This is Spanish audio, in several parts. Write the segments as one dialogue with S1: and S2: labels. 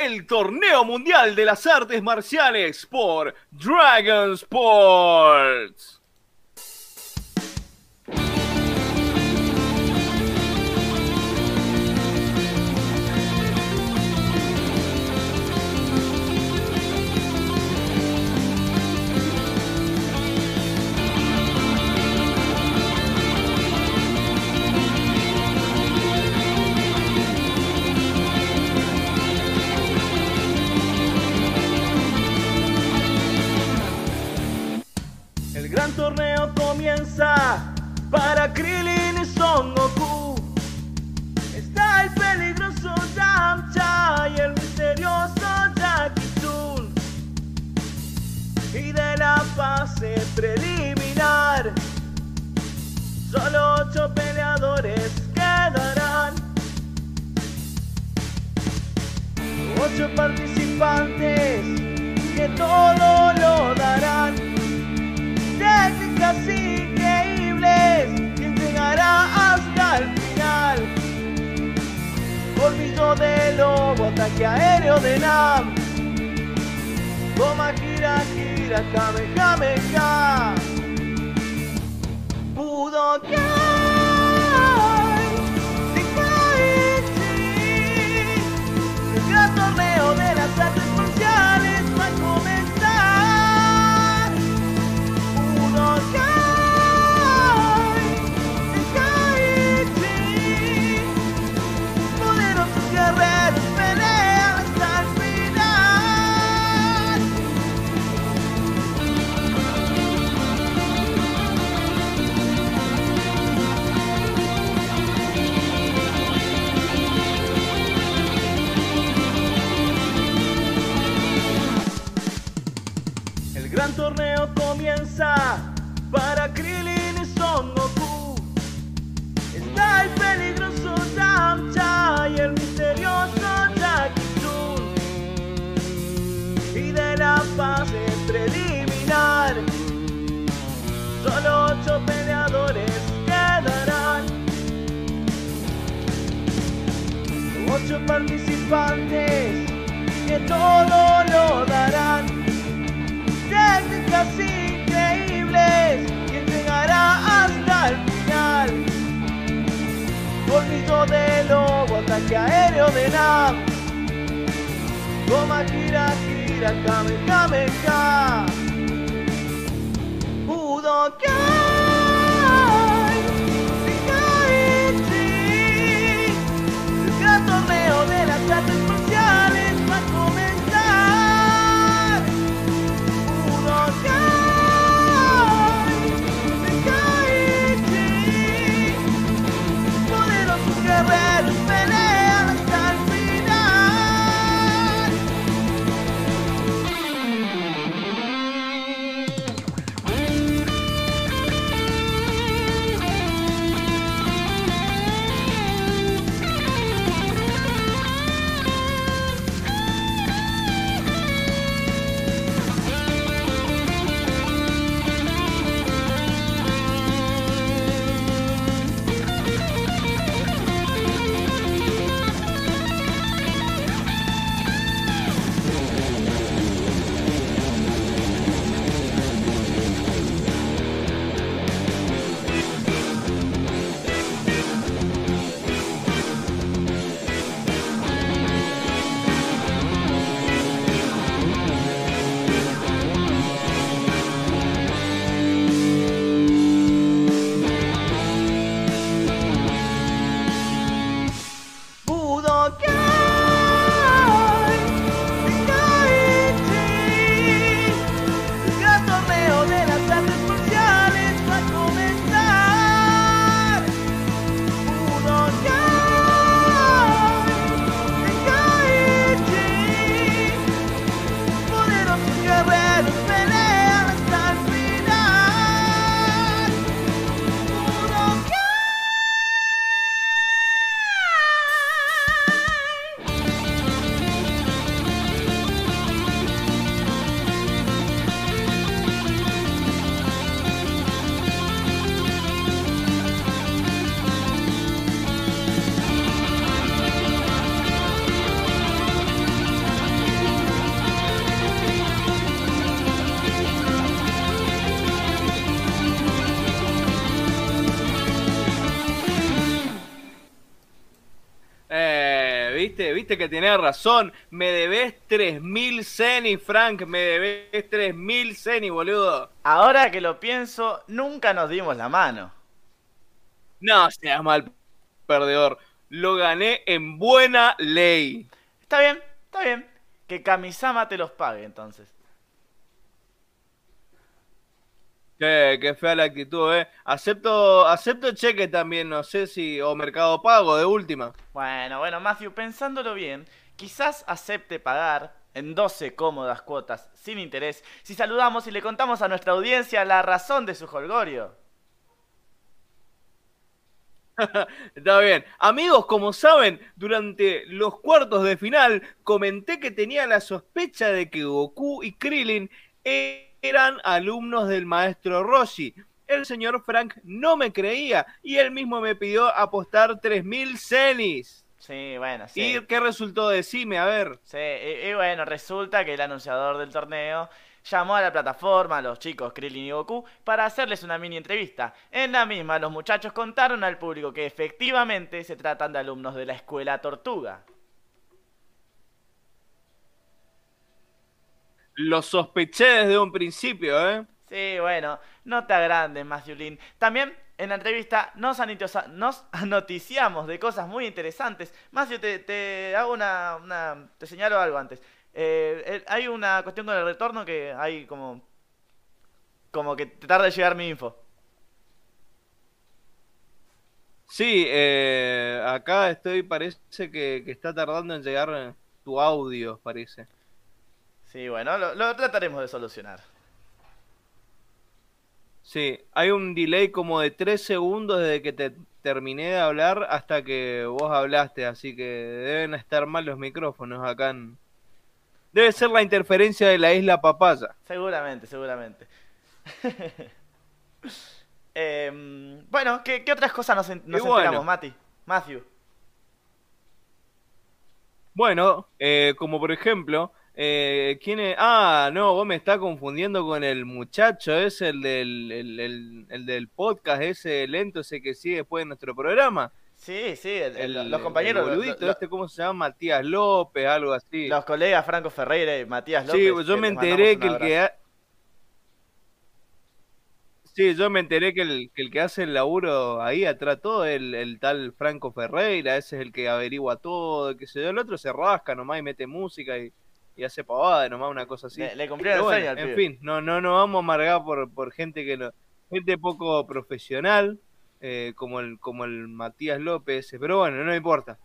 S1: el torneo mundial de las artes marciales por Dragon Sports.
S2: Fase preliminar, solo ocho peleadores quedarán. Ocho participantes que todo lo darán técnicas increíbles que llegará hasta el final. Colmillo de lobo, ataque aéreo de Nam. Toma gira, gira, Kamehameha. Budokai. El para Krillin y Son Goku. Está el peligroso Yamcha y el misterioso Jackie. Y de la fase preliminar, solo ocho peleadores quedarán. Ocho participantes que todo lo darán técnicas increíbles Colmillo de lobo, ataque aéreo de Nam. Toma gira, gira, Kamehameha. Budokai. Viste, que tenés razón. Me debes 3000 ceni, Frank. Me debes 3000 ceni, boludo.
S3: Ahora que lo pienso, nunca nos dimos la mano.
S2: No seas mal perdedor. Lo gané en buena ley.
S3: Está bien, está bien. Que Kamisama te los pague entonces.
S2: Qué, qué fea la actitud, eh. Acepto, acepto cheque también, no sé si. o mercado pago de última.
S3: Bueno, bueno, Matthew, pensándolo bien, quizás acepte pagar en 12 cómodas cuotas, sin interés, si saludamos y le contamos a nuestra audiencia la razón de su holgorio.
S2: Está bien. Amigos, como saben, durante los cuartos de final comenté que tenía la sospecha de que Goku y Krillin eran alumnos del maestro Roshi. El señor Frank no me creía y él mismo me pidió apostar 3.000 cenis.
S3: Sí, bueno, sí.
S2: ¿Y qué resultó? Decime, a ver.
S3: Sí, y, y bueno, resulta que el anunciador del torneo llamó a la plataforma a los chicos Krillin y Goku para hacerles una mini entrevista. En la misma, los muchachos contaron al público que efectivamente se tratan de alumnos de la escuela Tortuga.
S2: Lo sospeché desde un principio, ¿eh?
S3: Sí, bueno, no te agrandes, Matthew También en la entrevista nos, nos noticiamos de cosas muy interesantes. Matthew, te, te hago una, una- Te señalo algo antes. Eh, hay una cuestión con el retorno que hay como... Como que te tarda en llegar mi info.
S2: Sí, eh, acá estoy, parece que, que está tardando en llegar tu audio, parece.
S3: Sí, bueno, lo, lo trataremos de solucionar.
S2: Sí, hay un delay como de 3 segundos desde que te terminé de hablar hasta que vos hablaste, así que deben estar mal los micrófonos acá en... Debe ser la interferencia de la isla Papaya.
S3: Seguramente, seguramente. Em, bueno, ¿qué, qué otras cosas nos, nos
S2: bueno.
S3: enteramos, Mati? Matthew.
S2: Bueno, eh, como por ejemplo, eh, ¿quién es? Ah, no, vos me estás confundiendo con el muchacho, es el del, el, el- el del podcast, ese lento, ese que sigue después de nuestro programa.
S3: Sí, sí, el- los compañeros,
S2: el boludito,
S3: lo-
S2: este, ¿cómo se llama? Matías López, algo así.
S3: los colegas Franco Ferreira y Matías López.
S2: Sí, yo
S3: que
S2: me enteré que el que ha- Sí, yo me enteré que el, que el que hace el laburo ahí atrás todo, el, el tal Franco Ferreira, ese es el que averigua todo, qué sé yo, el otro se rasca nomás y mete música y, y hace pavada nomás, una cosa así.
S3: Le, le cumplieron el
S2: bueno,
S3: sueño al
S2: en
S3: pibe.
S2: fin, no, no nos vamos a amargar por, por gente que no, gente poco profesional, eh, como el, como el Matías López, pero bueno, no importa.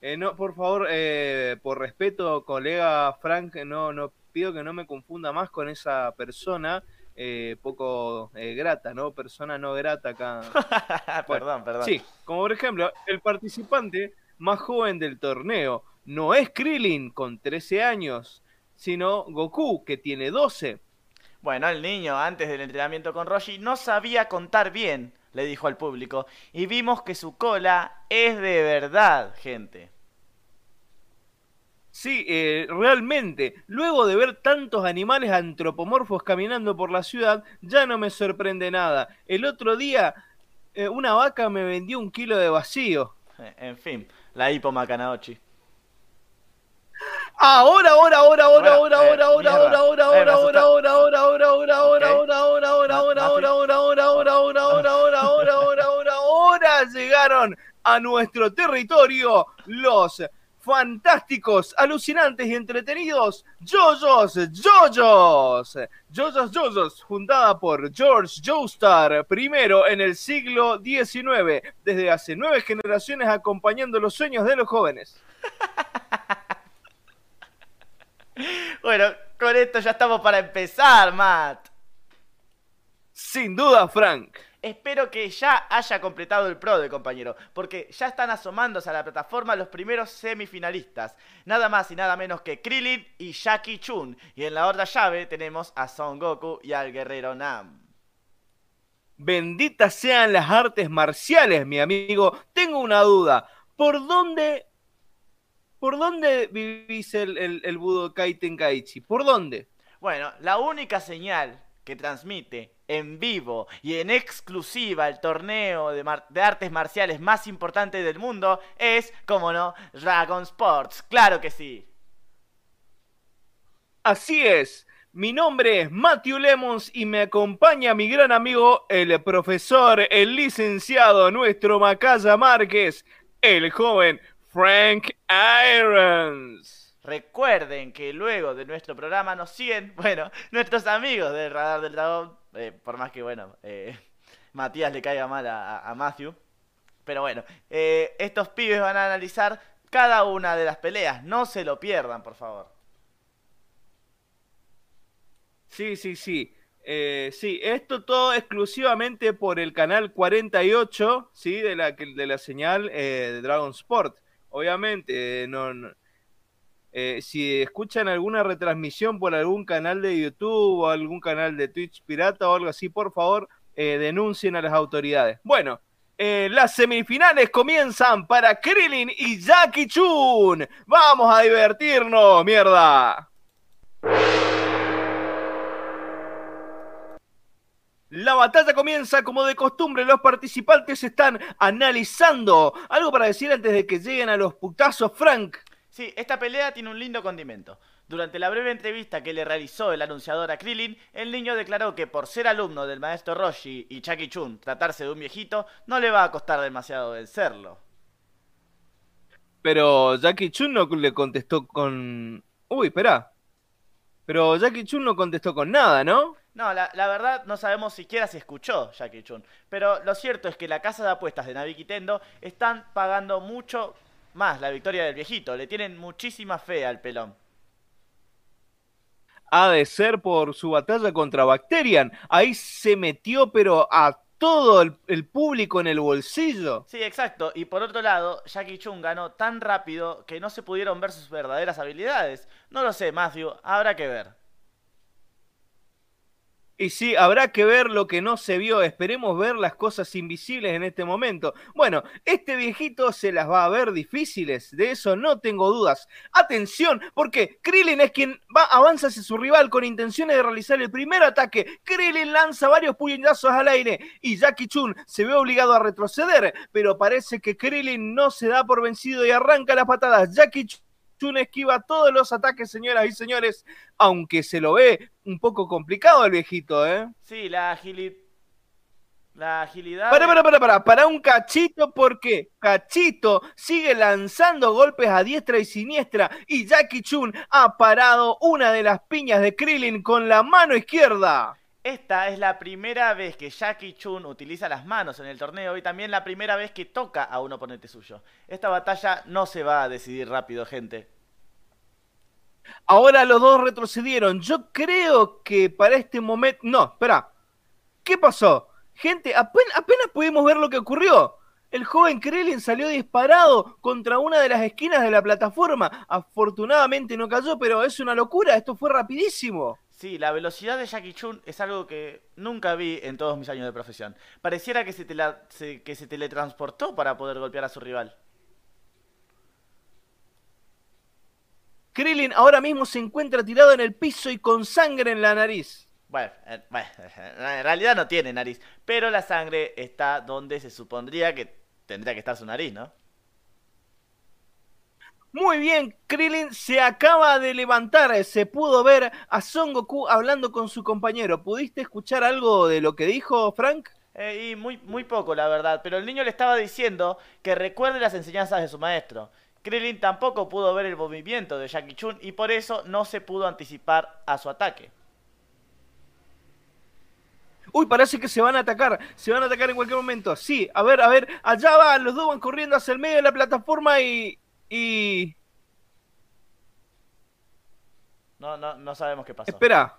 S2: Eh, no, por favor, eh, por respeto, colega Frank, no, no pido que no me confunda más con esa persona eh, poco eh, grata, ¿no? Persona no grata acá.
S3: perdón, perdón.
S2: Sí, como por ejemplo, el participante más joven del torneo no es Krillin con 13 años, sino Goku que tiene 12.
S3: Bueno, el niño, antes del entrenamiento con Roshi, no sabía contar bien, le dijo al público. Y vimos que su cola es de verdad, gente.
S2: Sí, eh, realmente, luego de ver tantos animales antropomorfos caminando por la ciudad, ya no me sorprende nada. El otro día, eh, una vaca me vendió un kilo de vacío.
S3: En fin, la hipo Macanauchi.
S2: Ahora, ahora, ahora, ahora, ahora,
S3: eh,
S2: ahora, ahora, ahora,
S3: Eh,
S2: ahora, ahora, ahora, ahora, ahora, ahora,
S3: Ok.
S2: ahora, ahora, ahora, ahora,
S3: Ma-
S2: ahora, ahora, ahora, ahora, ahora, ahora, ahora, ahora, ahora, ahora, ahora llegaron a nuestro territorio los fantásticos, alucinantes y entretenidos JoJo's JoJo's. JoJo's JoJo's, fundada por George Joestar, primero en el siglo XIX, desde hace nueve generaciones acompañando los sueños de los jóvenes.
S3: Bueno, con esto ya estamos para empezar, Matt.
S2: Sin duda, Frank.
S3: Espero que ya haya completado el pro de compañero, porque ya están asomándose a la plataforma los primeros semifinalistas. Nada más y nada menos que Krillin y Jackie Chun. Y en la otra llave tenemos a Son Goku y al guerrero Nam.
S2: Benditas sean las artes marciales, mi amigo. Tengo una duda. ¿Por dónde, por dónde vivís el, el, el Budokai Tenkaichi? ¿Por dónde?
S3: Bueno, la única señal que transmite en vivo y en exclusiva el torneo de, mar- de artes marciales más importante del mundo es, como no, Dragon Sports. Claro que sí.
S2: Así es. Mi nombre es Matthew Lemons y me acompaña mi gran amigo, el profesor, el licenciado, nuestro Macaya Márquez, el joven Frank Irons.
S3: Recuerden que luego de nuestro programa nos siguen, bueno, nuestros amigos del Radar del Dragón, eh, por más que, bueno, eh, Matías le caiga mal a, Matthew. Pero bueno, eh, estos pibes van a analizar cada una de las peleas, no se lo pierdan, por favor.
S2: Sí, sí, sí. Eh, sí, esto todo exclusivamente por el canal 48, ¿sí? De la, de la señal eh, de Dragon Sport. Obviamente, no, no- eh, si escuchan alguna retransmisión por algún canal de YouTube o algún canal de Twitch pirata o algo así, por favor, eh, denuncien a las autoridades. Bueno, eh, las semifinales comienzan para Krillin y Jackie Chun. Vamos a divertirnos, mierda. La batalla comienza como de costumbre, los participantes están analizando. Algo para decir antes de que lleguen a los putazos, Frank.
S3: Sí, esta pelea tiene un lindo condimento. Durante la breve entrevista que le realizó el anunciador a Krillin, el niño declaró que por ser alumno del maestro Roshi y Chucky Chun tratarse de un viejito, no le va a costar demasiado vencerlo.
S2: Pero Jackie Chun no le contestó con... Uy, espera. Pero Jackie Chun no contestó con nada, ¿no?
S3: No, la, la verdad no sabemos siquiera si escuchó Jackie Chun. Pero lo cierto es que la casa de apuestas de Navi Kitendo están pagando mucho más la victoria del viejito. Le tienen muchísima fe al pelón.
S2: Ha de ser por su batalla contra Bacterian. Ahí se metió, pero a todo el, el público en el bolsillo.
S3: Sí, exacto. Y por otro lado, Jackie Chun ganó tan rápido que no se pudieron ver sus verdaderas habilidades. No lo sé, Matthew. Habrá que ver.
S2: Y sí, habrá que ver lo que no se vio. Esperemos ver las cosas invisibles en este momento. Bueno, este viejito se las va a ver difíciles. De eso no tengo dudas. Atención, porque Krillin es quien va, avanza hacia su rival con intenciones de realizar el primer ataque. Krillin lanza varios puñetazos al aire y Jackie Chun se ve obligado a retroceder. Pero parece que Krillin no se da por vencido y arranca las patadas. Jackie Chun esquiva todos los ataques, señoras y señores, aunque se lo ve un poco complicado el viejito, ¿eh?
S3: Sí, la agilidad. La agilidad.
S2: Para, para, para, para, para un cachito, porque Cachito sigue lanzando golpes a diestra y siniestra y Jackie Chun ha parado una de las piñas de Krillin con la mano izquierda.
S3: Esta es la primera vez que Jackie Chun utiliza las manos en el torneo y también la primera vez que toca a un oponente suyo. Esta batalla no se va a decidir rápido, gente.
S2: Ahora los dos retrocedieron. Yo creo que para este momento... No, espera. ¿Qué pasó? Gente, apenas, pudimos ver lo que ocurrió. El joven Krillin salió disparado contra una de las esquinas de la plataforma. Afortunadamente no cayó, pero es una locura. Esto fue rapidísimo.
S3: Sí, la velocidad de Jackie Chun es algo que nunca vi en todos mis años de profesión. Pareciera que se, tela- se- que se teletransportó para poder golpear a su rival.
S2: Krillin ahora mismo se encuentra tirado en el piso y con sangre en la nariz.
S3: Bueno, eh, bueno, en realidad no tiene nariz, pero la sangre está donde se supondría que tendría que estar su nariz, ¿no?
S2: Muy bien, Krillin se acaba de levantar. Se pudo ver a Son Goku hablando con su compañero. ¿Pudiste escuchar algo de lo que dijo Frank?
S3: Eh, y muy, muy poco, la verdad. Pero el niño le estaba diciendo que recuerde las enseñanzas de su maestro. Krillin tampoco pudo ver el movimiento de Jackie Chun y por eso no se pudo anticipar a su ataque.
S2: Uy, parece que se van a atacar. Se van a atacar en cualquier momento. Sí, a ver, a ver. Allá van, los dos van corriendo hacia el medio de la plataforma y... Y...
S3: No, no, no sabemos qué pasó.
S2: Espera.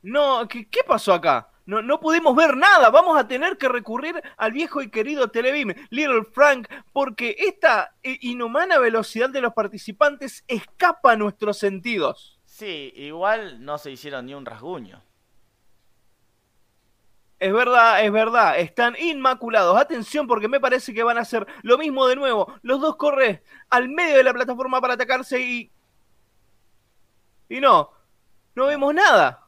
S2: No, ¿qué, qué pasó acá? No, no pudimos ver nada. Vamos a tener que recurrir al viejo y querido Telebeam, Little Frank, porque esta eh, inhumana velocidad de los participantes escapa a nuestros sentidos.
S3: Sí, igual no se hicieron ni un rasguño.
S2: Es verdad, es verdad, están inmaculados. Atención porque me parece que van a hacer lo mismo de nuevo. Los dos corren al medio de la plataforma para atacarse y... Y no, no vemos nada.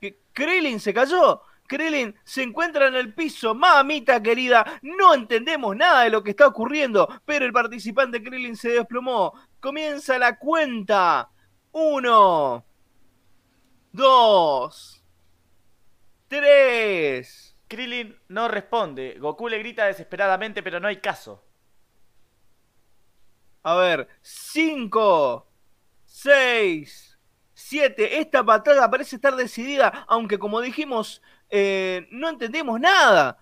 S2: ¿Qué, Krillin se cayó. Krillin se encuentra en el piso. Mamita querida, no entendemos nada de lo que está ocurriendo, pero el participante Krillin se desplomó. Comienza la cuenta. Uno. Dos. Tres.
S3: Krillin no responde. Goku le grita desesperadamente, pero no hay caso.
S2: A ver, 5, 6, 7. Esta patada parece estar decidida, aunque como dijimos, eh, no entendemos nada.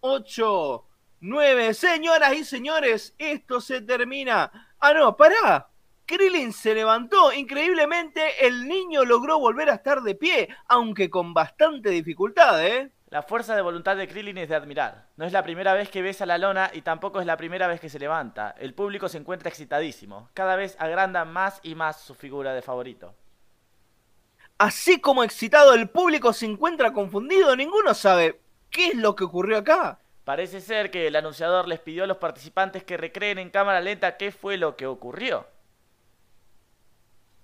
S2: 8, 9. Señoras y señores, esto se termina. Ah, no, pará. Krillin se levantó. Increíblemente, el niño logró volver a estar de pie, aunque con bastante dificultad, ¿eh?
S3: La fuerza de voluntad de Krillin es de admirar. No es la primera vez que besa la lona y tampoco es la primera vez que se levanta. El público se encuentra excitadísimo. Cada vez agranda más y más su figura de favorito.
S2: Así como excitado el público se encuentra confundido, ninguno sabe qué es lo que ocurrió acá.
S3: Parece ser que el anunciador les pidió a los participantes que recreen en cámara lenta qué fue lo que ocurrió.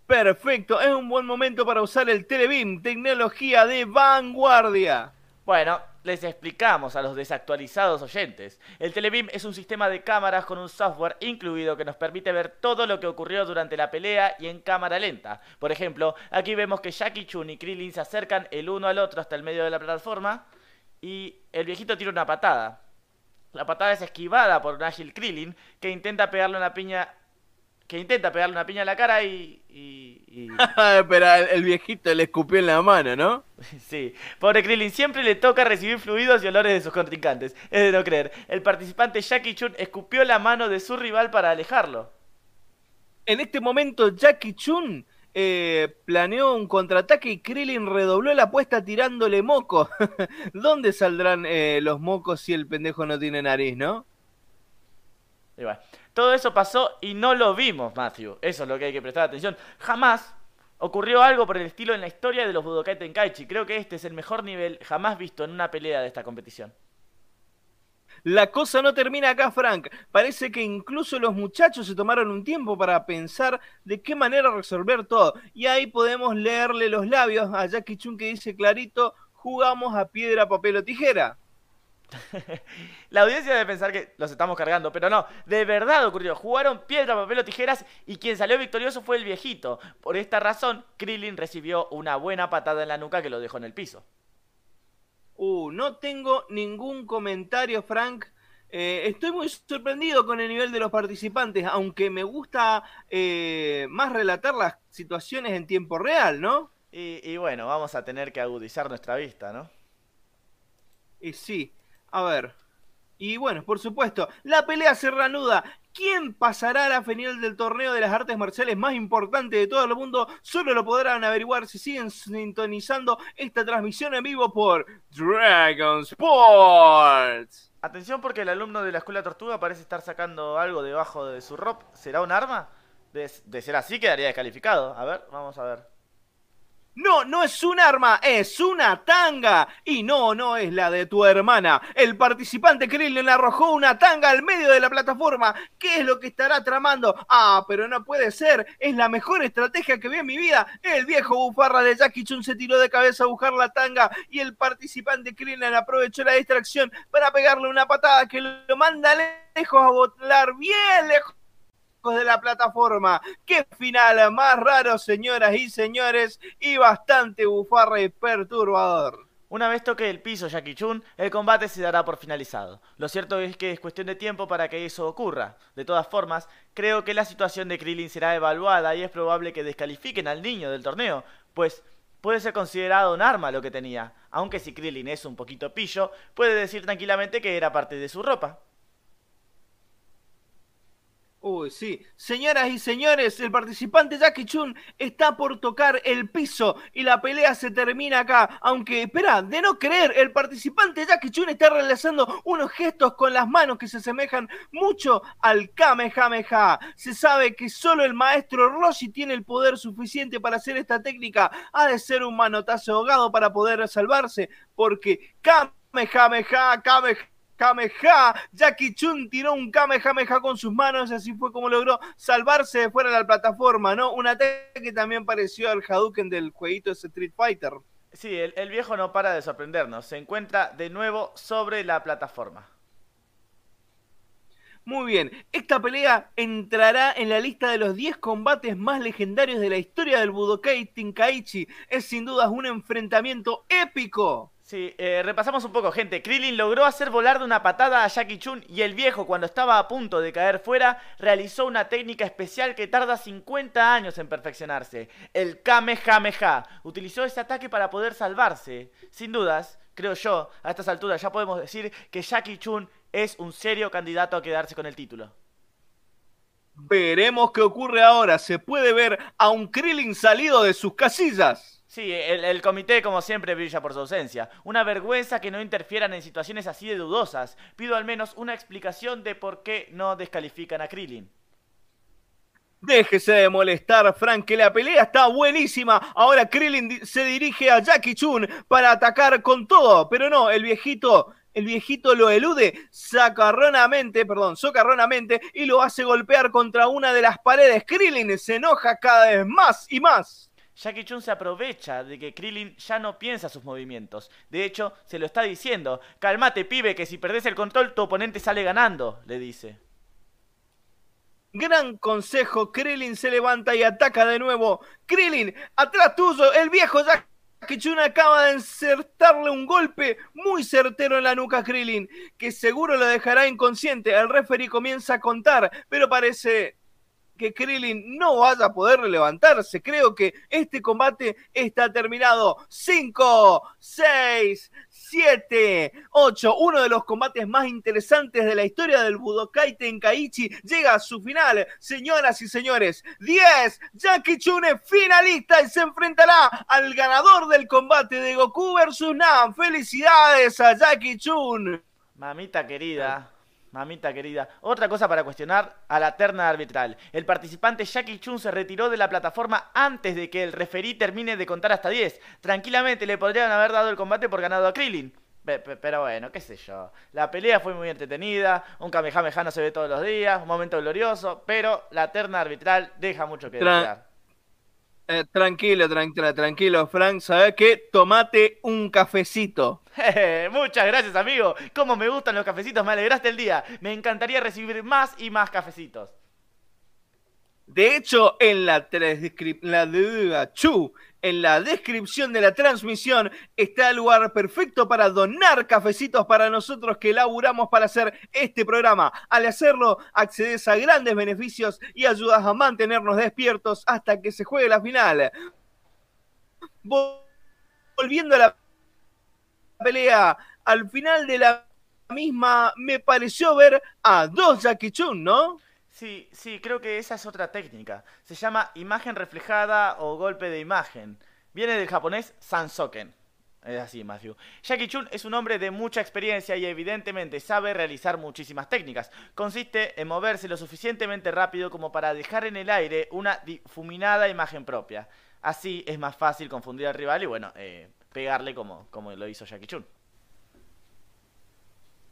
S2: Perfecto, es un buen momento para usar el Telebeam, tecnología de vanguardia.
S3: Bueno, les explicamos a los desactualizados oyentes. El Telebeam es un sistema de cámaras con un software incluido que nos permite ver todo lo que ocurrió durante la pelea y en cámara lenta. Por ejemplo, aquí vemos que Jackie Chun y Krillin se acercan el uno al otro hasta el medio de la plataforma y el viejito tira una patada. La patada es esquivada por un ágil Krillin que intenta pegarle una piña que intenta pegarle una piña a la cara y... y,
S2: Pero el viejito le escupió en la mano, ¿no?
S3: sí. Pobre Krillin, siempre le toca recibir fluidos y olores de sus contrincantes. Es de no creer. El participante Jackie Chun escupió la mano de su rival para alejarlo.
S2: En este momento Jackie Chun eh, planeó un contraataque y Krillin redobló la apuesta tirándole moco. ¿Dónde saldrán eh, los mocos si el pendejo no tiene nariz, no?
S3: Igual. Todo eso pasó y no lo vimos, Matthew. Eso es lo que hay que prestar atención. Jamás ocurrió algo por el estilo en la historia de los Budokai Tenkaichi. Creo que este es el mejor nivel jamás visto en una pelea de esta competición.
S2: La cosa no termina acá, Frank. Parece que incluso los muchachos se tomaron un tiempo para pensar de qué manera resolver todo. Y ahí podemos leerle los labios a Jackie Chun que dice clarito, jugamos a piedra, papel o tijera.
S3: La audiencia debe pensar que los estamos cargando, pero no, de verdad ocurrió. Jugaron piedra, papel o tijeras y quien salió victorioso fue el viejito. Por esta razón, Krillin recibió una buena patada en la nuca que lo dejó en el piso.
S2: Uh, no tengo ningún comentario, Frank. Eh, estoy muy sorprendido con el nivel de los participantes, aunque me gusta eh, más relatar las situaciones en tiempo real, ¿no?
S3: Y, y bueno, vamos a tener que agudizar nuestra vista, ¿no?
S2: Y sí. A ver. Y bueno, por supuesto, la pelea se. ¿Quién pasará a la final del torneo de las artes marciales más importante de todo el mundo? Solo lo podrán averiguar si siguen sintonizando esta transmisión en vivo por Dragon Sports.
S3: Atención porque el alumno de la escuela Tortuga parece estar sacando algo debajo de su ropa. ¿Será un arma? De, de ser así quedaría descalificado. A ver, vamos a ver.
S2: No, no es un arma, es una tanga. Y no, no es la de tu hermana. El participante Krillin arrojó una tanga al medio de la plataforma. ¿Qué es lo que estará tramando? Ah, pero no puede ser. Es la mejor estrategia que vi en mi vida. El viejo bufarra de Jackie Chun se tiró de cabeza a buscar la tanga y el participante Krillin aprovechó la distracción para pegarle una patada que lo manda lejos a volar bien lejos de la plataforma. Qué final más raro, señoras y señores, y bastante bufarra y perturbador.
S3: Una vez toque el piso Jackie Chun, el combate se dará por finalizado. Lo cierto es que es cuestión de tiempo para que eso ocurra. De todas formas, creo que la situación de Krillin será evaluada y es probable que descalifiquen al niño del torneo, pues puede ser considerado un arma lo que tenía. Aunque si Krillin es un poquito pillo, puede decir tranquilamente que era parte de su ropa.
S2: Uy, sí. Señoras y señores, el participante Jackie Chun está por tocar el piso y la pelea se termina acá. Aunque, espera, de no creer, el participante Jackie Chun está realizando unos gestos con las manos que se asemejan mucho al Kamehameha. Se sabe que solo el maestro Rossi tiene el poder suficiente para hacer esta técnica. Ha de ser un manotazo ahogado para poder salvarse, porque Kamehameha, Kamehameha Kameha. Jackie Chun tiró un Kamehameha con sus manos, así fue como logró salvarse de fuera de la plataforma, ¿no? Un ataque que también pareció al Hadouken del jueguito de Street Fighter.
S3: Sí, el, el viejo no para de sorprendernos. Se encuentra de nuevo sobre la plataforma.
S2: Muy bien, esta pelea entrará en la lista de los 10 combates más legendarios de la historia del Budokai Tenkaichi. Es sin duda un enfrentamiento épico.
S3: Sí, eh, repasamos un poco, gente. Krillin logró hacer volar de una patada a Jackie Chun y el viejo, cuando estaba a punto de caer fuera, realizó una técnica especial que tarda 50 años en perfeccionarse. El Kamehameha. Utilizó ese ataque para poder salvarse. Sin dudas, creo yo, a estas alturas ya podemos decir que Jackie Chun es un serio candidato a quedarse con el título.
S2: Veremos qué ocurre ahora. Se puede ver a un Krillin salido de sus casillas.
S3: Sí, el, comité como siempre brilla por su ausencia. Una vergüenza que no interfieran en situaciones así de dudosas. Pido al menos una explicación de por qué no descalifican a Krillin.
S2: Déjese de molestar, Frank, que la pelea está buenísima. Ahora Krillin se dirige a Jackie Chun para atacar con todo. Pero no, el viejito el viejito lo elude sacarronamente, perdón, socarronamente y lo hace golpear contra una de las paredes. Krillin se enoja cada vez más y más.
S3: Jackie Chun se aprovecha de que Krillin ya no piensa sus movimientos. De hecho, se lo está diciendo. Calmate, pibe, que si perdés el control tu oponente sale ganando, le dice.
S2: Gran consejo, Krillin se levanta y ataca de nuevo. Krillin, atrás tuyo, el viejo Jackie Chun acaba de insertarle un golpe muy certero en la nuca a Krillin, que seguro lo dejará inconsciente. El referee comienza a contar, pero parece que Krillin no vaya a poder levantarse. Creo que este combate está terminado. 5, 6, 7, 8. Uno de los combates más interesantes de la historia del Budokai Tenkaichi llega a su final. Señoras y señores, 10. Jackie Chun es finalista y se enfrentará al ganador del combate de Goku vs. Nam. Felicidades a Jackie Chun.
S3: Mamita querida. Mamita querida. Otra cosa para cuestionar a la terna arbitral. El participante Jackie Chun se retiró de la plataforma antes de que el referí termine de contar hasta 10. Tranquilamente le podrían haber dado el combate por ganado a Krillin. Pero bueno, qué sé yo. La pelea fue muy entretenida, un Kamehameha no se ve todos los días, un momento glorioso, pero la terna arbitral deja mucho que desear.
S2: Eh, tranquilo, tranquilo, tranquilo, Frank. ¿Sabes qué? Tomate un cafecito.
S3: Muchas gracias, amigo. Como me gustan los cafecitos, me alegraste el día. Me encantaría recibir más y más cafecitos.
S2: De hecho, en la, la, chu, en la descripción de la transmisión está el lugar perfecto para donar cafecitos para nosotros que laburamos para hacer este programa. Al hacerlo, accedes a grandes beneficios y ayudas a mantenernos despiertos hasta que se juegue la final. Volviendo a la pelea, al final de la misma me pareció ver a dos Jackie Chun, ¿no?
S3: Sí, sí, creo que esa es otra técnica. Se llama imagen reflejada o golpe de imagen. Viene del japonés Sansoken. Es así, Matthew. Jackie Chun es un hombre de mucha experiencia y evidentemente sabe realizar muchísimas técnicas. Consiste en moverse lo suficientemente rápido como para dejar en el aire una difuminada imagen propia. Así es más fácil confundir al rival y bueno, eh, pegarle como, como lo hizo Jackie Chun.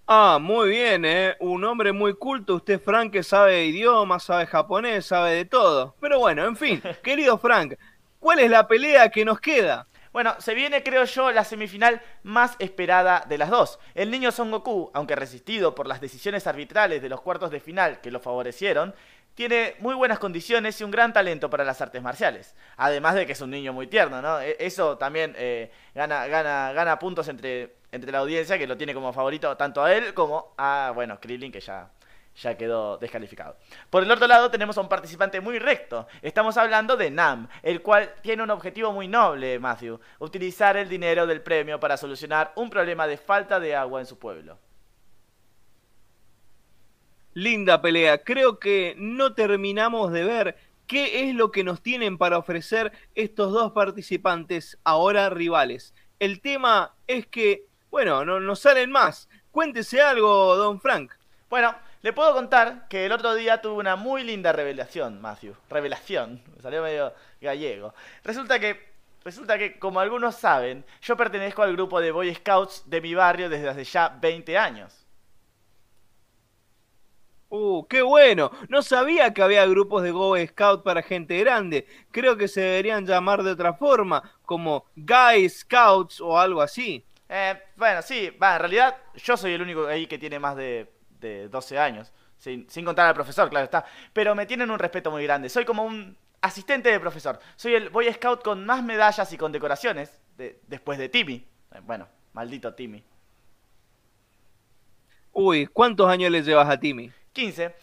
S2: Ah, muy bien, ¿eh? Un hombre muy culto. Usted, Frank, que sabe idiomas, sabe japonés, sabe de todo. Pero bueno, en fin, querido Frank, ¿cuál es la pelea que nos queda?
S3: Bueno, se viene, creo yo, la semifinal más esperada de las dos. El niño Son Goku, aunque resistido por las decisiones arbitrales de los cuartos de final que lo favorecieron, tiene muy buenas condiciones y un gran talento para las artes marciales. Además de que es un niño muy tierno, ¿no? E-, eso también eh, gana, puntos entre entre la audiencia que lo tiene como favorito tanto a él como a, bueno, Krillin que ya, ya quedó descalificado. Por el otro lado tenemos a un participante muy recto. Estamos hablando de Nam, el cual tiene un objetivo muy noble, Matthew, utilizar el dinero del premio para solucionar un problema de falta de agua en su pueblo.
S2: Linda pelea. Creo que no terminamos de ver qué es lo que nos tienen para ofrecer estos dos participantes, ahora rivales. El tema es que bueno, no, no salen más. Cuéntese algo, don Frank.
S3: Bueno, le puedo contar que el otro día tuve una muy linda revelación, Matthew. Revelación, me salió medio gallego. Resulta que, resulta que, como algunos saben, yo pertenezco al grupo de Boy Scouts de mi barrio desde hace ya 20 años.
S2: Uh, qué bueno. No sabía que había grupos de Go Scout para gente grande. Creo que se deberían llamar de otra forma, como Guy Scouts o algo así.
S3: Eh, bueno, sí, va, en realidad yo soy el único ahí que tiene más de, de 12 años. Sin, sin contar al profesor, claro está. Pero me tienen un respeto muy grande. Soy como un asistente de profesor. Soy el Boy Scout con más medallas y condecoraciones de- después de Timmy. Eh, Bueno, maldito Timmy.
S2: Uy, ¿cuántos años le llevas a Timmy?
S3: 15.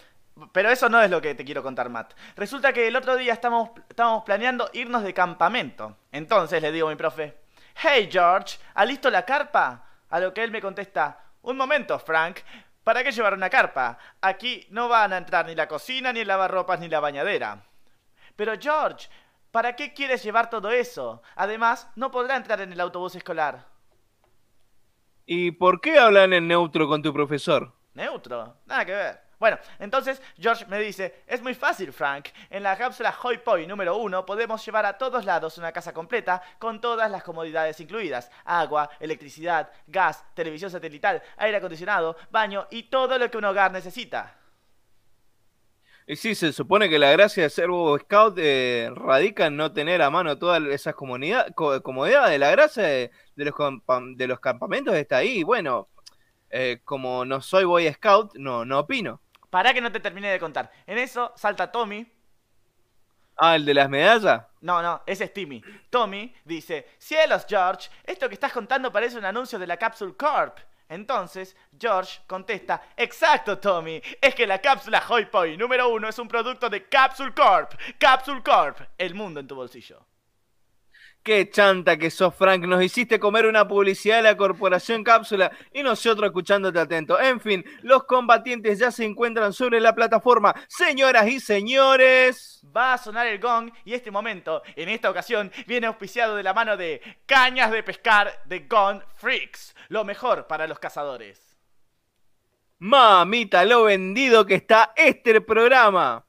S3: Pero eso no es lo que te quiero contar, Matt. Resulta que el otro día estábamos, estábamos planeando irnos de campamento. Entonces le digo a mi profe, Hey George, ¿alisto la carpa? A lo que él me contesta, un momento, Frank, ¿para qué llevar una carpa? Aquí no van a entrar ni la cocina, ni el lavarropas, ni la bañadera. Pero George, ¿para qué quieres llevar todo eso? Además, no podrá entrar en el autobús escolar.
S2: ¿Y por qué hablan en neutro con tu profesor?
S3: Neutro, nada que ver. Bueno, entonces George me dice, es muy fácil, Frank. En la cápsula Hoi Poi número uno podemos llevar a todos lados una casa completa con todas las comodidades incluidas. Agua, electricidad, gas, televisión satelital, aire acondicionado, baño y todo lo que un hogar necesita.
S2: Y sí, se supone que la gracia de ser Boy Scout eh, radica en no tener a mano todas esas comodidades. La gracia de, de los, de los campamentos está ahí. Bueno, eh, como no soy Boy Scout, no, no opino.
S3: Para que no te termine de contar. En eso salta Tommy.
S2: Ah, el de las medallas.
S3: No, no, ese es Timmy. Tommy dice, cielos, George, esto que estás contando parece un anuncio de la Capsule Corp. Entonces, George contesta, exacto, Tommy, es que la cápsula Hoi Poi número uno es un producto de Capsule Corp. Capsule Corp, el mundo en tu bolsillo.
S2: Qué chanta que sos, Frank. Nos hiciste comer una publicidad de la Corporación Cápsula y nosotros escuchándote atento. En fin, los combatientes ya se encuentran sobre la plataforma. Señoras y señores.
S3: Va a sonar el gong y este momento, en esta ocasión, viene auspiciado de la mano de Cañas de Pescar de Gone Freaks, lo mejor para los cazadores.
S2: Mamita, lo vendido que está este programa.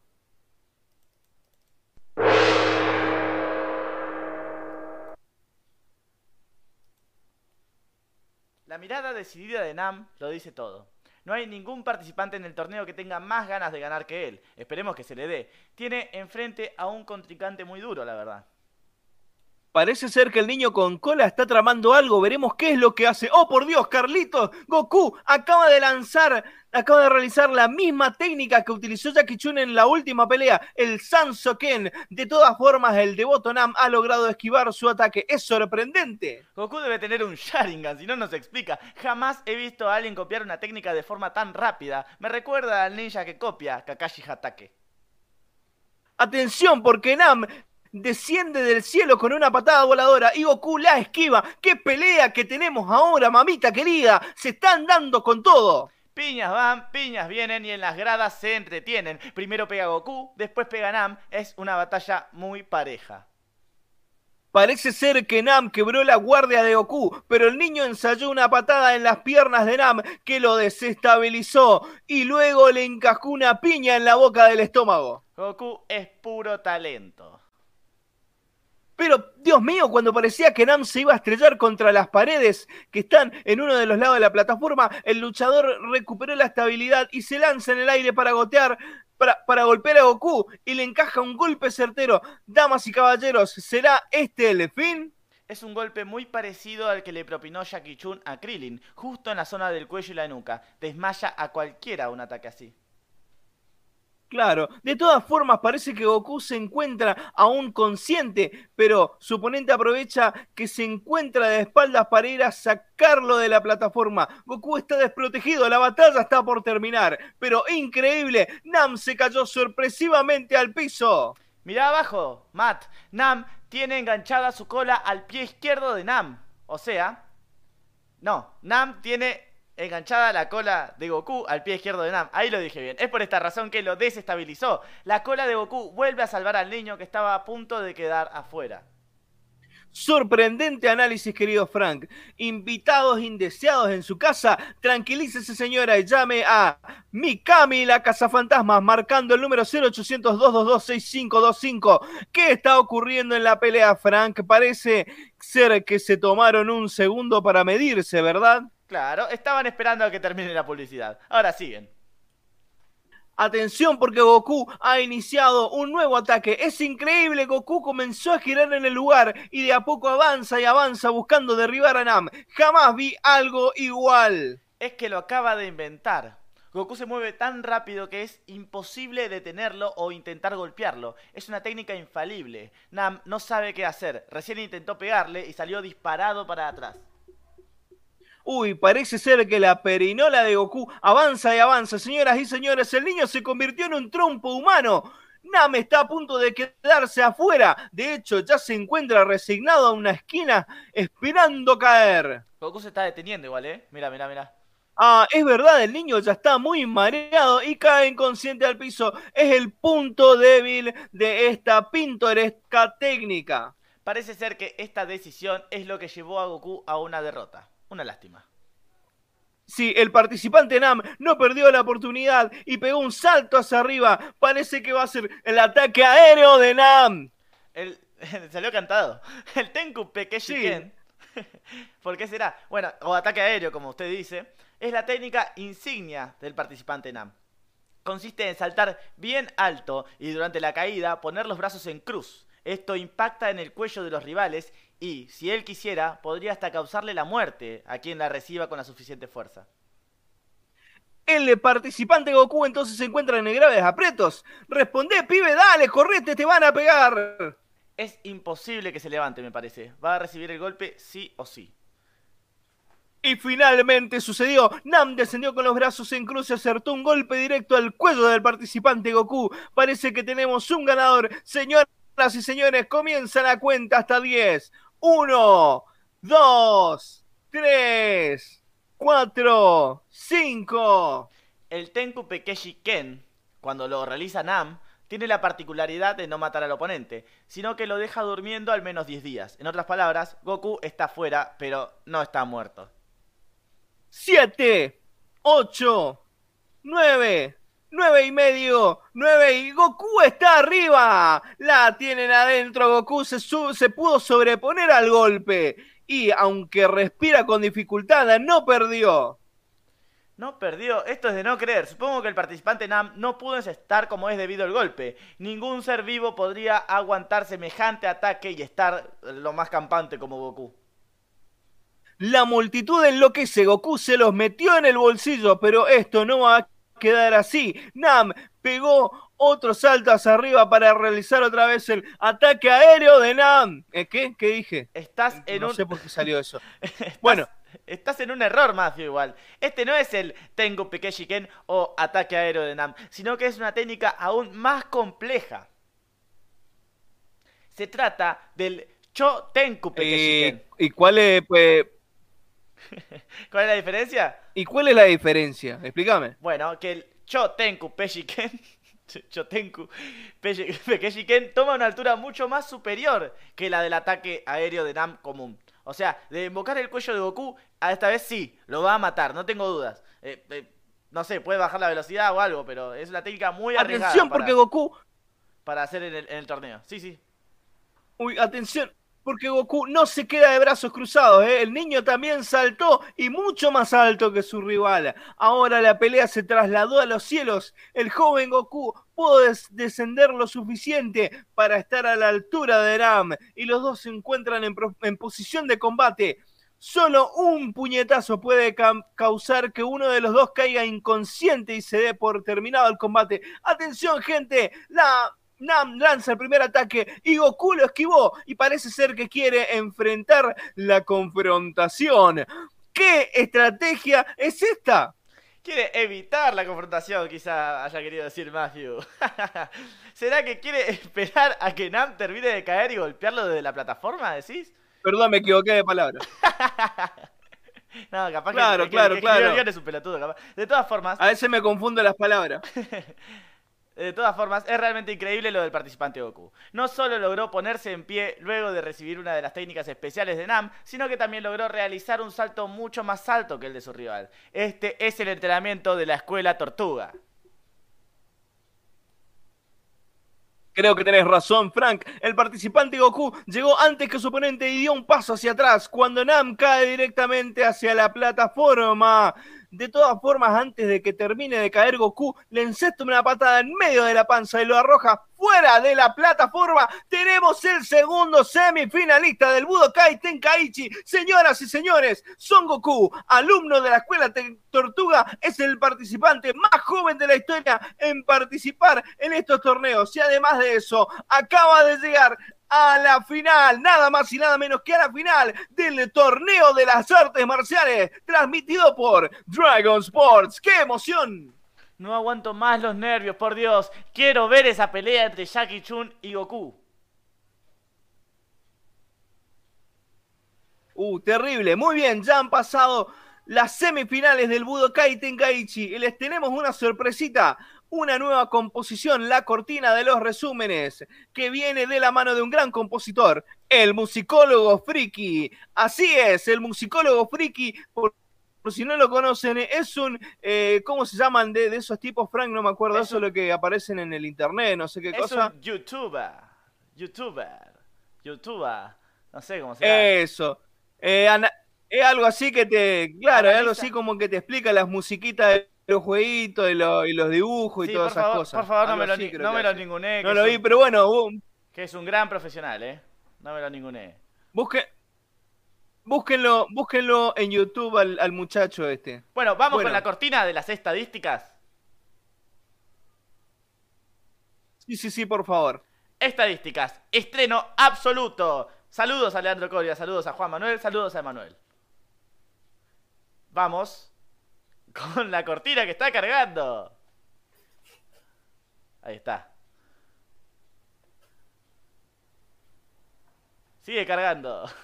S3: La mirada decidida de Nam lo dice todo. No hay ningún participante en el torneo que tenga más ganas de ganar que él. Esperemos que se le dé. Tiene enfrente a un contrincante muy duro, la verdad.
S2: Parece ser que el niño con cola está tramando algo. Veremos qué es lo que hace. ¡Oh, por Dios, Carlitos! Goku acaba de lanzar, acaba de realizar la misma técnica que utilizó Jackie Chun en la última pelea, el Sansoken. De todas formas, el devoto Nam ha logrado esquivar su ataque. Es sorprendente.
S3: Goku debe tener un Sharingan, si no nos explica. Jamás he visto a alguien copiar una técnica de forma tan rápida. Me recuerda al ninja que copia, Kakashi Hatake.
S2: Atención, porque Nam desciende del cielo con una patada voladora y Goku la esquiva. ¡Qué pelea que tenemos ahora, mamita querida! Se están dando con todo.
S3: Piñas van, piñas vienen y en las gradas se entretienen. Primero pega Goku, después pega Nam. Es una batalla muy pareja.
S2: Parece ser que Nam quebró la guardia de Goku, pero el niño ensayó una patada en las piernas de Nam que lo desestabilizó y luego le encajó una piña en la boca del estómago.
S3: Goku es puro talento.
S2: Pero, Dios mío, cuando parecía que Nam se iba a estrellar contra las paredes que están en uno de los lados de la plataforma, el luchador recuperó la estabilidad y se lanza en el aire para gotear, para, golpear a Goku y le encaja un golpe certero. Damas y caballeros, ¿será este el fin?
S3: Es un golpe muy parecido al que le propinó Jackie Chun a Krillin, justo en la zona del cuello y la nuca. Desmaya a cualquiera un ataque así.
S2: Claro, de todas formas parece que Goku se encuentra aún consciente, pero su oponente aprovecha que se encuentra de espaldas para ir a sacarlo de la plataforma. Goku está desprotegido, la batalla está por terminar, pero increíble, Nam se cayó sorpresivamente al piso.
S3: Mirá abajo, Matt. Nam tiene enganchada su cola al pie izquierdo de Nam. O sea, no, Nam tiene enganchada la cola de Goku al pie izquierdo de Nam. Ahí lo dije bien. Es por esta razón que lo desestabilizó. La cola de Goku vuelve a salvar al niño que estaba a punto de quedar afuera.
S2: Sorprendente análisis, querido Frank. Invitados indeseados en su casa, tranquilícese señora y llame a Mikami la Cazafantasmas marcando el número 0800-222-6525. ¿Qué está ocurriendo en la pelea, Frank? Parece ser que se tomaron un segundo para medirse, ¿verdad?
S3: Claro, estaban esperando a que termine la publicidad. Ahora siguen.
S2: Atención porque Goku ha iniciado un nuevo ataque. Es increíble, Goku comenzó a girar en el lugar y de a poco avanza y avanza buscando derribar a Nam. Jamás vi algo igual.
S3: Es que lo acaba de inventar. Goku se mueve tan rápido que es imposible detenerlo o intentar golpearlo. Es una técnica infalible. Nam no sabe qué hacer. Recién intentó pegarle y salió disparado para atrás.
S2: Uy, parece ser que la perinola de Goku avanza y avanza. Señoras y señores, el niño se convirtió en un trompo humano. Nam está a punto de quedarse afuera. De hecho, ya se encuentra resignado a una esquina esperando caer.
S3: Goku se está deteniendo igual, ¿eh? Mira, mira, mira.
S2: Ah, es verdad, el niño ya está muy mareado y cae inconsciente al piso. Es el punto débil de esta pintoresca técnica.
S3: Parece ser que esta decisión es lo que llevó a Goku a una derrota. Una lástima.
S2: Sí, el participante Nam no perdió la oportunidad y pegó un salto hacia arriba. Parece que va a ser el ataque aéreo de Nam.
S3: El, salió cantado. El Tenku Pekeshiken. ¿Por qué será? Bueno, o ataque aéreo, como usted dice es la técnica insignia del participante NAM. Consiste en saltar bien alto y durante la caída poner los brazos en cruz. Esto impacta en el cuello de los rivales y, si él quisiera, podría hasta causarle la muerte a quien la reciba con la suficiente fuerza.
S2: El participante Goku entonces se encuentra en graves aprietos. Responde, pibe, dale, correte, te van a pegar.
S3: Es imposible que se levante, me parece. Va a recibir el golpe sí o sí.
S2: Y finalmente sucedió. Nam descendió con los brazos en cruz y acertó un golpe directo al cuello del participante Goku. Parece que tenemos un ganador. Señoras y señores, comienza la cuenta hasta 10. 1, 2, 3, 4, 5.
S3: El Tenku Pekeshi Ken, cuando lo realiza Nam, tiene la particularidad de no matar al oponente, sino que lo deja durmiendo al menos 10 días. En otras palabras, Goku está fuera, pero no está muerto.
S2: 7, 8, 9, 9 y medio, 9 y Goku está arriba. La tienen adentro, Goku se, se pudo sobreponer al golpe y aunque respira con dificultad, no perdió.
S3: No perdió, esto es de no creer. Supongo que el participante Nam no pudo estar como es debido al golpe. Ningún ser vivo podría aguantar semejante ataque y estar lo más campante como Goku.
S2: La multitud enloquece, Goku se los metió en el bolsillo, pero esto no va a quedar así. Nam pegó otro salto hacia arriba para realizar otra vez el ataque aéreo de Nam. ¿Eh, ¿Qué? ¿Qué dije?
S3: Estás en
S2: no
S3: un...
S2: sé por qué salió eso. bueno.
S3: Estás en un error, Matthew, igual. Este no es el Tengu Pekeshiken o ataque aéreo de Nam, sino que es una técnica aún más compleja. Se trata del Cho Tenku Pekeshiken.
S2: ¿Y cuál es, pues,
S3: ¿Cuál es la diferencia?
S2: ¿Y cuál es la diferencia? Explícame.
S3: Bueno, que el Chotenku Peshiken Chotenku Pekeshiken toma una altura mucho más superior que la del ataque aéreo de Nam común. O sea, de invocar el cuello de Goku, a esta vez sí, lo va a matar, no tengo dudas. Eh, eh, no sé, puede bajar la velocidad o algo, pero es una técnica muy arriesgada.
S2: Atención, porque Goku.
S3: Para hacer en el, en el torneo. Sí, sí.
S2: Uy, atención porque Goku no se queda de brazos cruzados. ¿eh? El niño también saltó y mucho más alto que su rival. Ahora la pelea se trasladó a los cielos. El joven Goku pudo descender lo suficiente para estar a la altura de Ram y los dos se encuentran en, en posición de combate. Solo un puñetazo puede causar que uno de los dos caiga inconsciente y se dé por terminado el combate. Atención gente, la Nam lanza el primer ataque y Goku lo esquivó y parece ser que quiere enfrentar la confrontación. ¿Qué estrategia es esta?
S3: Quiere evitar la confrontación, quizá haya querido decir Matthew. ¿Será que quiere esperar a que Nam termine de caer y golpearlo desde la plataforma, decís?
S2: Perdón, me equivoqué de palabra.
S3: no, capaz
S2: claro, que, claro, claro.
S3: es un pelotudo, capaz. De todas formas.
S2: A veces me confundo las palabras.
S3: De todas formas, es realmente increíble lo del participante Goku. No solo logró ponerse en pie luego de recibir una de las técnicas especiales de Nam, sino que también logró realizar un salto mucho más alto que el de su rival. Este es el entrenamiento de la escuela Tortuga.
S2: Creo que tenés razón, Frank. El participante Goku llegó antes que su oponente y dio un paso hacia atrás cuando Nam cae directamente hacia la plataforma. De todas formas, antes de que termine de caer Goku, le encesta una patada en medio de la panza y lo arroja fuera de la plataforma. Tenemos el segundo semifinalista del Budokai Tenkaichi. Señoras y señores, Son Goku, alumno de la escuela Tortuga, es el participante más joven de la historia en participar en estos torneos. Y además de eso, acaba de llegar a la final, nada más y nada menos que a la final del torneo de las artes marciales, transmitido por Dragon Sports. ¡Qué emoción!
S3: No aguanto más los nervios, por Dios. Quiero ver esa pelea entre Jackie Chun y Goku.
S2: Uh, terrible. Muy bien, ya han pasado las semifinales del Budokai Tenkaichi y les tenemos una sorpresita, una nueva composición, la cortina de los resúmenes, que viene de la mano de un gran compositor, el musicólogo Friki. Así es, el musicólogo Friki, por, por si no lo conocen, es un, eh, ¿cómo se llaman de, de esos tipos, Frank? No me acuerdo,
S3: Es
S2: eso es lo que aparecen en el internet, no sé qué
S3: Es
S2: cosa.
S3: un youtuber. Youtuber. Youtuber. No sé cómo se llama.
S2: Eso. Eh, es algo así que te. Claro, es algo así como que te explica las musiquitas de los jueguitos y, los- y los dibujos y todas esas
S3: favor,
S2: cosas.
S3: por favor, no
S2: Algo
S3: me lo, ni- no me lo.
S2: No vi,
S3: un-
S2: pero bueno, bu-
S3: Que es un gran profesional, ¿eh? No me lo ninguneé.
S2: busque- búsquenlo, búsquenlo en YouTube al, al muchacho este.
S3: Bueno, vamos
S2: Bueno.
S3: con la cortina de las estadísticas.
S2: Sí, sí, sí, por favor.
S3: Estadísticas. Estreno absoluto. Saludos a Leandro Coria, saludos a Juan Manuel, saludos a Emanuel. Vamos con la cortina que está cargando. Ahí está. Sigue cargando.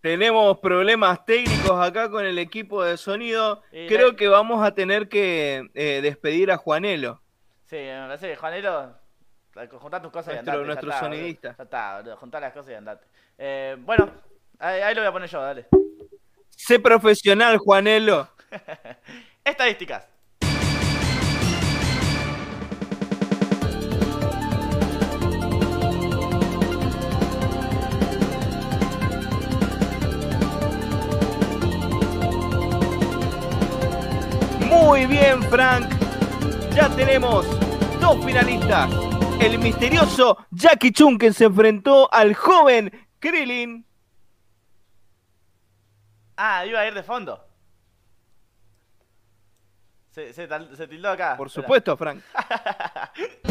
S2: Tenemos problemas técnicos acá con el equipo de sonido.
S3: Y
S2: Creo
S3: la-
S2: que vamos a tener que eh, despedir a Juanelo.
S3: Sí, me parece que Juanelo, juntá tus cosas y
S2: Nuestro-
S3: andate. ya
S2: nuestro
S3: está,
S2: sonidista.
S3: Ya está, juntá las cosas y andate. Eh, bueno, ahí, ahí lo voy a poner yo, dale.
S2: Sé profesional, Juanelo.
S3: Estadísticas.
S2: Muy bien, Frank. Ya tenemos dos finalistas. El misterioso Jackie Chun que se enfrentó al joven Krillin.
S3: Ah, iba a ir de fondo. Se, se, tal- se tildó acá.
S2: Por
S3: Espera.
S2: supuesto, Frank.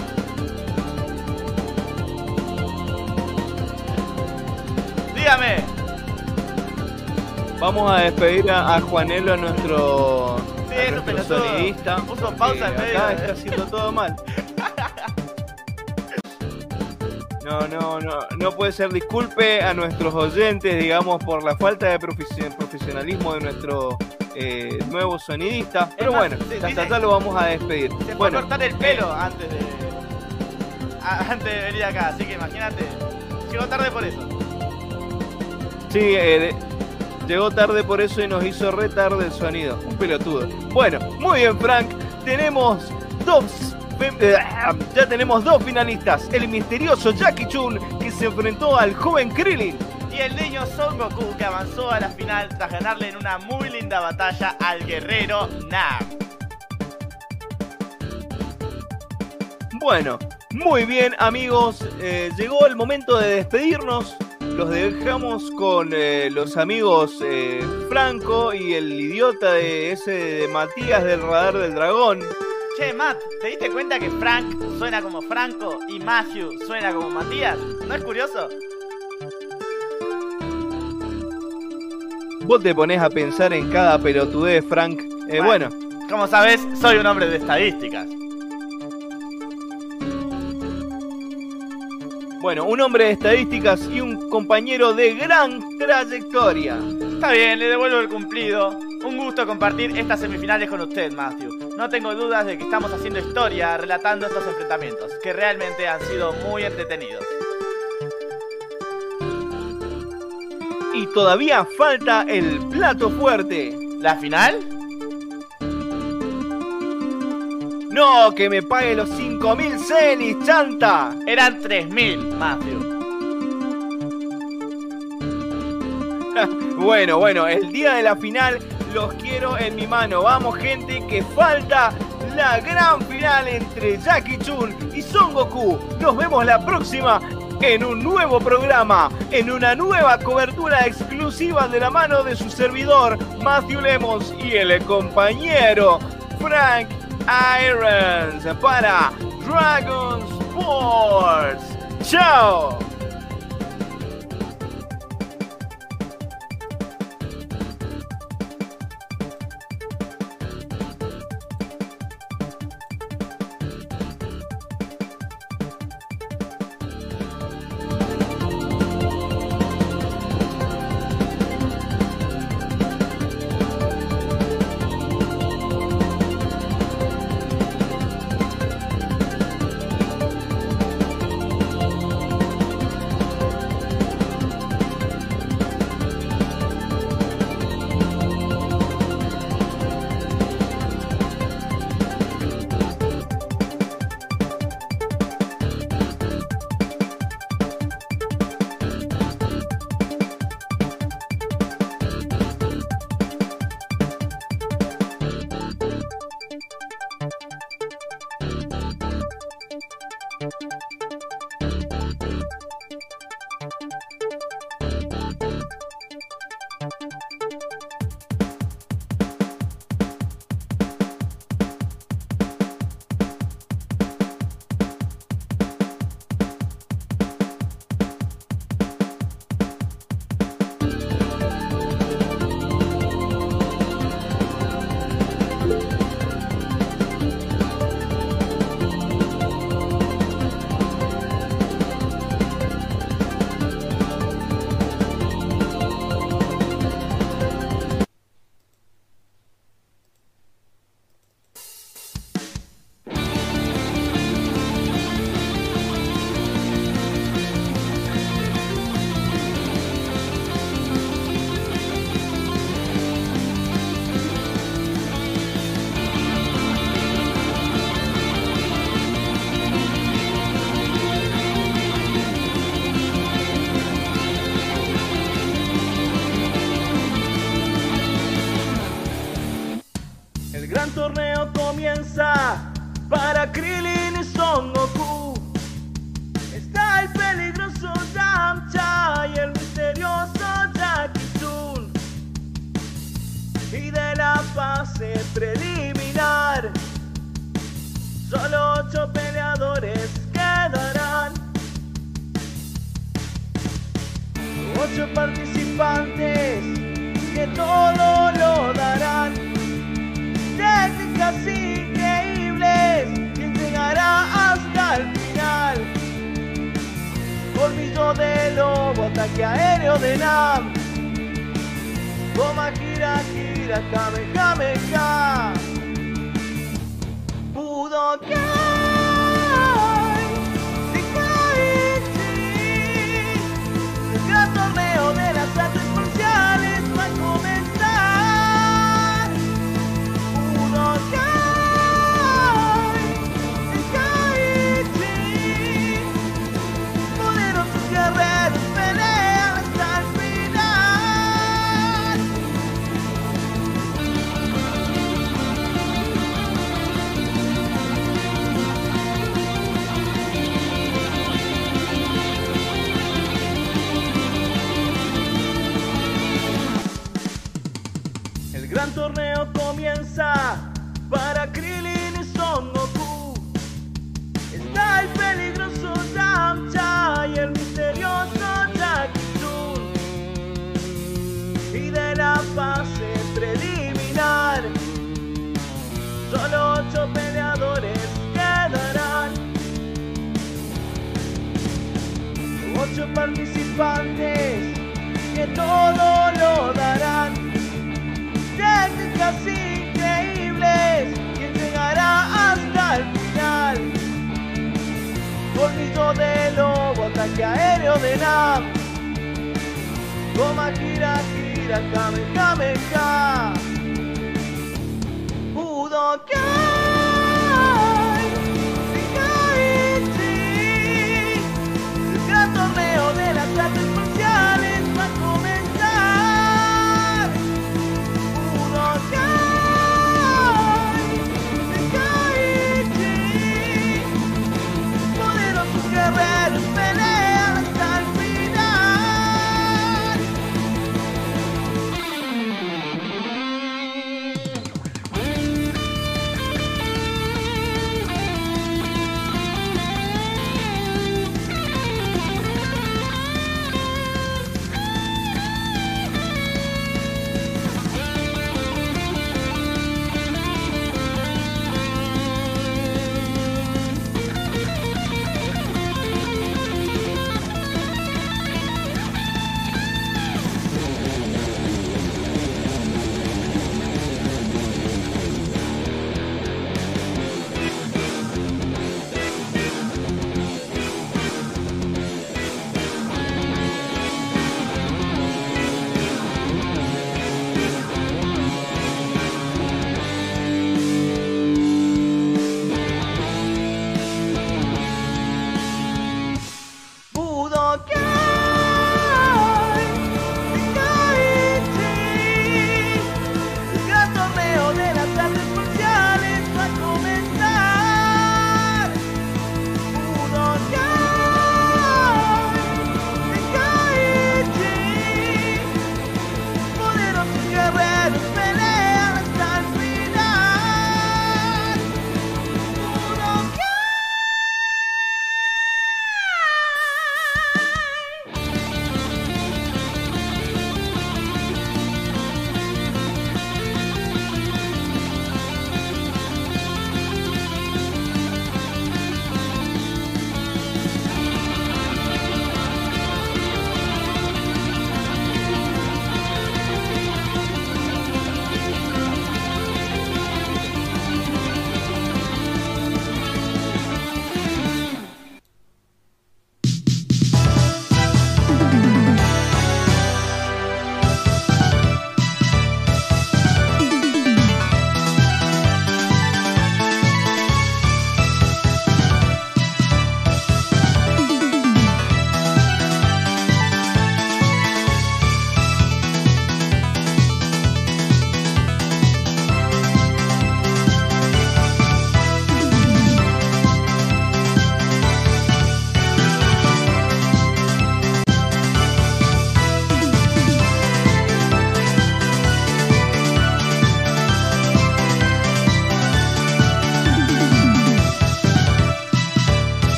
S3: Dígame.
S2: Vamos a despedir a, a Juanelo, nuestro,
S3: Sí,
S2: a nuestro sonidista.
S3: Puso pausa en medio
S2: Acá está haciendo todo mal. No, no, no, no puede ser. Disculpe a nuestros oyentes, digamos, por la falta de profesio- profesionalismo de nuestro eh, nuevo sonidista. Pero
S3: más,
S2: bueno,
S3: sí,
S2: hasta acá lo vamos a despedir.
S3: Se fue
S2: Bueno,
S3: a cortar el pelo antes de. a- antes de venir acá, así que imagínate. Llegó tarde por eso.
S2: Sí, eh, llegó tarde por eso y nos hizo re tarde el sonido. Un pelotudo. Bueno, muy bien, Frank. Tenemos dos. Ya tenemos dos finalistas. El misterioso Jackie Chun que se enfrentó al joven Krillin.
S3: Y el niño Son Goku que avanzó a la final tras ganarle en una muy linda batalla al guerrero Nam.
S2: Bueno, muy bien, amigos. eh, llegó el momento de despedirnos. Los dejamos con eh, los amigos eh, Franco y el idiota de ese de Matías del Radar del Dragón.
S3: Che, Matt, ¿te diste cuenta que Frank suena como Franco y Matthew suena como Matías? ¿No es curioso?
S2: Vos te pones a pensar en cada pelotudez, Frank. Eh, bueno,
S3: Como sabes, soy un hombre de estadísticas.
S2: bueno, un hombre de estadísticas y un compañero de gran trayectoria.
S3: Está bien, le devuelvo el cumplido. Un gusto compartir estas semifinales con usted, Matthew. No tengo dudas de que estamos haciendo historia relatando estos enfrentamientos, que realmente han sido muy entretenidos.
S2: Y todavía falta el plato fuerte.
S3: ¿La final?
S2: No, que me pague los 5.000 celis, chanta.
S3: Eran 3.000, Matthew.
S2: bueno, bueno, el día de la final los quiero en mi mano. Vamos, gente, que falta la gran final entre Jackie Chun y Son Goku. Nos vemos la próxima en un nuevo programa, en una nueva cobertura exclusiva de la mano de su servidor, Matthew Lemos, y el compañero Frank Irons para Dragon Sports. ¡Chao!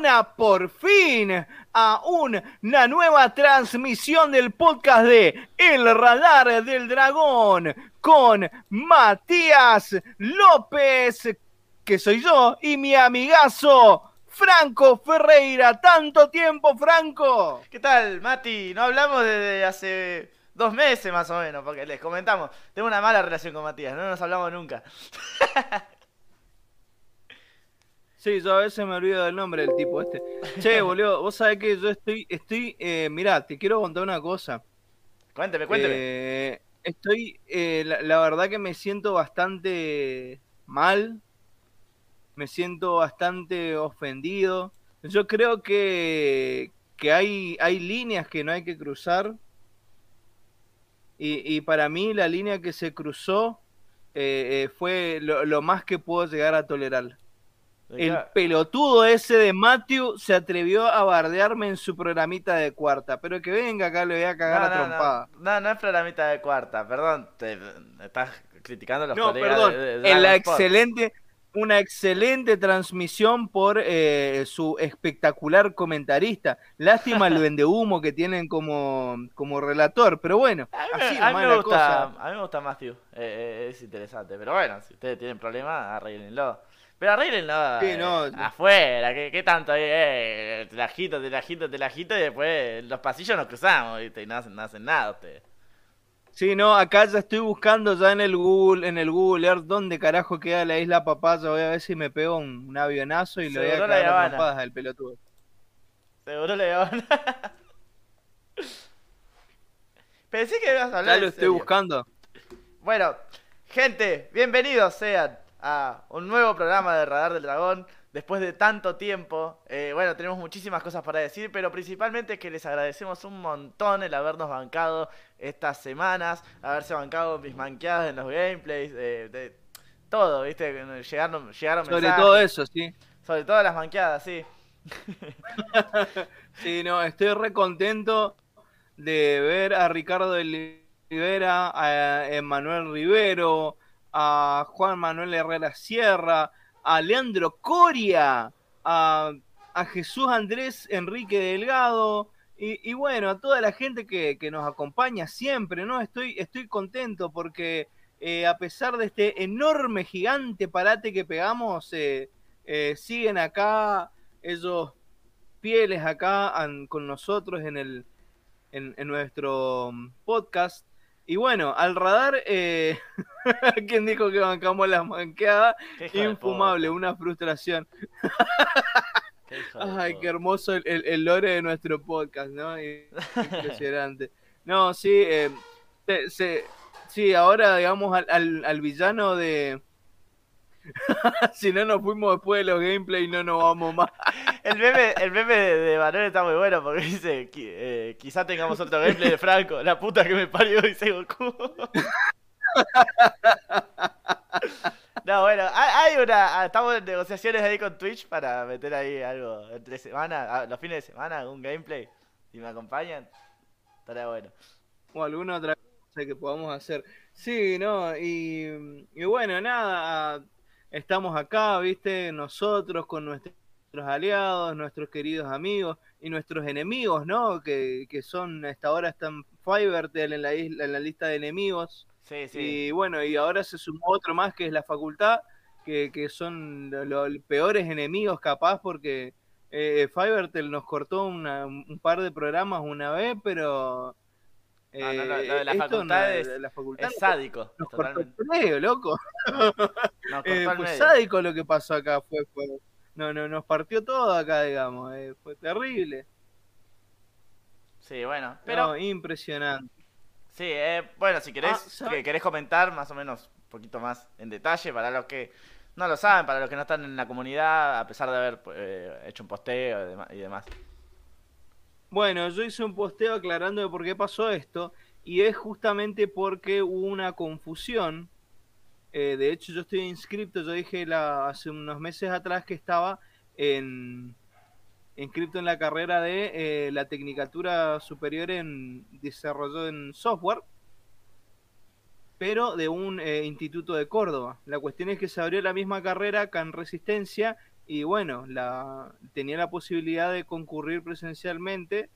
S2: Una por fin, a una nueva transmisión del podcast de El Radar del Dragón con Matías López, que soy yo, y mi amigazo Franco Ferreira. Tanto tiempo, Franco.
S3: ¿Qué tal, Mati? No hablamos desde hace dos meses más o menos, porque les comentamos. Tengo una mala relación con Matías, no nos hablamos nunca.
S2: Sí, yo a veces me olvido del nombre del tipo este. Che, boludo, vos sabés que yo estoy, estoy, eh, mirá, te quiero contar una cosa.
S3: Cuénteme, cuénteme.
S2: Eh, estoy, eh, la, la verdad que me siento bastante mal, me siento bastante ofendido. Yo creo que, que hay, hay líneas que no hay que cruzar. Y, y para mí la línea que se cruzó eh, fue lo, lo más que puedo llegar a tolerar. El pelotudo ese de Matthew se atrevió a bardearme en su programita de cuarta. Pero que venga acá, le voy a cagar
S3: no,
S2: a trompada.
S3: No, no, no es programita de cuarta, perdón. Te, estás criticando a los
S2: No,
S3: colegas
S2: perdón.
S3: de, de
S2: en la
S3: Sport.
S2: excelente, una excelente transmisión por eh, su espectacular comentarista. Lástima el vendehumo que tienen como, como relator, pero bueno,
S3: A mí,
S2: así
S3: me- a mí
S2: nomás
S3: me
S2: la
S3: gusta,
S2: cosa.
S3: a mí me gusta Matthew, eh, eh, es interesante, pero bueno, si ustedes tienen problemas, arreglenlo. Pero arreglenlo
S2: Sí,
S3: eh,
S2: no.
S3: afuera, ¿qué, qué tanto? ahí, Eh, te la agito, te la agito, te la agito y después los pasillos nos cruzamos, ¿viste? Y no hacen, no hacen nada ustedes.
S2: Sí, no, acá ya estoy buscando ya en el Google, en el Google Earth dónde carajo queda la isla Papaya. Voy a ver si me pego un, un avionazo y le voy a
S3: Seguro la
S2: cagar
S3: Habana.
S2: trompadas al pelotudo.
S3: Seguro le van Pensé que ibas a hablar
S2: Ya lo estoy buscando.
S3: Bueno, gente, bienvenidos sean a un nuevo programa de Radar del Dragón. Después de tanto tiempo, eh, bueno, tenemos muchísimas cosas para decir, pero principalmente que les agradecemos un montón el habernos bancado estas semanas, haberse bancado mis manqueadas en los gameplays, eh, de todo, ¿viste? Llegaron, llegaron
S2: Sobre
S3: mensajes,
S2: todo eso, sí.
S3: Sobre todo las manqueadas, sí.
S2: Sí, no, estoy re contento de ver a Ricardo de Rivera, a Emanuel Rivero, a Juan Manuel Herrera Sierra, a Leandro Coria, a, a Jesús Andrés Enrique Delgado, y, bueno, a toda la gente que, que nos acompaña siempre, ¿no? Estoy, estoy contento porque eh, a pesar de este enorme, gigante parate que pegamos, eh, eh, siguen acá ellos fieles acá con nosotros en el en nuestro mm, podcast. Y bueno, al radar, eh, ¿quién dijo que bancamos las manqueadas? Infumable, una frustración.
S3: qué
S2: Ay, qué hermoso el, el- el lore de nuestro podcast, ¿no? Impresionante. No, sí, eh, se- se- sí, ahora digamos al, al- al villano de... si no nos fuimos después de los gameplays, no nos vamos más.
S3: El meme, el meme de, de Manuel está muy bueno porque dice, "Qui- eh, quizá tengamos otro gameplay de Franco, la puta que me parió, dice Goku. No, bueno, hay hay una, ah, estamos en negociaciones ahí con Twitch para meter ahí algo entre semana, ah, los fines de semana, algún gameplay, si me acompañan, estaría bueno.
S2: o alguna otra cosa que podamos hacer. Sí, no, y, y bueno, nada, estamos acá, viste, nosotros con nuestros aliados, nuestros queridos amigos y nuestros enemigos, ¿no? Que, que son, hasta ahora están Fivertel en la, isla, en la lista de enemigos.
S3: Sí, sí.
S2: Y bueno, y ahora se sumó otro más que es la facultad, que, que son lo- los peores enemigos capaz porque eh, Fivertel nos cortó una- un par de programas una vez, pero...
S3: No, no, lo-
S2: eh,
S3: lo de la facultad
S2: no-
S3: es-
S2: la facultad
S3: Es
S2: nos-
S3: sádico,
S2: nos cortó
S3: totalmente.
S2: el medio, loco.
S3: Nos
S2: Eh, fue
S3: medio.
S2: sádico lo que pasó acá, fue, fue- no, no, nos partió todo acá, digamos, eh, fue terrible.
S3: Sí, bueno, pero...
S2: No, impresionante.
S3: Sí, eh, bueno, si querés,
S2: Ah,
S3: que querés comentar más o menos un poquito más en detalle para los que no lo saben, para los que no están en la comunidad, a pesar de haber hecho un posteo y demás.
S2: Bueno, yo hice un posteo aclarando de por qué pasó esto y es justamente porque hubo una confusión. Eh, de hecho, yo estoy inscripto, yo dije la, hace unos meses atrás que estaba en, inscripto en la carrera de eh, la Tecnicatura Superior en Desarrollo en Software, pero de un eh, instituto de Córdoba. La cuestión es que se abrió la misma carrera en Resistencia y bueno, la, tenía la posibilidad de concurrir presencialmente,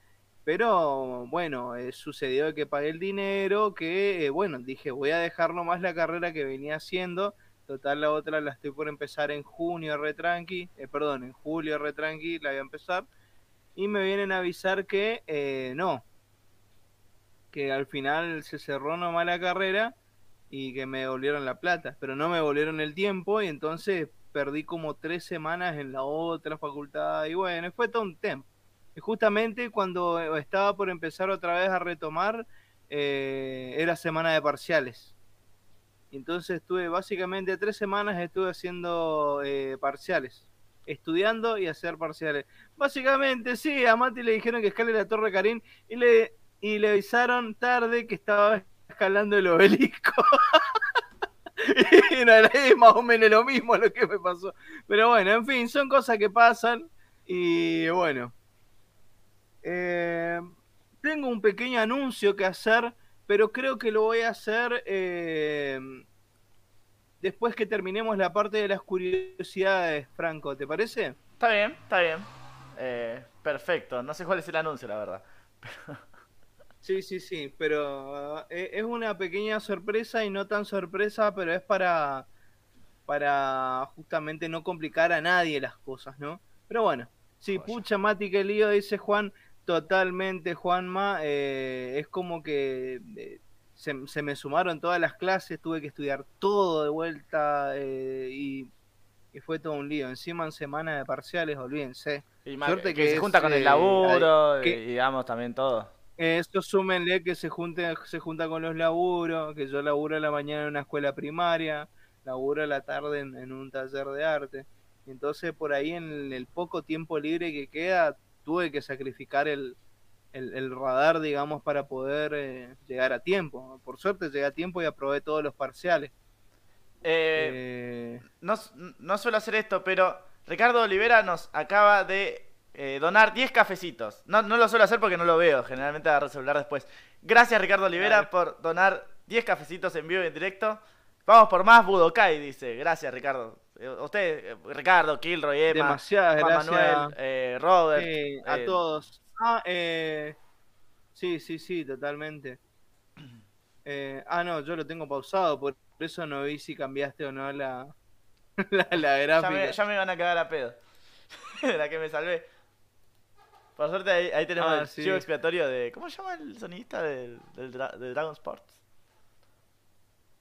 S2: pero bueno, eh, sucedió que pagué el dinero, que eh, bueno, dije voy a dejar nomás la carrera que venía haciendo, total la otra la estoy por empezar en junio retranqui, eh, perdón, en julio retranqui la voy a empezar, y me vienen a avisar que eh, no, que al final se cerró nomás la carrera y que me devolvieron la plata, pero no me devolvieron el tiempo y entonces perdí como tres semanas en la otra facultad y bueno, fue todo un tema. Y justamente cuando estaba por empezar otra vez a retomar, eh, era semana de parciales. Entonces estuve básicamente tres semanas estuve haciendo eh, parciales, estudiando y hacer parciales. Básicamente, sí, a Mati le dijeron que escale la Torre Karim y le, y le avisaron tarde que estaba escalando el obelisco. y no, es más o menos lo mismo lo que me pasó. Pero bueno, en fin, son cosas que pasan. Y bueno. Eh, tengo un pequeño anuncio que hacer, pero creo que lo voy a hacer eh, después que terminemos la parte de las curiosidades, Franco, ¿te parece?
S3: Está bien, está bien. Eh, perfecto. No sé cuál es el anuncio, la verdad.
S2: Sí, sí, sí, pero uh, es una pequeña sorpresa y no tan sorpresa, pero es para, para justamente no complicar a nadie las cosas, ¿no? Pero bueno, sí, pucha, Mati, qué lío, dice Juan, totalmente, Juanma, eh, es como que eh, se, se me sumaron todas las clases, tuve que estudiar todo de vuelta eh, y, y fue todo un lío. Encima en semana de parciales, olvídense.
S3: Y
S2: Suerte
S3: que,
S2: que
S3: se
S2: es,
S3: junta con el
S2: eh,
S3: laburo
S2: que-
S3: y digamos también todo.
S2: Esto súmenle que se junte, se junta con los laburos, que yo laburo a la mañana en una escuela primaria, laburo a la tarde en, en un taller de arte. Y entonces por ahí en el poco tiempo libre que queda, tuve que sacrificar el, el, el radar, digamos, para poder eh, llegar a tiempo. Por suerte llegué a tiempo y aprobé todos los parciales.
S3: Eh,
S2: Eh,
S3: no, no suelo hacer esto, pero Ricardo Olivera nos acaba de eh, donar 10 cafecitos. No, no lo suelo hacer porque no lo veo, generalmente agarro el celular después. Gracias Ricardo Olivera por donar 10 cafecitos en vivo y en directo. Vamos por más Budokai, dice. Gracias Ricardo. Eh, Usted, eh, Ricardo, Kilroy, Emma,
S2: demasiadas
S3: Juan
S2: gracias.
S3: Manuel, eh, Robert.
S2: Sí, a
S3: eh,
S2: todos. Ah, eh, sí, sí, sí, totalmente. Ah, no, yo lo tengo pausado, por eso no vi si cambiaste o no la, la, la
S3: Ya
S2: gráfica.
S3: me, ya me van a cagar a pedo. La que me salvé. Por suerte ahí, ahí tenemos
S2: Ah,
S3: el
S2: sí.
S3: chivo expiatorio de. ¿Cómo se llama el sonidista del, del de Dragon Sports?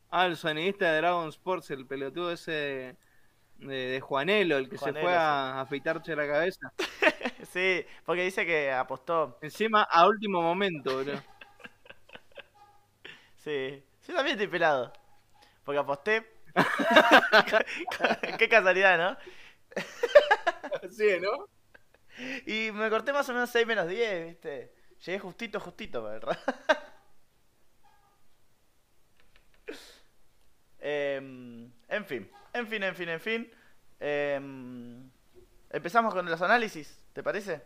S2: Ah, el sonidista de Dragon Sports, el pelotudo ese de, de, Juanelo, el que
S3: Juanelo,
S2: se fue a, a afeitarse la cabeza.
S3: sí, porque dice que apostó.
S2: Encima, a último momento, bro.
S3: Sí, sí, también estoy pelado. Porque aposté. Qué casualidad, ¿no?
S2: Sí, ¿no?
S3: Y me corté más o menos 6 menos 10, ¿viste? Llegué justito, justito, ¿verdad? Em, en fin, en fin, en fin, en fin. Em, empezamos con los análisis, ¿te parece?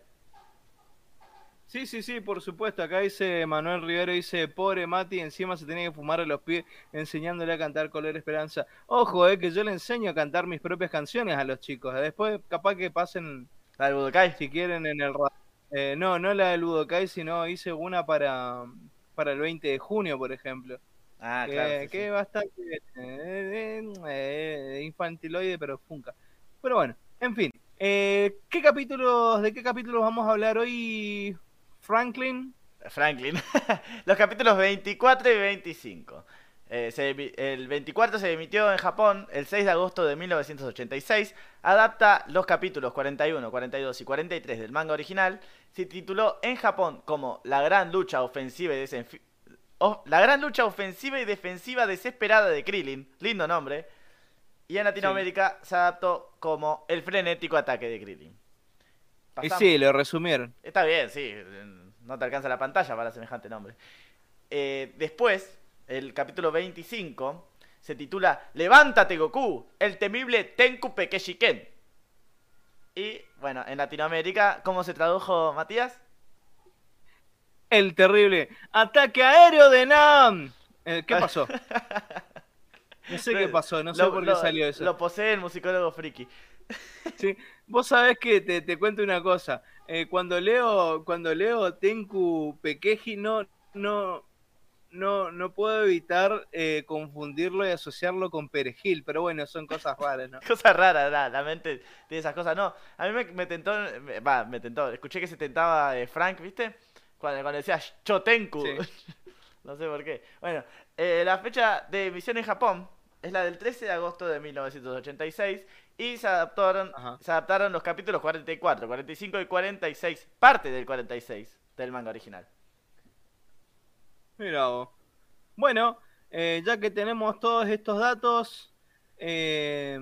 S2: Sí, sí, sí, por supuesto. Acá dice Manuel Rivero, dice, pobre Mati, encima se tiene que fumar a los pies enseñándole a cantar Color Esperanza. Ojo, eh, que yo le enseño a cantar mis propias canciones a los chicos. Después capaz que pasen,
S3: La del Budokai.
S2: si quieren, en el... Eh, no, no la del Budokai, sino hice una para, para el 20 de junio, por ejemplo.
S3: Ah,
S2: que,
S3: claro.
S2: que
S3: sí.
S2: es bastante eh, eh, eh, infantiloide, pero funca. Pero bueno, en fin. Eh, ¿qué capítulos, ¿De qué capítulos vamos a hablar hoy, Franklin?
S3: Franklin. Los capítulos 24 y 25. Eh, se el 24 se emitió en Japón el 6 de agosto de 1986. Adapta los capítulos 41, 42 y 43 del manga original. Se tituló en Japón como La gran lucha ofensiva y La gran lucha ofensiva y defensiva desesperada de Krillin. Lindo nombre. Y en Latinoamérica se adaptó como El frenético ataque de Krillin.
S2: Y sí, lo resumieron.
S3: Está bien, sí. No te alcanza la pantalla para semejante nombre. Eh, después, el capítulo 25 se titula Levántate Goku, el temible Tenku Pekeshiken. Y bueno, en Latinoamérica, ¿cómo se tradujo Matías?
S2: El terrible ataque aéreo de Nam. Eh, ¿Qué pasó? No sé qué pasó, no sé
S3: Lo-
S2: por qué
S3: lo-
S2: salió eso.
S3: Lo posee el musicólogo friki.
S2: Sí. Vos sabés que te, te cuento una cosa. Eh, cuando leo, cuando leo Tenku Pekeji, no, no, no, no puedo evitar eh, confundirlo y asociarlo con perejil, pero bueno, son cosas raras, ¿no?
S3: Cosas raras, la, la mente tiene esas cosas. No, a mí me, me tentó, me- va, me tentó. Escuché que se tentaba eh, Frank, ¿viste? Cuando, cuando decía Chotenku.
S2: Sí.
S3: no sé por qué. Bueno, eh, la fecha de emisión en Japón es la del 13 de agosto de 1986 y se adaptaron,
S2: Ajá.
S3: se adaptaron los capítulos 44, 45 y 46, parte del 46 del manga original.
S2: Mira vos. Bueno, eh, ya que tenemos todos estos datos, eh,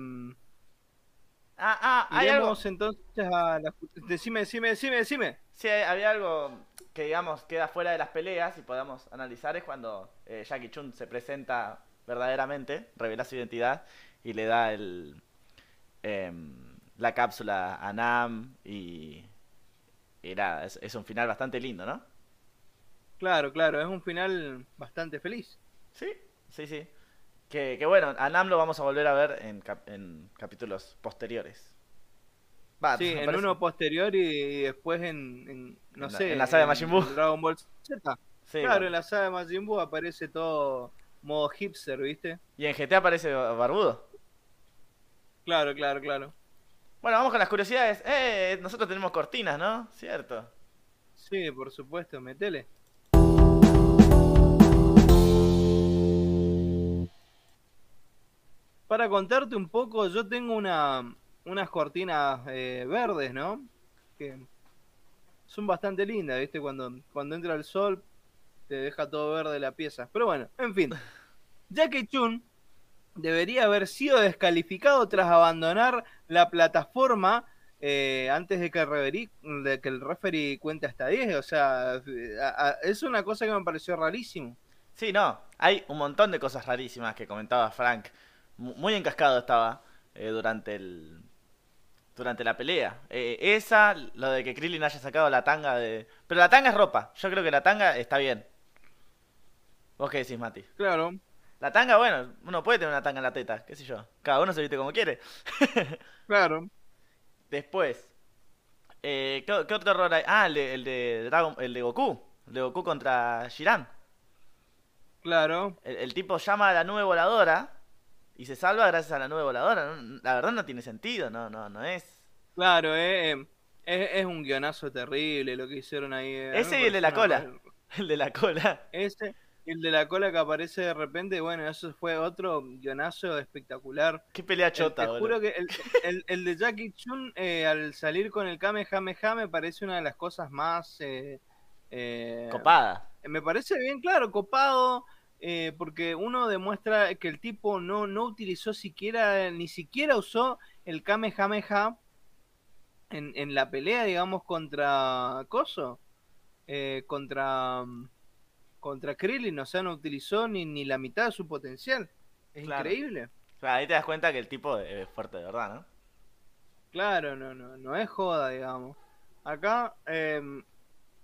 S3: Ah, ah, hay algo.
S2: entonces a la... Decime, decime, decime, decime.
S3: Sí, había algo que, digamos, queda fuera de las peleas y podamos analizar es cuando eh, Jackie Chun se presenta verdaderamente, revela su identidad y le da el em, la cápsula a Nam y, y nada, es, es un final bastante lindo, ¿no?
S2: Claro, claro, es un final bastante feliz.
S3: Sí, sí, sí. Que, que bueno, a Nam lo vamos a volver a ver en, cap- en capítulos posteriores. Va,
S2: Sí, en uno posterior y después en, en, no
S3: En la-
S2: sé,
S3: en la saga de Majin Buu.
S2: Dragon Ball Z.
S3: Sí,
S2: claro,
S3: bueno.
S2: en la saga de Majin Buu aparece todo modo hipster, ¿viste?
S3: Y en GTA aparece Barbudo.
S2: Claro, claro, claro.
S3: Bueno, vamos con las curiosidades. Eh, nosotros tenemos cortinas, ¿no? Cierto.
S2: Sí, por supuesto, metele. Para contarte un poco, yo tengo una, unas cortinas eh, verdes, ¿no? Que son bastante lindas, ¿viste? Cuando, cuando entra el sol, te deja todo verde la pieza. Pero bueno, en fin. Jackie Chun debería haber sido descalificado tras abandonar la plataforma eh, antes de que, el referee, de que el referee cuente hasta 10. O sea, a- a- es una cosa que me pareció rarísimo.
S3: Sí, no. Hay un montón de cosas rarísimas que comentaba Frank. Mu- Muy encascado estaba eh, durante el durante la pelea. Eh, esa, lo de que Krillin haya sacado la tanga de... Pero la tanga es ropa. Yo creo que la tanga está bien. ¿Vos qué decís, Mati?
S2: Claro,
S3: La tanga, bueno, uno puede tener una tanga en la teta, qué sé yo. Cada uno se viste como quiere.
S2: claro.
S3: Después, eh, ¿qué, qué otro error hay? Ah, el de, el de Dragon, el de Goku. El de Goku contra Shiran.
S2: Claro,
S3: El, el tipo llama a la nube voladora y se salva gracias a la nube voladora. ¿no? La verdad no tiene sentido, no, no, no es.
S2: claro, eh, eh, es, es un guionazo terrible lo que hicieron ahí. eh,
S3: Ese y el de la cola. El de la cola.
S2: Ese y el de la cola que aparece de repente, bueno, eso fue otro guionazo espectacular.
S3: Qué pelea
S2: El-
S3: chota,
S2: te
S3: boludo.
S2: juro que el, el- el de Jackie Chun eh, al salir con el Kamehameha me parece una de las cosas más... eh, eh,
S3: Copada.
S2: me parece bien claro, copado, eh, porque uno demuestra que el tipo no, no utilizó siquiera, ni siquiera usó el Kamehameha en, en la pelea, digamos, contra Coso, eh, contra, mm, contra Krillin, o sea, no utilizó ni, ni la mitad de su potencial. Es
S3: Claro.
S2: increíble.
S3: Claro, ahí te das cuenta que el tipo es fuerte de verdad, ¿no?
S2: Claro, no, no, no es joda, digamos. Acá, eh,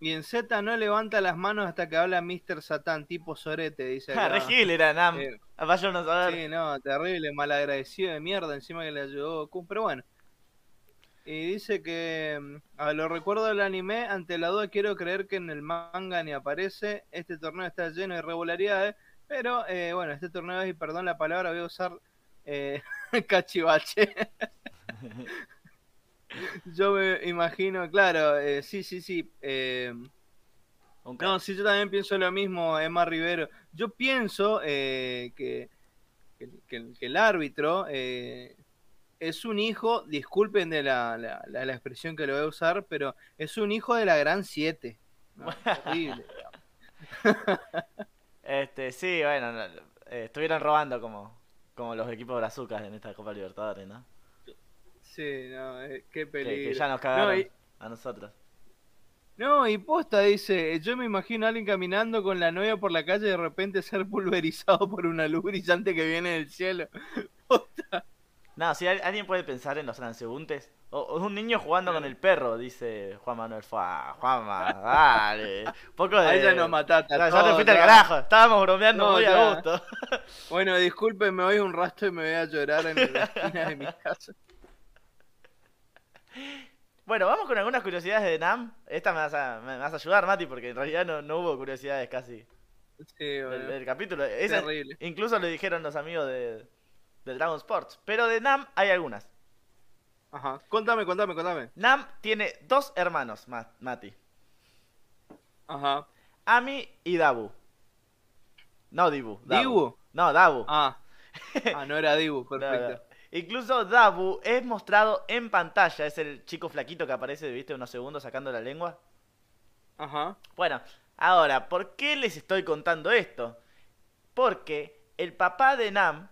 S2: y en Z no levanta las manos hasta que habla Mr. Satan, tipo sorete, dice
S3: Ah,
S2: acá.
S3: Re Gil era Nam.
S2: Eh,
S3: Vaya uno a saber.
S2: Sí, no, terrible, malagradecido de mierda, encima que le ayudó Goku, pero bueno. Y dice que mm, a lo recuerdo del anime, ante la duda quiero creer que en el manga ni aparece, este torneo está lleno de irregularidades, pero eh, bueno, este torneo es, y perdón la palabra, voy a usar eh, cachivache. Yo me imagino, claro, eh, sí, sí, sí. eh, no, sí, yo también pienso lo mismo, Emma Rivero. Yo pienso eh, que, que, que- el árbitro eh, es un hijo, disculpen de la, la, la- la expresión que lo voy a usar, pero es un hijo de la gran 7. terrible. digamos.
S3: Este, sí, bueno, no, eh, estuvieron robando como, como los equipos brazucas en esta Copa Libertadores, ¿no?
S2: Sí, no, eh, qué
S3: Que,
S2: peligro.
S3: que ya nos cagaron
S2: No, y-
S3: a nosotros.
S2: No, y posta dice, yo me imagino a alguien caminando con la novia por la calle y de repente ser pulverizado por una luz brillante que viene del cielo.
S3: No, si al- alguien puede pensar en los transeúntes. O, o un niño jugando con el perro, dice Juan Manuel. Fua, Juanma, dale. Poco de.
S2: Ahí ya nos mataste.
S3: Ya, te fuiste al carajo. Estábamos bromeando
S2: No,
S3: muy
S2: ya.
S3: a gusto.
S2: Bueno, disculpen, me voy un rastro y me voy a llorar en la esquina de mi casa.
S3: Bueno, vamos con algunas curiosidades de Nam. Esta me vas a, me vas a ayudar, Mati, porque en realidad no, no hubo curiosidades casi
S2: Sí, bueno,
S3: del capítulo. Esa-
S2: terrible.
S3: incluso lo dijeron los amigos de, de Dragon Sports. Pero de Nam hay algunas.
S2: Ajá. Contame, contame, contame.
S3: Nam tiene dos hermanos, Ma- Mati.
S2: Ajá.
S3: Ami y Dabu. No Dibu. Dabu.
S2: ¿Dibu?
S3: No, Dabu.
S2: Ah. Ah, no era Dibu,
S3: No, no. Incluso Dabu es mostrado en pantalla. Es el chico flaquito que aparece, viste, unos segundos sacando la lengua.
S2: Ajá.
S3: Bueno, ahora, ¿por qué les estoy contando esto? Porque el papá de Nam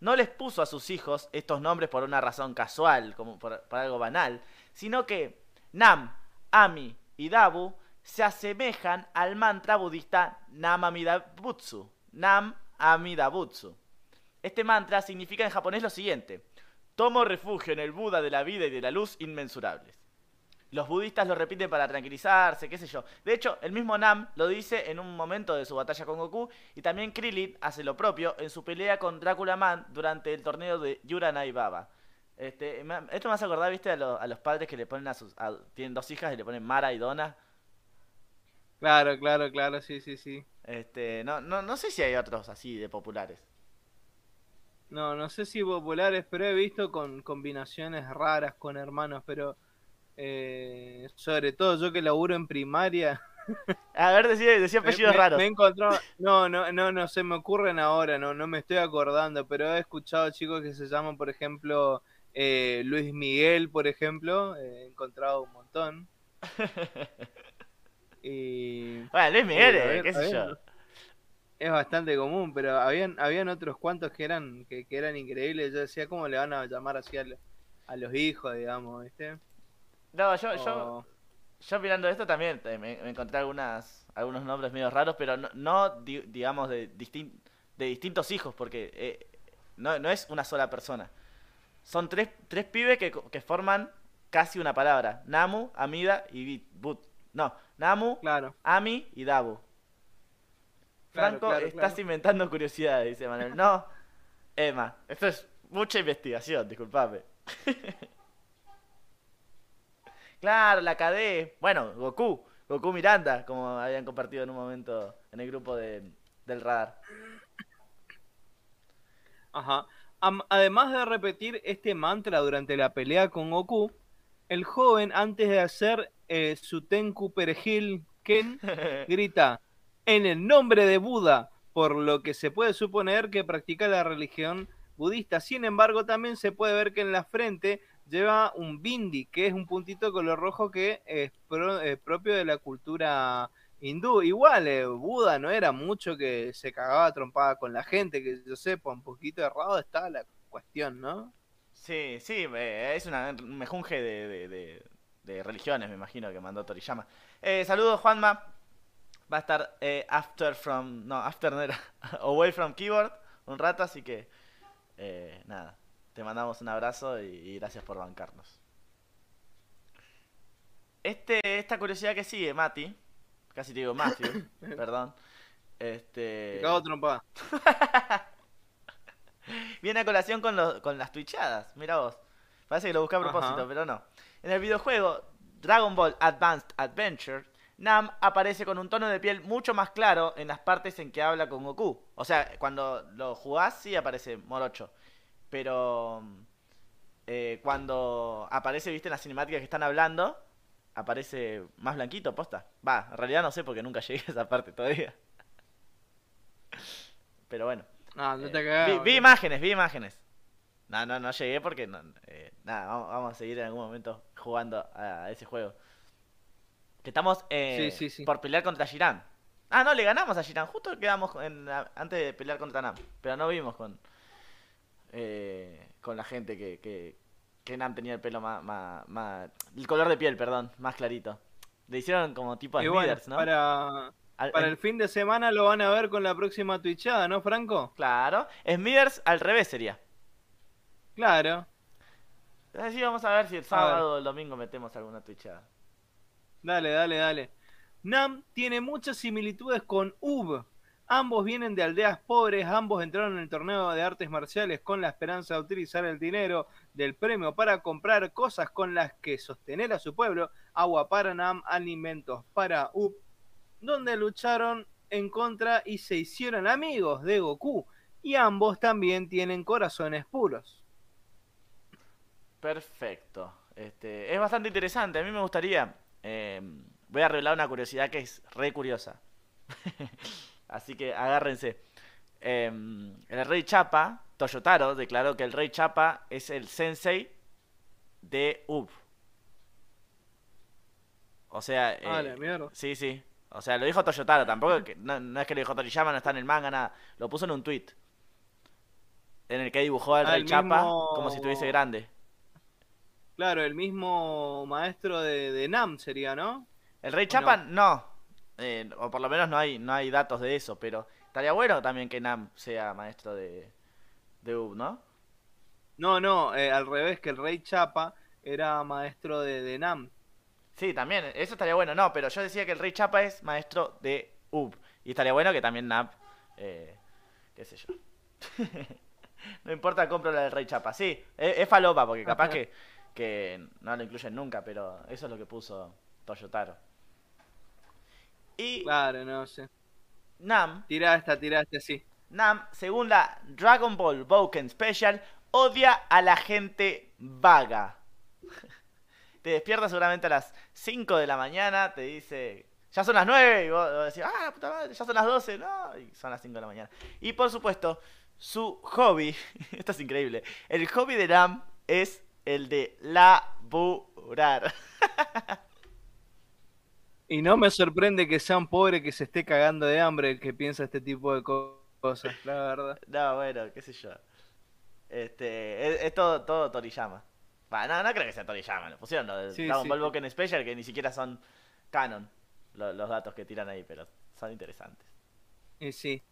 S3: no les puso a sus hijos estos nombres por una razón casual, como por, por algo banal, sino que Nam, Ami y Dabu se asemejan al mantra budista Nam Amida Butsu. Nam Amida Butsu. Este mantra significa en japonés lo siguiente: Tomo refugio en el Buda de la vida y de la luz inmensurables. Los budistas lo repiten para tranquilizarse, qué sé yo. De hecho, el mismo Nam lo dice en un momento de su batalla con Goku y también Krillin hace lo propio en su pelea con Drácula Man durante el torneo de Yuranai Baba. Este, esto me hace acordar, viste, a, lo- a los padres que le ponen a sus... a- tienen dos hijas y le ponen Mara y Donna.
S2: Claro, claro, claro, sí, sí, sí.
S3: Este, no, no, no sé si hay otros así de populares.
S2: No, no sé si populares, pero he visto con combinaciones raras con hermanos, pero eh, sobre todo yo que laburo en primaria.
S3: A ver, decía, decía apellidos
S2: me-
S3: raros.
S2: me he encontrado- no, no, no, no se me ocurren ahora, no, no me estoy acordando, pero he escuchado chicos que se llaman, por ejemplo, eh, Luis Miguel, por ejemplo, eh, he encontrado un montón. Y
S3: Bueno, Luis Miguel, eh,
S2: ver,
S3: qué sé yo.
S2: Es bastante común, pero habían, habían otros cuantos que eran, que, que eran increíbles. Yo decía, ¿cómo le van a llamar así a, lo- a los hijos, digamos, viste?
S3: No, yo, yo,
S2: O-
S3: Yo mirando esto también eh, me, me encontré algunas, algunos nombres medio raros, pero no, no di- digamos de, distin- de distintos hijos, porque eh, no, no es una sola persona. Son tres, tres pibes que, que forman casi una palabra. Namu, Amida y Bit- But. No, Namu,
S2: Claro.
S3: Ami y Dabu. Franco,
S2: claro,
S3: estás
S2: claro.
S3: inventando curiosidades, dice Manuel. No, Emma, esto es mucha investigación, disculpame. claro, la KD. Bueno, Goku. Goku Miranda, como habían compartido en un momento en el grupo de, del radar.
S2: Ajá. Además de repetir este mantra durante la pelea con Goku, el joven, antes de hacer eh, su Tenku Perejil Ken, grita en el nombre de Buda, por lo que se puede suponer que practica la religión budista. Sin embargo, también se puede ver que en la frente lleva un bindi, que es un puntito color rojo que es pro- eh, propio de la cultura hindú. Igual, eh, Buda no era mucho que se cagaba trompada con la gente, que yo sepa, un poquito errado está la cuestión, ¿no?
S3: Sí, sí, eh, es una, un mejunje de, de, religiones, me imagino, que mandó Toriyama. Saludos, Juanma. Va a estar eh, after from. No, after no era. Away from keyboard un rato, así que. eh, nada. Te mandamos un abrazo y, y gracias por bancarnos. Este, esta curiosidad que sigue, Mati. Casi te digo Matthew, perdón. Este.
S2: Se cagó trompada.
S3: Viene a colación con, los- con las twitchadas, mira vos. Parece que lo busqué a propósito,
S2: Ajá.
S3: pero no. En el videojuego Dragon Ball Advanced Adventure, Nam aparece con un tono de piel mucho más claro en las partes en que habla con Goku. O sea, cuando lo jugás sí aparece morocho. Pero eh, cuando aparece, viste, en las cinemáticas que están hablando, aparece más blanquito, posta. Va, en realidad no sé porque nunca llegué a esa parte todavía. Pero bueno.
S2: No, no te
S3: Eh, vi, imágenes, vi imágenes. No, no, no llegué porque no, eh, nada, vamos, vamos a seguir en algún momento jugando a ese juego. Que estamos eh,
S2: Sí, sí, sí.
S3: por pelear contra Jiran. Ah, no, le ganamos a Jiran. Justo quedamos en la- antes de pelear contra Nam. Pero no vimos con eh, con la gente que, que, que Nam tenía el pelo más, más, más- El color de piel, perdón, más clarito. Le hicieron como tipo
S2: bueno,
S3: Smithers, ¿no?
S2: para,
S3: Al-
S2: para
S3: en-
S2: el fin de semana lo van a ver con la próxima twitchada, ¿no, Franco?
S3: Claro. Smithers al revés sería.
S2: Claro.
S3: Así vamos a ver si el sábado o el domingo metemos alguna twitchada.
S2: Dale, dale, dale. Nam tiene muchas similitudes con Ub, Ambos vienen de aldeas pobres, ambos entraron en el torneo de artes marciales con la esperanza de utilizar el dinero del premio para comprar cosas con las que sostener a su pueblo, agua para Nam, alimentos para Up, donde lucharon en contra y se hicieron amigos de Goku, y ambos también tienen corazones puros.
S3: Perfecto. Este, es bastante interesante. A mí me gustaría. Eh, voy a revelar una curiosidad que es re curiosa. Así que agárrense. Eh, el rey Chapa, Toyotaro, declaró que el rey Chapa es el sensei de Ub. O sea, eh,
S2: Ah, mierda.
S3: sí, sí. O sea, lo dijo Toyotaro, tampoco que- no, no es que lo dijo Toriyama, no está en el manga, nada. Lo puso en un tweet. En el que dibujó al
S2: Ah,
S3: rey Chapa
S2: mismo-
S3: como si estuviese grande.
S2: Claro, el mismo maestro de, de Nam sería, ¿no?
S3: El Rey
S2: ¿O
S3: Chapa no. Eh, o por lo menos no hay, no hay datos de eso, pero estaría bueno también que Nam sea maestro de, de UB, ¿no?
S2: No, no, eh, al revés, que el rey Chapa era maestro de, de Nam.
S3: Sí, también, eso estaría bueno. No, pero yo decía que el Rey Chapa es maestro de UB. Y estaría bueno que también Nam, eh, qué sé yo. no importa, compro la del Rey Chapa. Sí, es, es falopa, porque capaz que, que no lo incluyen nunca, pero eso es lo que puso Toyotaro. Y
S2: Claro, no sé.
S3: Nam
S2: tirá esta, sí.
S3: Nam, según la Dragon Ball Boken Special, odia a la gente vaga. Te despierta seguramente a las 5 de la mañana, te dice, ya son las 9, y vos, vos decís, ah, puta madre, ya son las 12, no, y son las 5 de la mañana. Y por supuesto, su hobby, esto es increíble, el hobby de Nam es el de laburar.
S2: Y no me sorprende que sea un pobre que se esté cagando de hambre el que piensa este tipo de co- cosas, la verdad.
S3: No, bueno, qué sé yo. Este, es, es todo, todo Toriyama. Va, no, no creo que sea Toriyama, lo pusieron lo de
S2: Sí,
S3: Dragon
S2: sí,
S3: Ball
S2: sí.
S3: Boken Special, que ni siquiera son canon lo- los datos que tiran ahí, pero son interesantes.
S2: Y sí.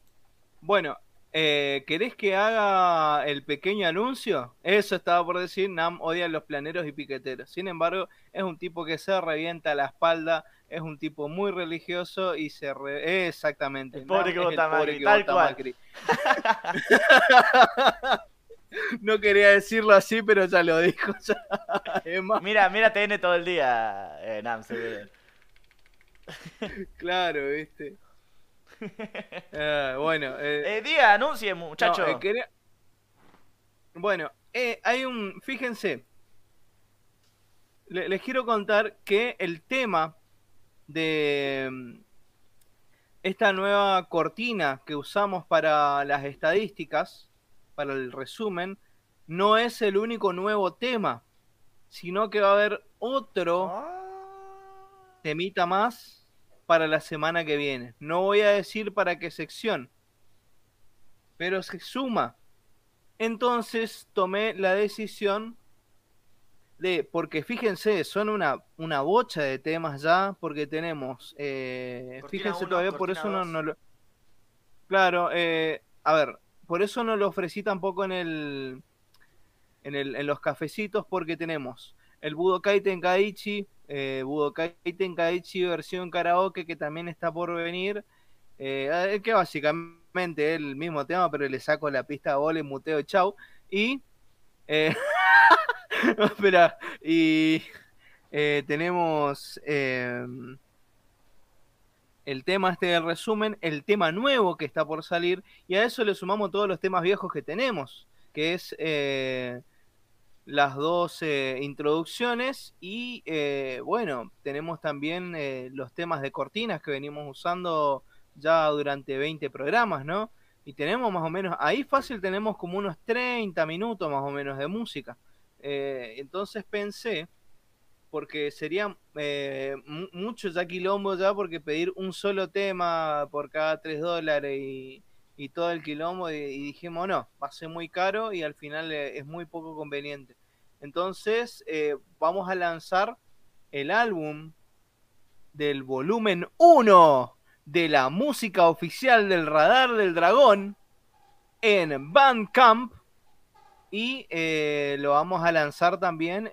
S2: Bueno, eh, ¿querés que haga el pequeño anuncio? Eso estaba por decir, Nam odia a los planeros y piqueteros. Sin embargo, es un tipo que se revienta la espalda, es un tipo muy religioso y se... Re... Exactamente.
S3: El pobre
S2: Nam
S3: que vota Macri,
S2: que
S3: tal cual.
S2: Macri. no quería decirlo así, pero ya lo dijo. ya.
S3: Mira, mira TN todo el día, eh, Nam, seguro.
S2: Claro, viste. Ah, bueno, eh,
S3: Eh, diga, anuncie, muchacho.
S2: No, eh, quería- Bueno, eh, hay un. Fíjense. Le- les quiero contar que el tema de mm, esta nueva cortina que usamos para las estadísticas, para el resumen, no es el único nuevo tema, sino que va a haber otro
S3: Ah.
S2: temita más para la semana que viene. No voy a decir para qué sección, pero se suma. Entonces tomé la decisión de, porque fíjense, son una, una bocha de temas ya, porque tenemos, eh, fíjense
S3: uno,
S2: todavía, por eso no, no lo... Claro, eh, a ver, por eso no lo ofrecí tampoco en el, en el, en los cafecitos, porque tenemos el Budokai Tenkaichi, eh, Budokai Tenkaichi versión karaoke que también está por venir, eh, que básicamente es el mismo tema, pero le saco la pista a bola, muteo chau. Y. eh, espera, y. eh, tenemos. eh, el tema este del resumen, el tema nuevo que está por salir, y a eso le sumamos todos los temas viejos que tenemos, que es eh, las dos eh, introducciones y eh, bueno, tenemos también eh, los temas de cortinas que venimos usando ya durante 20 programas, ¿no? Y tenemos más o menos, ahí fácil tenemos como unos 30 minutos más o menos de música. Eh, entonces pensé, porque sería eh, mu- mucho ya quilombo ya, porque pedir un solo tema por cada 3 dólares y, y todo el quilombo, y, dijimos, no, va a ser muy caro y al final eh, es muy poco conveniente. Entonces, eh, vamos a lanzar el álbum del volumen 1 de la música oficial del Radar del Dragón en Bandcamp y eh, lo vamos a lanzar también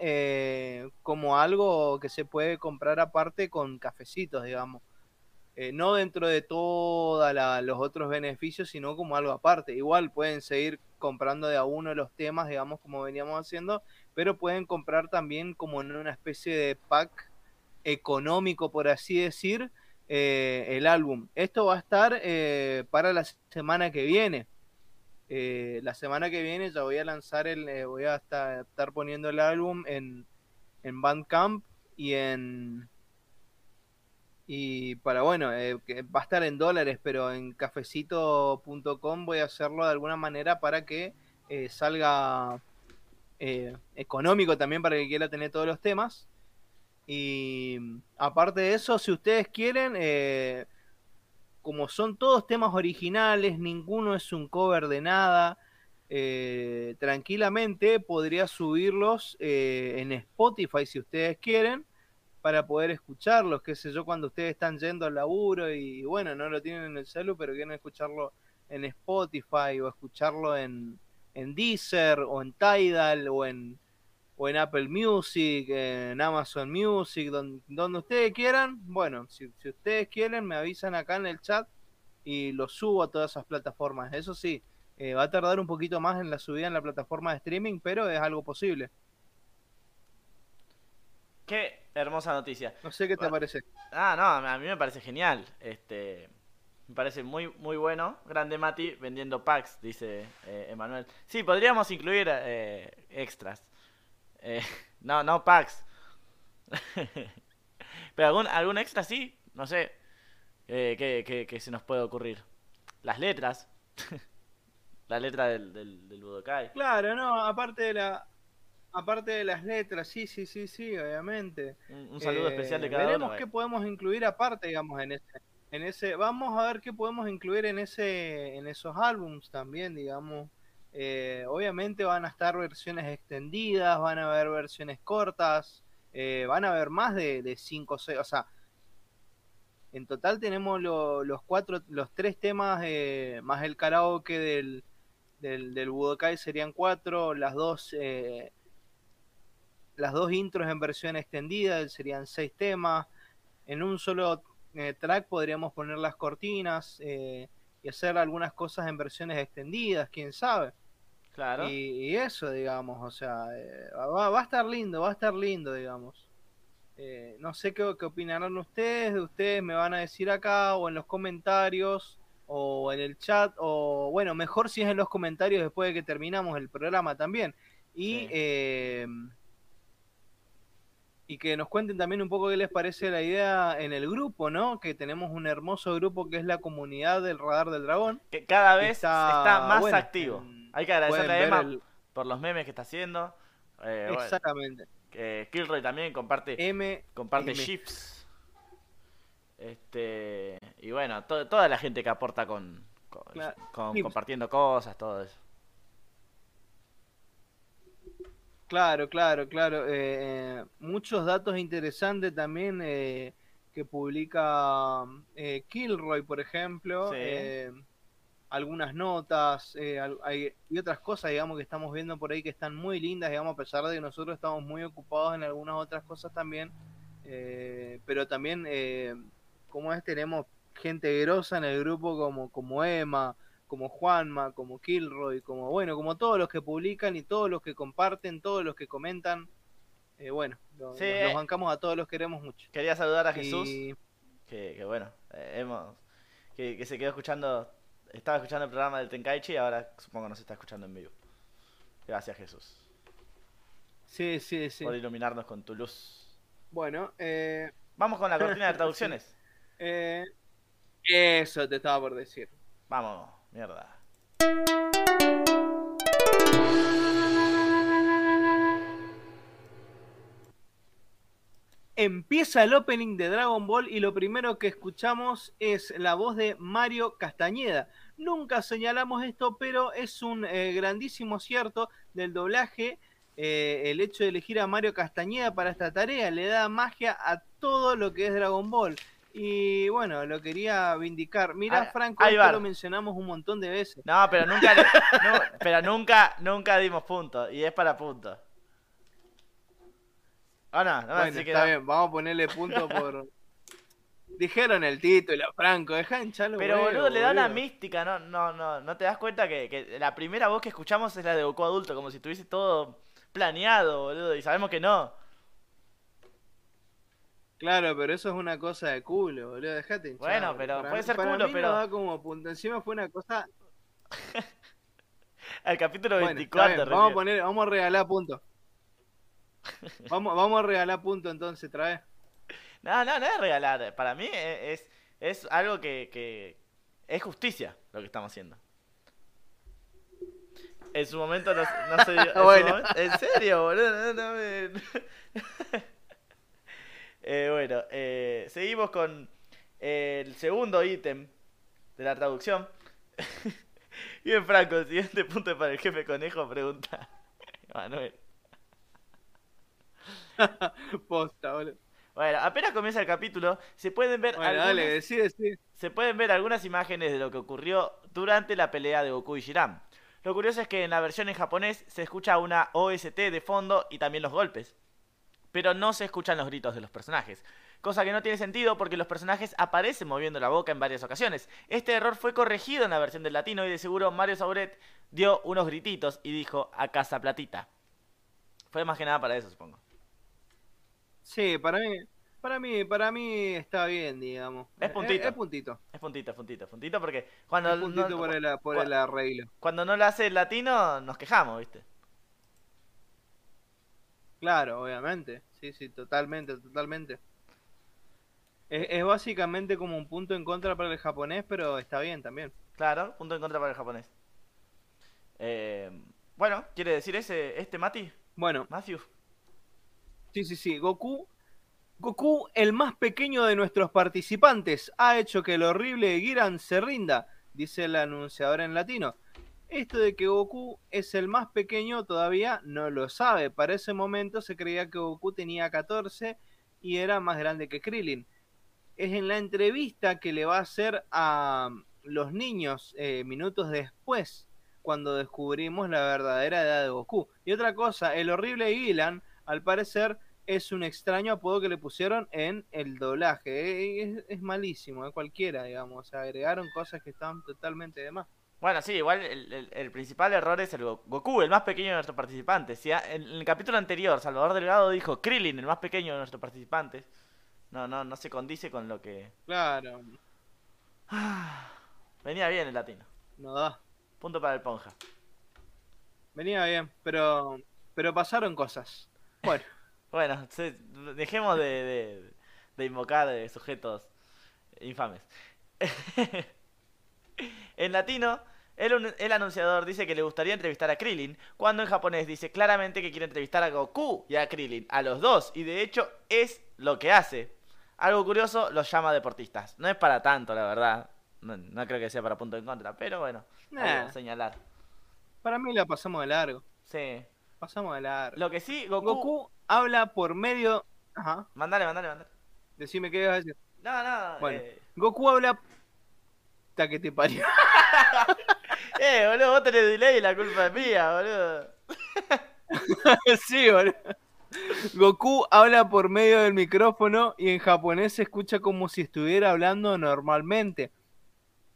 S2: como algo que se puede comprar aparte con cafecitos, digamos. Eh, no dentro de todos los otros beneficios, sino como algo aparte. Igual pueden seguir comprando de a uno los temas, digamos, como veníamos haciendo, pero pueden comprar también como en una especie de pack económico, por así decir, eh, el álbum. Esto va a estar eh, para la semana que viene. La semana que viene ya voy a lanzar el, voy a estar, poniendo el álbum en, en Bandcamp y en y para bueno, que va a estar en dólares, pero en cafecito.com voy a hacerlo de alguna manera para que salga económico también para que quiera tener todos los temas. Y aparte de eso, si ustedes quieren, eh, como son todos temas originales, ninguno es un cover de nada, eh, tranquilamente podría subirlos eh, en Spotify si ustedes quieren para poder escucharlos, qué sé yo, cuando ustedes están yendo al laburo y, bueno, no lo tienen en el celu, pero quieren escucharlo en Spotify o escucharlo en, en Deezer o en Tidal o en o en Apple Music, en Amazon Music, donde, ustedes quieran. Bueno, si, ustedes quieren, me avisan acá en el chat y lo subo a todas esas plataformas. Eso sí, eh, va a tardar un poquito más en la subida en la plataforma de streaming, pero es algo posible.
S3: Qué hermosa noticia.
S2: No sé qué te parece.
S3: Ah, no, a mí me parece genial. Este, me parece muy muy bueno. Grande Mati vendiendo packs, dice eh, Emanuel. Sí, podríamos incluir eh, extras. Eh, no, no packs. Pero algún, algún extra sí, no sé. Eh, ¿qué, se nos puede ocurrir? Las letras. la letra del, del, Budokai.
S2: Claro, no, aparte de la. Aparte de las letras, sí, sí, sí, sí, obviamente.
S3: Un, saludo especial de cada
S2: veremos qué podemos incluir aparte, digamos, en ese, en ese. Vamos a ver qué podemos incluir en ese, en esos álbums también, digamos. Eh, obviamente van a estar versiones extendidas, van a haber versiones cortas, eh, van a haber más de 5 o 6, o sea, en total tenemos los cuatro, los tres temas eh, más el karaoke del, del, del, Budokai serían cuatro, las dos las dos intros en versión extendida serían seis temas, en un solo track podríamos poner las cortinas y hacer algunas cosas en versiones extendidas, quién sabe.
S3: Claro.
S2: Y, eso, digamos, o sea, eh, va, va, a estar lindo, va a estar lindo, digamos. Eh, no sé qué, qué opinarán ustedes, ustedes me van a decir acá o en los comentarios o en el chat o bueno, mejor si es en los comentarios después de que terminamos el programa también. Y eh, y que nos cuenten también un poco qué les parece la idea en el grupo, ¿no? Que tenemos un hermoso grupo que es la comunidad del Radar del Dragón.
S3: Que cada vez está, más activo. Hay que agradecerle a Emma por los memes que está haciendo.
S2: Eh, Exactamente.
S3: que Kilroy también comparte,
S2: M,
S3: comparte chips. Este, y bueno, toda la gente que aporta con, compartiendo cosas, todo eso.
S2: Claro, claro, claro. Eh, eh, muchos datos interesantes también eh, que publica Kilroy, por ejemplo. algunas notas hay, y otras cosas, digamos, que estamos viendo por ahí que están muy lindas, digamos, a pesar de que nosotros estamos muy ocupados en algunas otras cosas también. pero también, como es, tenemos gente grosa en el grupo como, como Emma, como Juanma, como Kilroy, como bueno, como todos los que publican y todos los que comparten, todos los que comentan. Eh, bueno, los bancamos a todos los queremos mucho.
S3: Quería saludar a Jesús, que, bueno, eh, hemos, que, se quedó escuchando, estaba escuchando el programa del Tenkaichi y ahora supongo que nos está escuchando en vivo. Gracias Jesús.
S2: Sí, sí, sí.
S3: Por iluminarnos con tu luz.
S2: Bueno, eh...
S3: vamos con la cortina de traducciones.
S2: Eh, eso te estaba por decir.
S3: Vamos. Mierda.
S2: Empieza el opening de Dragon Ball y lo primero que escuchamos es la voz de Mario Castañeda. Nunca señalamos esto, pero es un eh, grandísimo acierto del doblaje. Eh, el hecho de elegir a Mario Castañeda para esta tarea le da magia a todo lo que es Dragon Ball. Y bueno, lo quería vindicar. Mira, ah, Franco, esto lo mencionamos un montón de veces.
S3: No, pero nunca, pero nunca, nunca dimos puntos. Y es para puntos.
S2: Ah, no, no bueno, está bien, vamos a ponerle punto por. Dijeron el título, Franco, deja hinchar los
S3: Pero boludo, le da una mística, no, no, no, no te das cuenta que, que la primera voz que escuchamos es la de Goku adulto, como si estuviese todo planeado, boludo, y sabemos que no.
S2: Claro, pero eso es una cosa de culo, boludo, dejate hinchar.
S3: Bueno, pero
S2: Para
S3: puede
S2: mí-
S3: ser
S2: para
S3: culo,
S2: mí
S3: pero-
S2: No da como punto, encima fue una cosa...
S3: Al capítulo
S2: Bueno, está
S3: 24,
S2: bien, vamos a poner, vamos a regalar puntos. Vamos, vamos a regalar puntos entonces, trae.
S3: No, no, no es regalar. Para mí e- es, es algo que, que es justicia lo que estamos haciendo. En su momento no, no se dio- en
S2: Bueno.
S3: momento- en serio, boludo. No, no me- Eh, bueno, eh, seguimos con eh, el segundo ítem de la traducción. Bien, Franco, el siguiente punto para el jefe conejo pregunta. Manuel.
S2: Posta, boludo.
S3: Bueno, apenas comienza el capítulo, se pueden ver
S2: Bueno,
S3: algunas-
S2: dale, decí, decí.
S3: se pueden ver algunas imágenes de lo que ocurrió durante la pelea de Goku y Jiran. Lo curioso es que en la versión en japonés se escucha una OST de fondo y también los golpes. Pero no se escuchan los gritos de los personajes. Cosa que no tiene sentido porque los personajes aparecen moviendo la boca en varias ocasiones. Este error fue corregido en la versión del latino y de seguro Mario Sauret dio unos grititos y dijo a casa platita. Fue más que nada para eso, supongo.
S2: Sí, para mí, para mí, para mí está bien, digamos.
S3: Es puntito.
S2: Es, puntito.
S3: Es puntito, es puntito, es puntito porque cuando,
S2: Es puntito
S3: no-
S2: por, el, por el arreglo.
S3: cuando no lo hace el latino nos quejamos, ¿viste?
S2: Claro, obviamente. Sí, sí, totalmente, totalmente. Es, es básicamente como un punto en contra para el japonés, pero está bien también.
S3: Claro, punto en contra para el japonés. Eh, bueno, ¿quiere decir ese, este Mati?
S2: Bueno,
S3: Matthew.
S2: sí, sí, sí. Goku, Goku, el más pequeño de nuestros participantes, ha hecho que el horrible Giran se rinda, dice el anunciador en latino. Esto de que Goku es el más pequeño todavía no lo sabe. Para ese momento se creía que Goku tenía 14 y era más grande que Krillin. Es en la entrevista que le va a hacer a los niños eh, minutos después, cuando descubrimos la verdadera edad de Goku. Y otra cosa, el horrible Gilan, al parecer, es un extraño apodo que le pusieron en el doblaje. Eh, Es, es malísimo, es cualquiera, digamos. O sea, agregaron cosas que estaban totalmente de más.
S3: Bueno, sí, igual el, el- el principal error es el Go- Goku, el más pequeño de nuestros participantes. Si a- en, el capítulo anterior, Salvador Delgado dijo Krillin, el más pequeño de nuestros participantes. No, no, no se condice con lo que.
S2: Claro,
S3: Venía bien el latino.
S2: no da.
S3: Punto para el Ponja.
S2: Venía bien, pero pero pasaron cosas. Bueno,
S3: Bueno, se- dejemos de, de- de invocar eh, sujetos infames. en latino, el, un- el anunciador dice que le gustaría entrevistar a Krillin, cuando en japonés dice claramente que quiere entrevistar a Goku y a Krillin, a los dos, y de hecho es lo que hace. Algo curioso, los llama deportistas. No es para tanto, la verdad. No, no creo que sea para punto en contra, pero bueno,
S2: Nah.
S3: a señalar.
S2: para mí la pasamos de largo.
S3: Sí.
S2: Pasamos de largo.
S3: Lo que sí, Goku...
S2: Goku habla por medio. Ajá,
S3: Mandale, mandale, mandale.
S2: decime qué ibas a decir.
S3: No, no.
S2: Bueno.
S3: eh,
S2: Goku habla. Ta que te parió.
S3: Eh, boludo, vos tenés delay y la culpa es mía, boludo.
S2: sí, boludo. Goku habla por medio del micrófono y en japonés se escucha como si estuviera hablando normalmente.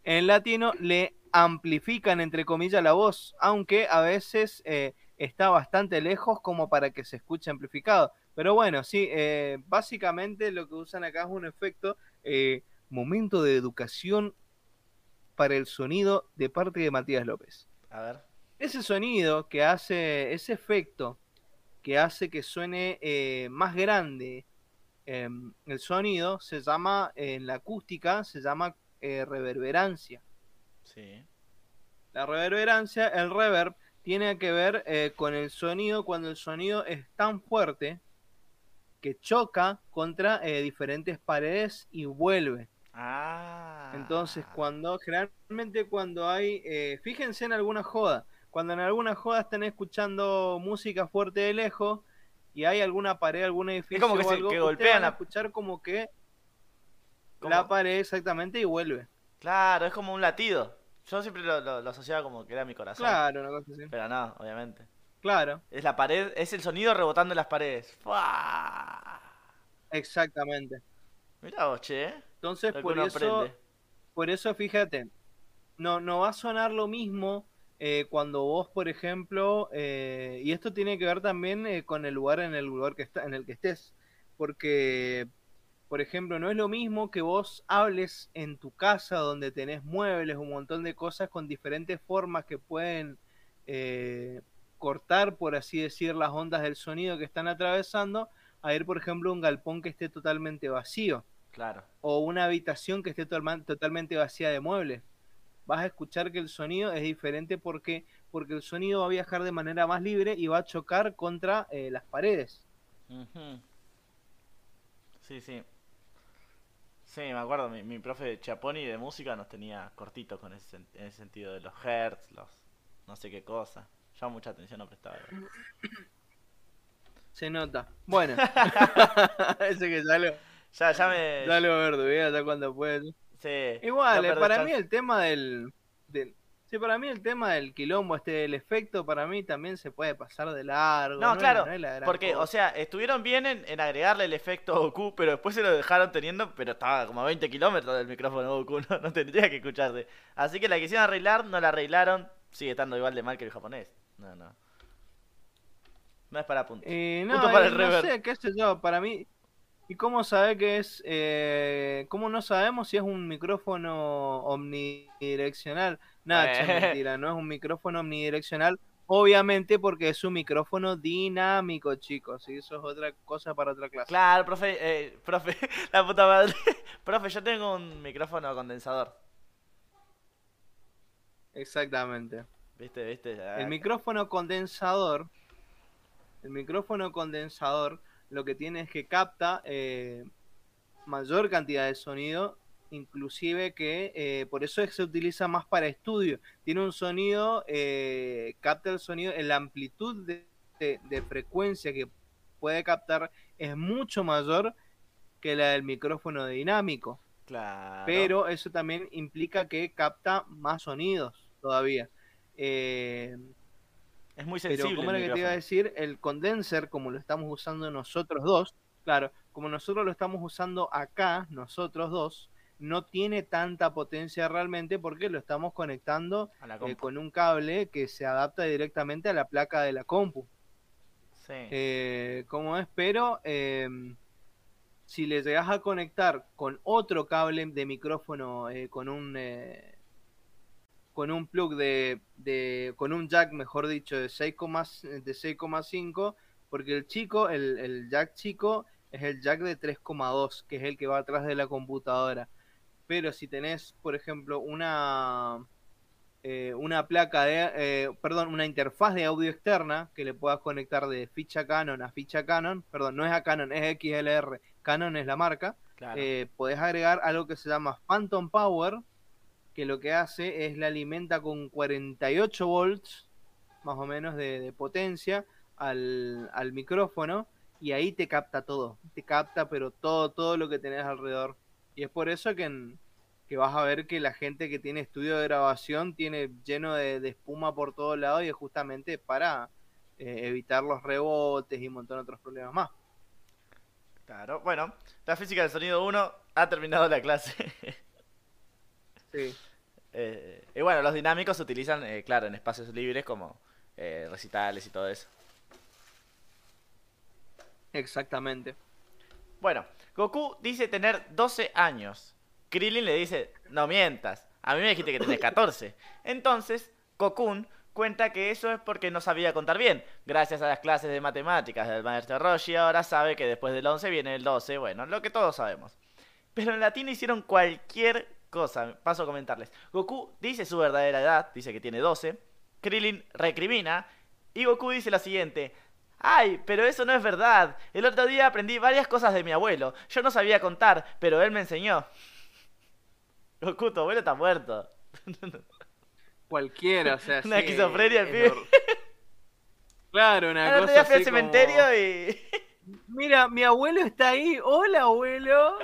S2: En latino le amplifican entre comillas la voz, aunque a veces eh, está bastante lejos como para que se escuche amplificado. Pero bueno, sí, eh, básicamente lo que usan acá es un efecto eh, momento de educación para el sonido de parte de Matías López.
S3: A ver.
S2: Ese sonido que hace, ese efecto que hace que suene eh, más grande eh, el sonido, se llama, eh, en la acústica, se llama eh, reverberancia.
S3: Sí.
S2: La reverberancia, el reverb, tiene que ver eh, con el sonido cuando el sonido es tan fuerte que choca contra eh, diferentes paredes y vuelve.
S3: Ah.
S2: Entonces, cuando generalmente cuando hay, eh, fíjense en alguna joda, cuando en alguna joda están escuchando música fuerte de lejos y hay alguna pared, algún edificio,
S3: como que
S2: o
S3: se- que golpean
S2: van a escuchar como que
S3: ¿Cómo?
S2: la pared exactamente y vuelve.
S3: Claro, es como un latido. Yo siempre lo, lo- lo asociaba como que era mi corazón.
S2: Claro, una cosa así.
S3: Pero no, obviamente.
S2: Claro,
S3: Es la pared, es el sonido rebotando en las paredes. ¡Fua!
S2: exactamente.
S3: Mirá vos, che.
S2: Entonces, por eso,
S3: aprende.
S2: por eso, fíjate, no, no va a sonar lo mismo eh, cuando vos, por ejemplo, eh, y esto tiene que ver también eh, con el lugar en el lugar que está, en el que estés, porque, por ejemplo, no es lo mismo que vos hables en tu casa donde tenés muebles, un montón de cosas con diferentes formas que pueden eh, cortar, por así decir, las ondas del sonido que están atravesando, a ir, por ejemplo, a un galpón que esté totalmente vacío
S3: Claro.
S2: o una habitación que esté totalmente vacía de muebles. Vas a escuchar que el sonido es diferente porque, porque el sonido va a viajar de manera más libre y va a chocar contra eh, las paredes.
S3: Ujú. Sí, sí. Sí, me acuerdo, mi, mi profe de Chaponi de música nos tenía cortitos con ese, en ese sentido de los hertz, los no sé qué cosa. Yo mucha atención no prestaba.
S2: Se nota. Bueno, ese que lo,
S3: Ya, ya me...
S2: ya lo verduguea ya cuando puede.
S3: Sí,
S2: Igual,
S3: no
S2: eh, para
S3: chance.
S2: mí el tema del, del- sí, para mí el tema del quilombo, este del efecto, para mí también se puede pasar de largo.
S3: No, claro,
S2: es la gran
S3: porque, o sea, estuvieron bien en, en agregarle el efecto Goku, pero después se lo dejaron teniendo, pero estaba como a 20 kilómetros del micrófono Goku, no, no tendría que escucharse. Así que la quisieron arreglar, no la arreglaron, sigue estando igual de mal que el japonés. No, no. No es para puntos.
S2: Eh, no,
S3: Punto para
S2: eh,
S3: el
S2: no
S3: reverb.
S2: sé, qué sé yo, para mí. ¿Y cómo sabe que es? Eh, ¿Cómo no sabemos si es un micrófono omnidireccional? Nada, che,
S3: Eh.
S2: mentira, no es un micrófono omnidireccional. Obviamente porque es un micrófono dinámico, chicos. Y eso es otra cosa para otra clase.
S3: Claro, profe, eh, profe, la puta madre. profe, yo tengo un micrófono condensador.
S2: Exactamente.
S3: ¿Viste, viste?
S2: El micrófono condensador, el micrófono condensador, lo que tiene es que capta eh, mayor cantidad de sonido, inclusive que eh, por eso se utiliza más para estudio. Tiene un sonido, eh, capta el sonido, la amplitud de, de- de frecuencia que puede captar es mucho mayor que la del micrófono dinámico
S3: Claro.
S2: pero eso también implica que capta más sonidos todavía. Eh,
S3: es muy
S2: pero
S3: sensible
S2: como
S3: el
S2: era que te iba a decir, el condenser, como lo estamos usando nosotros dos, claro, como nosotros lo estamos usando acá, nosotros dos, no tiene tanta potencia realmente porque lo estamos conectando eh, con un cable que se adapta directamente a la placa de la compu.
S3: Sí.
S2: Eh, ¿Cómo es? Pero eh, si le llegas a conectar con otro cable de micrófono, eh, con un con un plug de, de- con un jack, mejor dicho, de 6, de 6,5, porque el chico, el, el jack chico es el jack de 3,2, que es el que va atrás de la computadora. Pero si tenés, por ejemplo, una eh, una placa de, eh, perdón, una interfaz de audio externa que le puedas conectar de ficha Canon a ficha Canon, perdón, no es a Canon, es XLR, Canon es la marca,
S3: claro.
S2: eh, podés agregar algo que se llama Phantom Power, que lo que hace es la alimenta con 48 volts, más o menos, de, potencia al, al micrófono, y ahí te capta todo, te capta, pero todo, todo lo que tenés alrededor. Y es por eso que, que vas a ver que la gente que tiene estudio de grabación tiene lleno de, de espuma por todos lados, y es justamente para eh, evitar los rebotes y un montón de otros problemas más.
S3: Claro. Bueno, la física del sonido 1 ha terminado la clase.
S2: Sí.
S3: Eh, y bueno, los dinámicos se utilizan, eh, claro, en espacios libres como eh, recitales y todo eso.
S2: Exactamente.
S3: Bueno, Goku dice tener 12 años. Krillin le dice, no mientas, a mí me dijiste que tenés 14. Entonces, Kokun cuenta que eso es porque no sabía contar bien. Gracias a las clases de matemáticas del maestro Roshi, ahora sabe que después del 11 viene el 12, bueno, lo que todos sabemos. Pero en latino hicieron cualquier cosa, paso a comentarles. Goku dice su verdadera edad, dice que tiene 12. Krillin recrimina. Y Goku dice lo siguiente. Ay, pero eso no es verdad. El otro día aprendí varias cosas de mi abuelo. Yo no sabía contar, pero él me enseñó. Goku, tu abuelo está muerto.
S2: Cualquiera, o sea,
S3: Una
S2: sí,
S3: esquizofrenia, el pibe.
S2: Claro, una
S3: El otro
S2: cosa
S3: día fui al
S2: así como,
S3: cementerio y...
S2: Mira, mi abuelo está ahí. Hola, abuelo.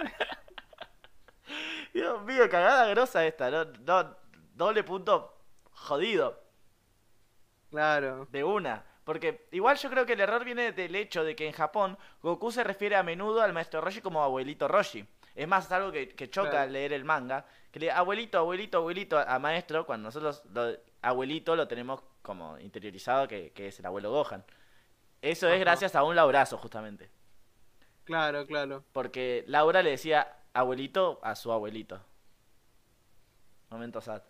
S3: Dios mío, cagada grosa esta, ¿no? no doble punto jodido.
S2: Claro.
S3: De una. Porque igual yo creo que el error viene del hecho de que en Japón Goku se refiere a menudo al maestro Roshi como abuelito Roshi. Es más, es algo que, que choca
S2: Claro.
S3: al leer el manga. Que le abuelito, abuelito, abuelito a maestro, cuando nosotros lo- abuelito lo tenemos como interiorizado que, que es el abuelo Gohan. Eso es gracias a un Laurazo, justamente.
S2: Claro, claro.
S3: Porque Laura le decía abuelito a su abuelito. Momento sad.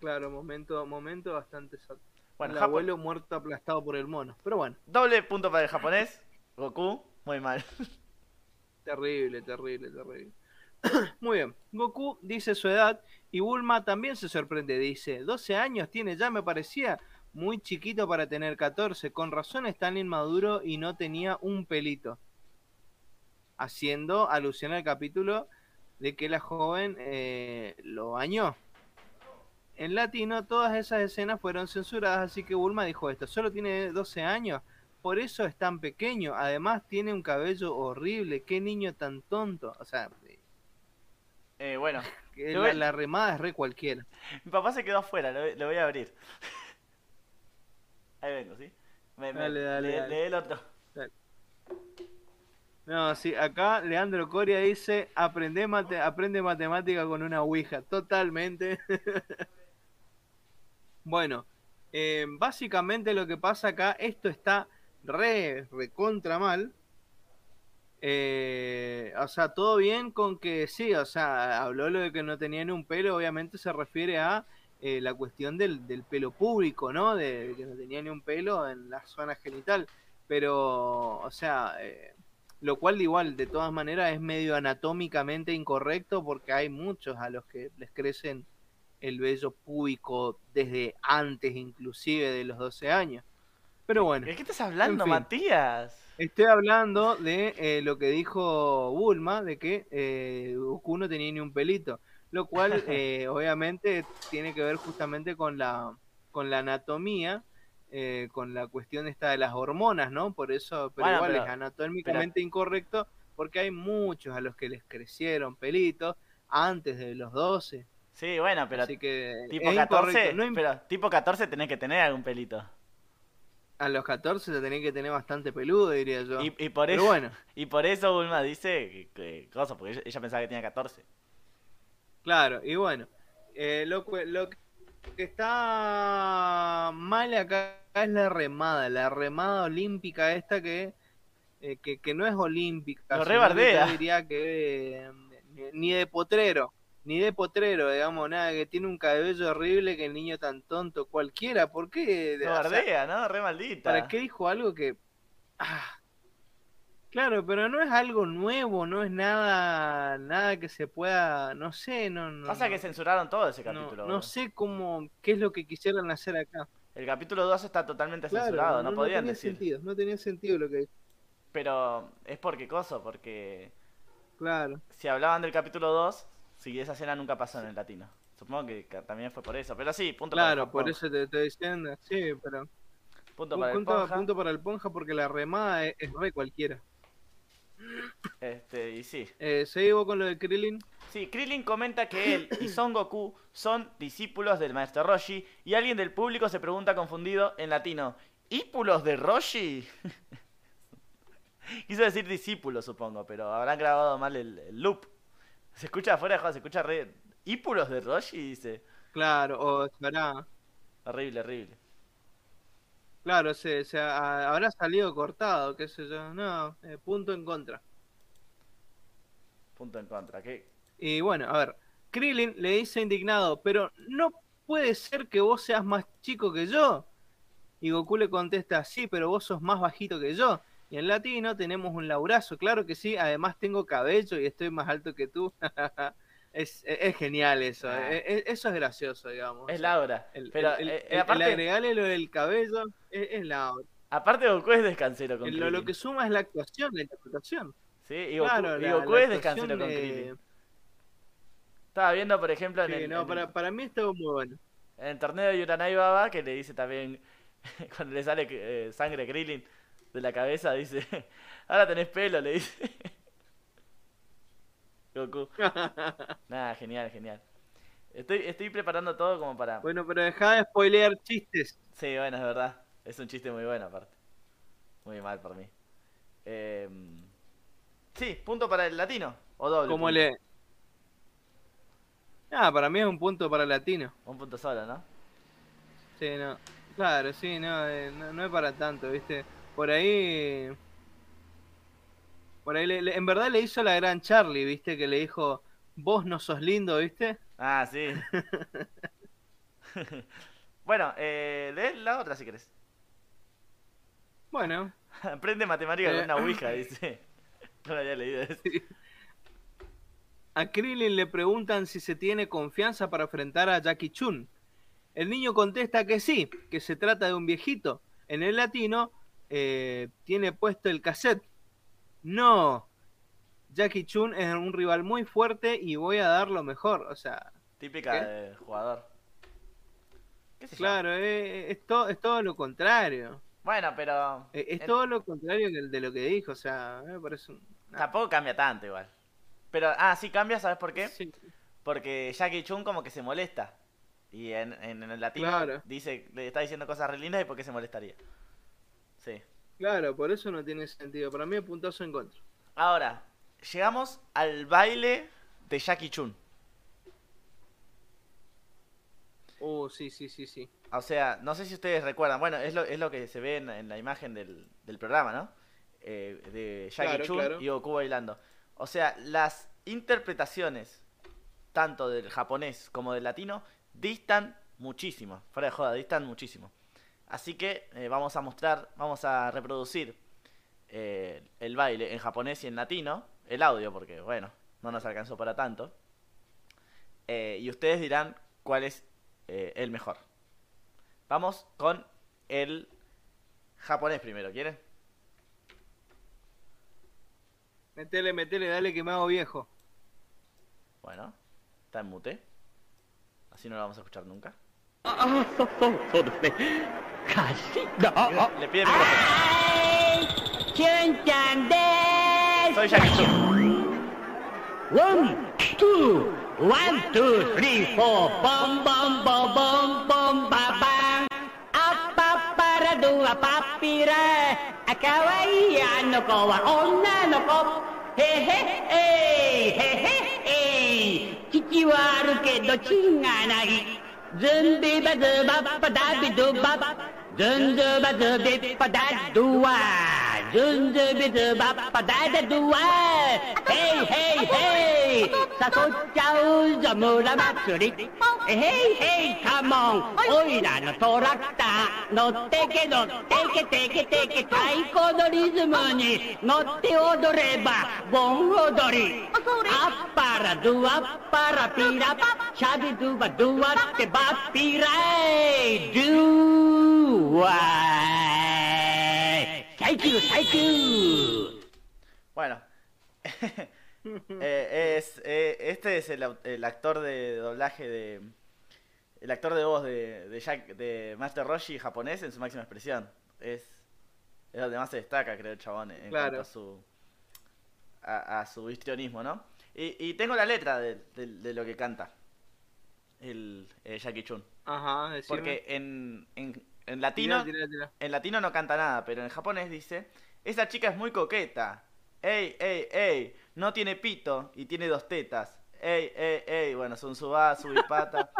S2: Claro, momento, momento bastante sad.
S3: Bueno,
S2: el
S3: Japón-
S2: abuelo muerto aplastado por el mono. Pero bueno,
S3: doble punto para el japonés. Goku, muy mal.
S2: terrible, terrible, terrible. Muy bien. Goku dice su edad y Bulma también se sorprende. Dice, 12 años tiene ya, me parecía muy chiquito para tener 14. Con razón es tan inmaduro y no tenía un pelito. Haciendo alusión al capítulo de que la joven eh, lo bañó. En latino todas esas escenas fueron censuradas, así que Bulma dijo esto, solo tiene 12 años, por eso es tan pequeño, además tiene un cabello horrible, qué niño tan tonto. O sea,
S3: Eh, bueno,
S2: la,
S3: voy-
S2: la remada es re cualquiera.
S3: mi papá se quedó afuera, lo, lo voy a abrir. Ahí vengo, ¿sí? Me, me-
S2: Dale, dale,
S3: lee-
S2: dale.
S3: lee el otro.
S2: No, sí, acá Leandro Coria dice, aprende, mate, aprende matemática con una Ouija, totalmente. bueno, eh, básicamente lo que pasa acá, esto está re, recontra mal. Eh, o sea, todo bien con que sí, o sea, habló lo de que no tenía ni un pelo, obviamente se refiere a eh, la cuestión del, del pelo público, ¿no? De, de que no tenía ni un pelo en la zona genital. Pero, o sea, eh, lo cual igual, de todas maneras, es medio anatómicamente incorrecto porque hay muchos a los que les crecen el vello púbico desde antes inclusive de los 12 años. Pero bueno,
S3: ¿De qué estás hablando,
S2: En fin.
S3: Matías?
S2: estoy hablando de eh, lo que dijo Bulma, de que eh, Goku no tenía ni un pelito, lo cual eh, obviamente tiene que ver justamente con la, con la anatomía, eh, con la cuestión esta de las hormonas, ¿no? Por eso, pero
S3: Bueno,
S2: igual
S3: pero-
S2: es anatómicamente incorrecto porque hay muchos a los que les crecieron pelitos antes de los 12.
S3: Sí, bueno, pero
S2: así que
S3: tipo
S2: es
S3: 14,
S2: incorrecto. No im-
S3: pero tipo 14 tenés que tener algún pelito.
S2: a los 14 se tenía que tener bastante peludo, diría yo.
S3: Y, y por
S2: pero
S3: eso,
S2: bueno,
S3: y por eso Bulma dice que, que cosa, porque ella, ella pensaba que tenía 14.
S2: claro, y bueno, eh, lo, lo que está mal acá es la remada, la remada olímpica esta que, eh, que, que no es olímpica. Que
S3: rebardea.
S2: yo diría que eh, ni, de potrero, ni de potrero, digamos, nada, que tiene un cabello horrible, que el niño tan tonto, cualquiera, ¿por qué?
S3: No
S2: O sea,
S3: bardea, ¿no? Re maldita.
S2: ¿Para qué dijo algo que... Ah, claro, pero no es algo nuevo, no es nada nada que se pueda, no sé, no, no,
S3: Pasa que
S2: no,
S3: censuraron todo ese
S2: no-
S3: capítulo.
S2: no sé cómo, qué es lo que quisieran hacer acá.
S3: El capítulo 2 está totalmente
S2: Claro,
S3: censurado, no, podían
S2: tenía
S3: decir.
S2: sentido, no tenía sentido lo que...
S3: Pero es porque coso, porque
S2: Claro,
S3: si hablaban del capítulo 2, si esa escena nunca pasó en el latino. Supongo que también fue por eso. Pero sí, punto
S2: claro,
S3: para
S2: por
S3: el
S2: eso te estoy diciendo, sí, pero...
S3: Punto
S2: Un
S3: para el Ponja.
S2: punto para el Ponja porque la remada es, es re cualquiera.
S3: Este, y sí.
S2: Eh, ¿Seguimos con lo de Krillin?
S3: Sí, Krillin comenta que él y Son Goku son discípulos del maestro Roshi y alguien del público se pregunta confundido en latino, ¿ípulos de Roshi? Quiso decir discípulos, supongo, pero habrán grabado mal el, el loop. Se escucha afuera, joder, se escucha re... ¿Ípulos de Roshi? Dice.
S2: Claro, o será...
S3: Horrible, horrible.
S2: Claro, se, se ha- habrá salido cortado, qué sé yo. No, eh, punto en contra.
S3: Punto en contra. ¿Qué?
S2: Y bueno, a ver, Krillin le dice indignado, pero no puede ser que vos seas más chico que yo. Y Goku le contesta, sí, pero vos sos más bajito que yo. Y en latino tenemos un laurazo, claro que sí, además tengo cabello y estoy más alto que tú. es, es, es genial eso,
S3: Ah.
S2: eh, eh, eso es gracioso, digamos.
S3: Es
S2: sea,
S3: Laura.
S2: El,
S3: pero
S2: el-
S3: eh,
S2: el- el
S3: aparte,
S2: agregarle lo del cabello es, es Laura.
S3: aparte Goku es descansero con
S2: Lo, lo que suma es la actuación, la interpretación.
S3: Sí, y Goku,
S2: claro,
S3: y
S2: la-
S3: Goku
S2: la
S3: es descansero con
S2: de-
S3: Krillin. Estaba viendo, por ejemplo, en,
S2: Sí,
S3: el,
S2: no,
S3: en el-
S2: para, para mí estuvo muy bueno.
S3: en el torneo de Yuranai Baba, que le dice también, cuando le sale eh, sangre Krillin de la cabeza, dice, ahora tenés pelo, le dice. Goku. Nada, genial, genial. Estoy, estoy preparando todo como para...
S2: bueno, pero dejá de spoilear chistes.
S3: Sí, bueno, es verdad. Es un chiste muy bueno, aparte. Muy mal por mí. Eh, Sí, punto para el latino. O doble.
S2: ¿Cómo
S3: punto.
S2: le...? Ah, para mí es un punto para latino.
S3: Un punto solo, ¿no?
S2: Sí, no. Claro, sí, no, eh, no, no es para tanto, ¿viste? Por ahí... Por ahí, le- le- en verdad le hizo la gran Charlie, ¿viste? Que le dijo, vos no sos lindo, ¿viste?
S3: Ah, sí. bueno, eh, la otra si querés.
S2: Bueno,
S3: Aprende matemática con
S2: Eh.
S3: una ouija, dice. No lo había leído eso.
S2: a Krillin le preguntan si se tiene confianza para enfrentar a Jackie Chun. El niño contesta que sí, que se trata de un viejito. En el latino eh, tiene puesto el cassette. No, Jackie Chun es un rival muy fuerte y voy a dar lo mejor. O sea,
S3: Típica
S2: ¿Qué?
S3: de jugador. ¿Qué
S2: claro, eh, es, to- es todo lo contrario.
S3: Bueno, pero
S2: Eh, Es
S3: en-
S2: todo lo contrario de lo que dijo. O sea, me parece un...
S3: tampoco cambia tanto igual. Pero, ah, sí cambia, ¿sabes por qué?
S2: Sí,
S3: Porque Jackie Chun como que se molesta. Y en, en, en el
S2: Claro.
S3: dice, le está diciendo cosas re lindas y por qué se molestaría. Sí.
S2: Claro, por eso no tiene sentido. Para mí es puntazo en contra.
S3: Ahora, llegamos al baile de Jackie Chun.
S2: Oh, sí, sí, sí, sí.
S3: O sea, no sé si ustedes recuerdan, bueno, es lo, es lo que se ve en, en la imagen del, del programa, ¿no? Eh, de Jackie
S2: Claro,
S3: Chun
S2: claro.
S3: y Goku bailando. O sea, las interpretaciones, tanto del japonés como del latino, distan muchísimo. Fuera de joda, distan muchísimo. Así que eh, vamos a mostrar, vamos a reproducir eh, el baile en japonés y en latino, el audio, porque bueno, no nos alcanzó para tanto. Eh, y ustedes dirán cuál es el mejor. Vamos con el japonés primero, ¿quieren?
S2: Metele, metele, dale que me hago viejo.
S3: Bueno, está en mute. Así no lo vamos a escuchar nunca.
S4: ああ、そう、そう、そうですね。かしだ。あ、
S3: Le pide micrófono.
S4: はい、チュンちゃんでー
S3: Soy Jackie Chun.
S4: す。ワン、ツー、ワン、ツー、スリー、フォー、ボンボンボンボンボンババン。アッパッパラドアパッピラあ、かわいいあの子は女の子。へへ、えい、へへ、えい。父はあるけど血がない。 ズンビバズバッパダビドバズンズバズビッパダドワズンズビズバッパダダドワヘイヘイヘイ誘っちゃうぞ村祭りヘイヘイカモンおいらのトラクター乗ってけ乗ってけてけてけ太鼓のリズムに乗って踊れば盆踊りアッパラドゥアッパラピラシ शादी दुआ दुआ के बाप पी राय दुआ
S3: Bueno, eh, es, eh, este es el, el, actor de doblaje de. El actor de voz de, Jack, de Master Roshi japonés en su máxima expresión. Es, es donde más se destaca, creo, el chabón, en cuanto a su, a, su histrionismo, ¿no? Y, tengo la letra de, lo que canta el eh, Jackie Chun.
S2: Ajá, decime.
S3: Porque en, en, en latino... En latino no canta nada, pero en japonés dice, esa chica es muy coqueta. Ey, ey, ey, no tiene pito y tiene dos tetas. Ey, ey, ey, bueno, son subá, subipata.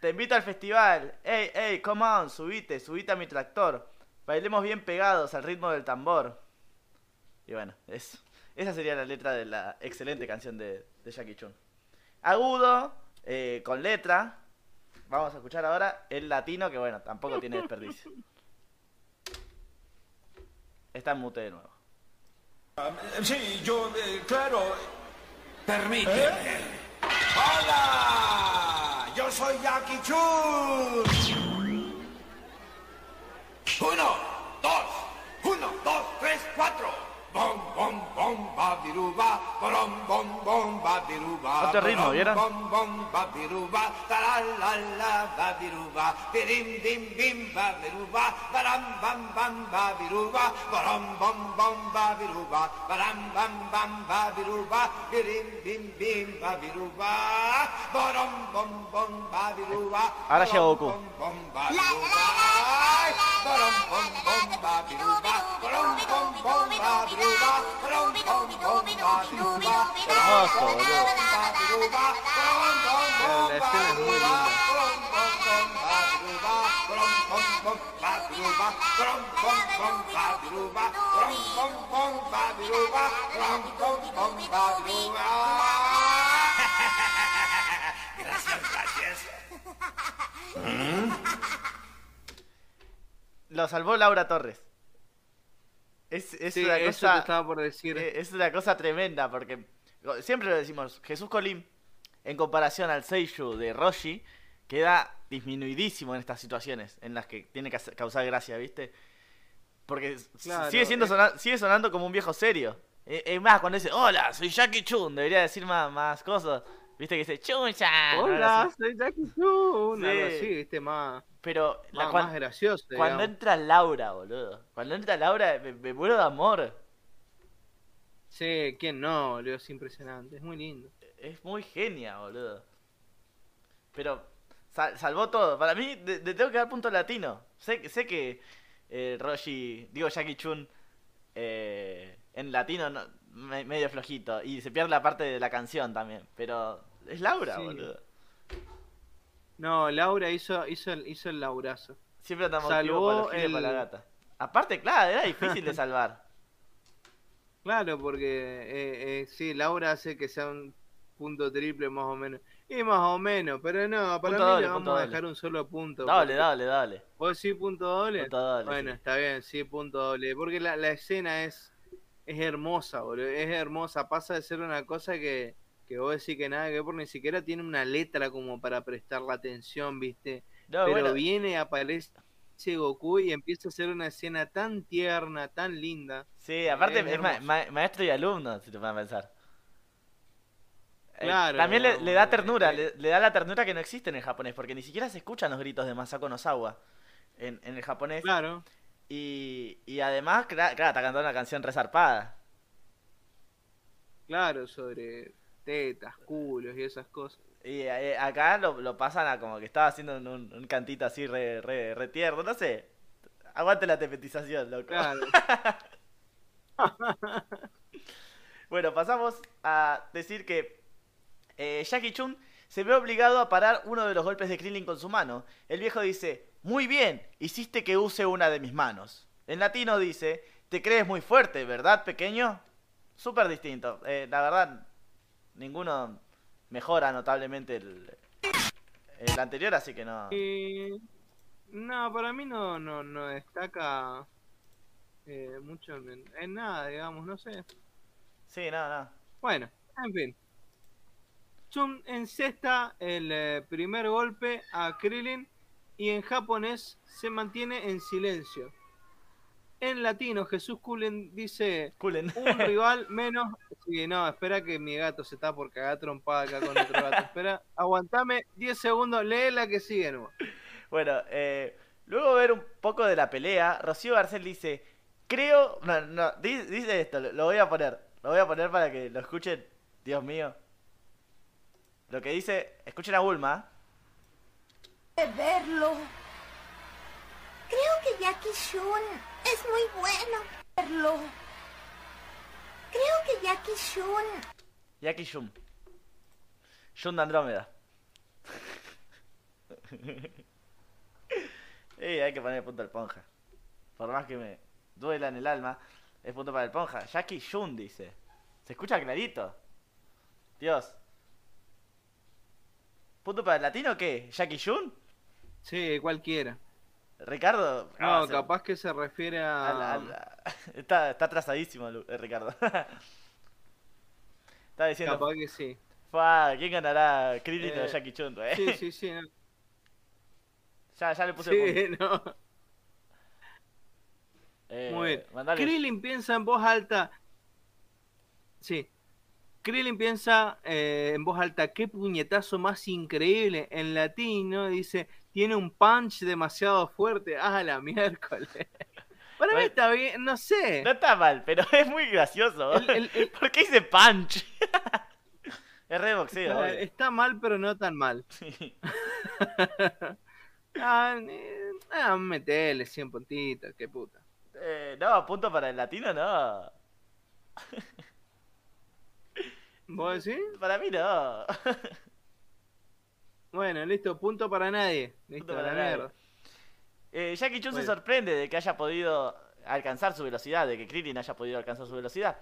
S3: Te invito al festival. Ey, ey, come on, subite, subite a mi tractor. Bailemos bien pegados al ritmo del tambor. Y bueno, eso. Esa sería la letra de la excelente canción de, de Jackie Chun. Agudo, eh, con letra. Vamos a escuchar ahora el latino, que bueno, tampoco tiene desperdicio. Está en mute de nuevo.
S5: Sí, yo, eh, claro. Permíteme. ¡Hola! Yo soy Jackie Chun. Uno, dos, uno, dos, tres, cuatro. Bom,
S3: Otro ritmo, ¿vieron? Ahora llega Goku. Lo salvó Laura Torres. Es, es
S2: Sí,
S3: una
S2: eso
S3: cosa.
S2: te estaba por decir.
S3: eh, Es una cosa tremenda porque siempre lo decimos, Jesús Colín, en comparación al Seishu de Roshi, queda disminuidísimo en estas situaciones en las que tiene que causar gracia, ¿viste? Porque
S2: Claro,
S3: sigue siendo
S2: es-
S3: sona- sigue sonando como un viejo serio. Eh, Es más, cuando dice, hola, soy Jackie Chun, debería decir más, más cosas. ¿Viste que dice, Chun-chan?
S2: Hola,
S3: así.
S2: soy Jackie Chun. Algo
S3: Sí.
S2: así, viste, más,
S3: Pero la,
S2: más,
S3: cuan-
S2: más gracioso.
S3: cuando
S2: digamos.
S3: entra Laura, boludo. Cuando entra Laura, me, me muero de amor.
S2: Sí, ¿quién no, boludo? Es impresionante, es muy lindo.
S3: Es muy genia, boludo. Pero sal- salvó todo. Para mí, le le tengo que dar punto latino. Sé, sé que eh, Roshi, digo Jackie Chun, eh, en latino no- me- medio flojito. Y se pierde la parte de la canción también. Pero es Laura,
S2: Sí.
S3: boludo.
S2: No, Laura hizo, hizo, el, hizo el laurazo.
S3: Siempre andamos
S2: Salvó
S3: para
S2: el-
S3: para la gata. Aparte, claro, era difícil de salvar.
S2: Claro, porque eh, eh, sí, Laura hace que sea un punto triple más o menos. Y más o menos, pero no, para
S3: Punto
S2: mí
S3: doble,
S2: le vamos a
S3: doble.
S2: dejar un solo punto.
S3: Dale, dale, dale.
S2: ¿Vos sí punto doble?
S3: Punto doble,
S2: Bueno,
S3: sí.
S2: está bien, sí, punto doble. Porque la, la escena es, es hermosa, boludo. Es hermosa. Pasa de ser una cosa que, que vos decís que nada que ver, porque ni siquiera tiene una letra como para prestar la atención, ¿viste?
S3: No,
S2: Pero
S3: bueno,
S2: viene, aparece Goku y empieza a hacer una escena tan tierna, tan linda.
S3: Sí, aparte
S2: Es
S3: ma- ma- maestro y alumno, si te pueden pensar. Eh,
S2: Claro,
S3: también le, da ternura,
S2: eh.
S3: le, le da la ternura que no existe en el japonés, porque ni siquiera se escuchan los gritos de Masako Nozawa en, en el japonés.
S2: Claro,
S3: Y, y además, cla- claro, está cantando una canción resarpada.
S2: claro, sobre tetas, culos y esas cosas.
S3: Y eh, acá lo, lo pasan a como que estaba haciendo un, un- cantito así re, re, re tierno, no sé. Aguante la tepetización, loco.
S2: Claro.
S3: Bueno, pasamos a decir que eh, Jackie Chun se ve obligado a parar uno de los golpes de Krillin con su mano. El viejo dice, muy bien, hiciste que use una de mis manos. En latino dice, te crees muy fuerte, ¿verdad, pequeño? Súper distinto. Eh, la verdad, ninguno mejora notablemente el, el anterior, así que no...
S2: Y, no, para mí no, no, no destaca eh, mucho en, en nada, digamos, no sé.
S3: Sí, no, no.
S2: Bueno, en fin. Chun encesta el eh, primer golpe a Krillin y en japonés se mantiene en silencio. En latino, Jesús Kulen dice
S3: Culen.
S2: un rival menos. Sí, no, espera que mi gato se está por cagar trompada acá con otro gato. Espera, aguantame 10 segundos, lee la que sigue, no.
S3: Bueno, eh, luego de ver un poco de la pelea, Rocío Garcel dice, creo, no, no, di- dice esto, lo, lo voy a poner, lo voy a poner para que lo escuchen, Dios mío. Lo que dice, escuchen a Bulma,
S6: de verlo. Creo que Jackie Shun es muy bueno. Verlo. Creo que Jackie Shun
S3: Jackie Shun. Shun de Andrómeda. Eh, hay que poner punto al ponja. Por más que me duela en el alma, es punto para el ponja. Jackie Shun dice. Se escucha clarito. Dios. ¿Punto para el latino qué? ¿Jackie Shun?
S2: Sí, cualquiera.
S3: Ricardo.
S2: No,
S3: ah,
S2: capaz que se refiere a.
S3: al- está, está atrasadísimo eh, Ricardo. está diciendo.
S2: Capaz que sí.
S3: "Fua, ¿Quién ganará? Krillin o
S2: Eh,
S3: Jackie Chun? eh?
S2: Sí, sí, sí. no.
S3: ya, ya le puse punto.
S2: Sí, no.
S3: Eh,
S2: Muy bien.
S3: mandale-
S2: Krillin piensa en voz alta. Sí. Krillin piensa eh, en voz alta, qué puñetazo más increíble. En latino dice, tiene un punch demasiado fuerte. Ah, la miércoles. Para mí está bien, no sé.
S3: No está mal, pero es muy gracioso.
S2: El- el- el-
S3: ¿Por qué dice punch? es re boxeo.
S2: Está mal, pero no tan mal.
S3: obvio.
S2: Ah, Ah, metele 100 puntitos, qué puta.
S3: Eh, no, punto para el latino, no.
S2: ¿Vos decís?
S3: Para mí no.
S2: Bueno, listo, punto para nadie. Listo,
S3: Punto para
S2: la
S3: nadie.
S2: mierda.
S3: Eh, Jackie Chun se sorprende de que haya podido alcanzar su velocidad, de que Krillin haya podido alcanzar su velocidad.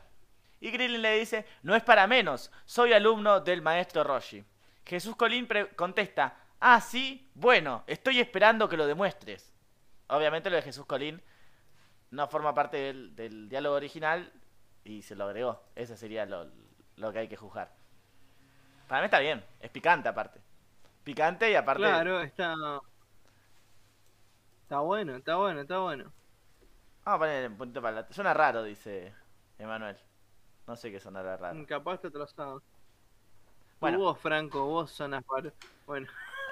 S3: Y Krillin le dice, no es para menos, soy alumno del maestro Roshi. Jesús Colín contesta, ah, sí, bueno, estoy esperando que lo demuestres. Obviamente lo de Jesús Colín no forma parte del, del diálogo original y se lo agregó. Ese sería lo, lo que hay que juzgar. Para mí está bien, es picante aparte. Picante y aparte...
S2: Claro, está. Está bueno, está bueno, está bueno.
S3: Vamos a poner en punto para la... Suena raro, dice Emanuel. No sé qué sonará raro.
S2: Capaz está atrasado.
S3: Bueno.
S2: Vos, Franco, vos sonas para. Bueno,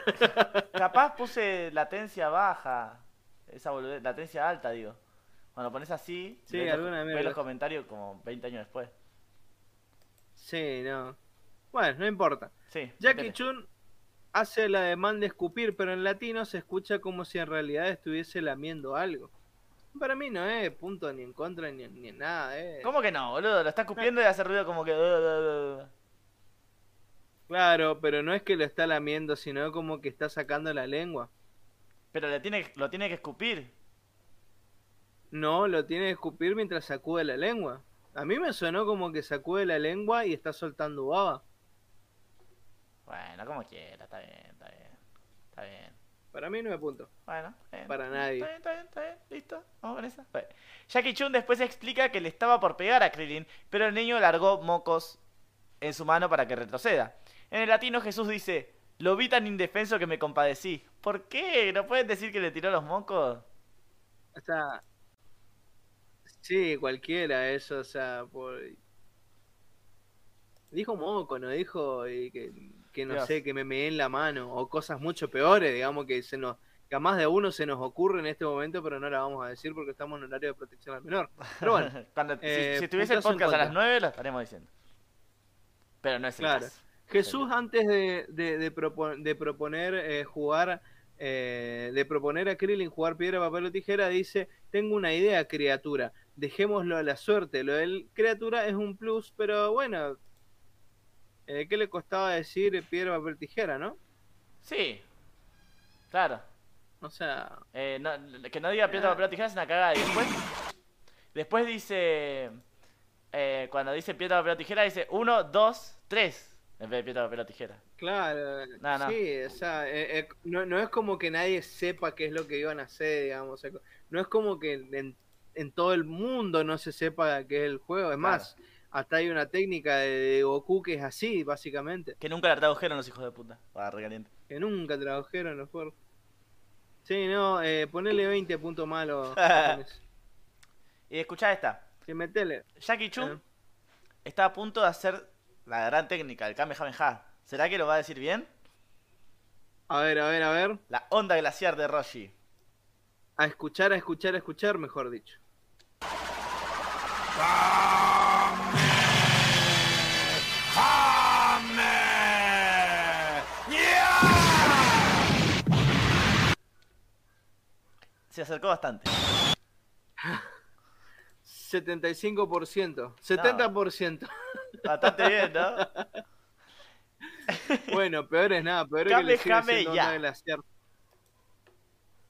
S3: Capaz puse latencia baja. Esa boludez, latencia alta, digo. Cuando pones así,
S2: Sí,
S3: ves los-
S2: alguna
S3: ves
S2: mierda.
S3: los comentarios como 20 años después.
S2: sí, no. Bueno, no importa.
S3: Sí.
S2: Jackie. Chun hace la demanda de escupir, pero en latino se escucha como si en realidad estuviese lamiendo algo. Para mí no es punto ni en contra ni, ni en nada, eh.
S3: ¿Cómo que no, boludo? Lo está escupiendo y hace ruido como que... "Uh,
S2: Claro, pero no es que lo está lamiendo, sino como que está sacando la lengua.
S3: Pero le tiene, lo tiene que escupir.
S2: No, lo tiene que escupir mientras sacude la lengua. A mí me sonó como que sacude la lengua y está soltando baba.
S3: Bueno, como quiera, está bien, está bien. Está bien.
S2: Para mí no me punto.
S3: Bueno, bien.
S2: Para nadie.
S3: Está bien, está bien, está bien. Listo. Vamos con esa. Bueno. Jackie Chun después explica que le estaba por pegar a Krillin, pero el niño largó mocos en su mano para que retroceda. En el latino Jesús dice, lo vi tan indefenso que me compadecí. ¿Por qué? ¿No pueden decir que le tiró los mocos?
S2: O sea, sí, cualquiera, eso, o sea, por... Dijo moco, no dijo y que, que no sé, que me meé en la mano, o cosas mucho peores, digamos, que se nos, que a más de uno se nos ocurre en este momento, pero no la vamos a decir porque estamos en horario de protección al menor. Pero bueno,
S3: Cuando, si-
S2: eh,
S3: si, estuviese el podcast a las
S2: contra.
S3: 9 lo estaremos diciendo. Pero no es el
S2: Claro.
S3: caso.
S2: Jesús antes de, de, de propo- de proponer eh, jugar, eh, de proponer a Krillin jugar piedra, papel o tijera, dice, tengo una idea, criatura, dejémoslo a la suerte. Lo del criatura es un plus, pero bueno, eh, ¿qué le costaba decir piedra, papel, tijera, no?
S3: Sí. Claro.
S2: O sea,
S3: Eh, no- que no diga piedra, papel tijera es una cagada. Y después, después dice. eh, cuando dice piedra, papel tijera, dice 1, 2, 3. En vez de piedra, papel tijera.
S2: claro,
S3: No, no.
S2: sí, o sea, eh, eh, no, no es como que nadie sepa qué es lo que iban a hacer, digamos, o sea, no es como que en, en todo el mundo no se sepa qué es el juego, es más, hasta hay una técnica de, de Goku que es así, básicamente,
S3: Que nunca la tradujeron los hijos de puta. Para recaliente.
S2: que nunca tradujeron en los juegos. Sí, no, eh, ponele 20 puntos malos. japoneses.
S3: Y escuchá esta.
S2: Sí, metele.
S3: Jackie Chun
S2: Eh.
S3: está a punto de hacer la gran técnica, el Kamehameha. ¿Será que lo va a decir bien?
S2: A ver, a ver, a ver.
S3: La onda glaciar de Roshi.
S2: A escuchar, a escuchar, a escuchar, mejor dicho.
S3: Se acercó bastante.
S2: 75%. 70%.
S3: Bastante bien, ¿no?
S2: Bueno, peor es nada, peor es que le
S3: ya.
S2: glaciar.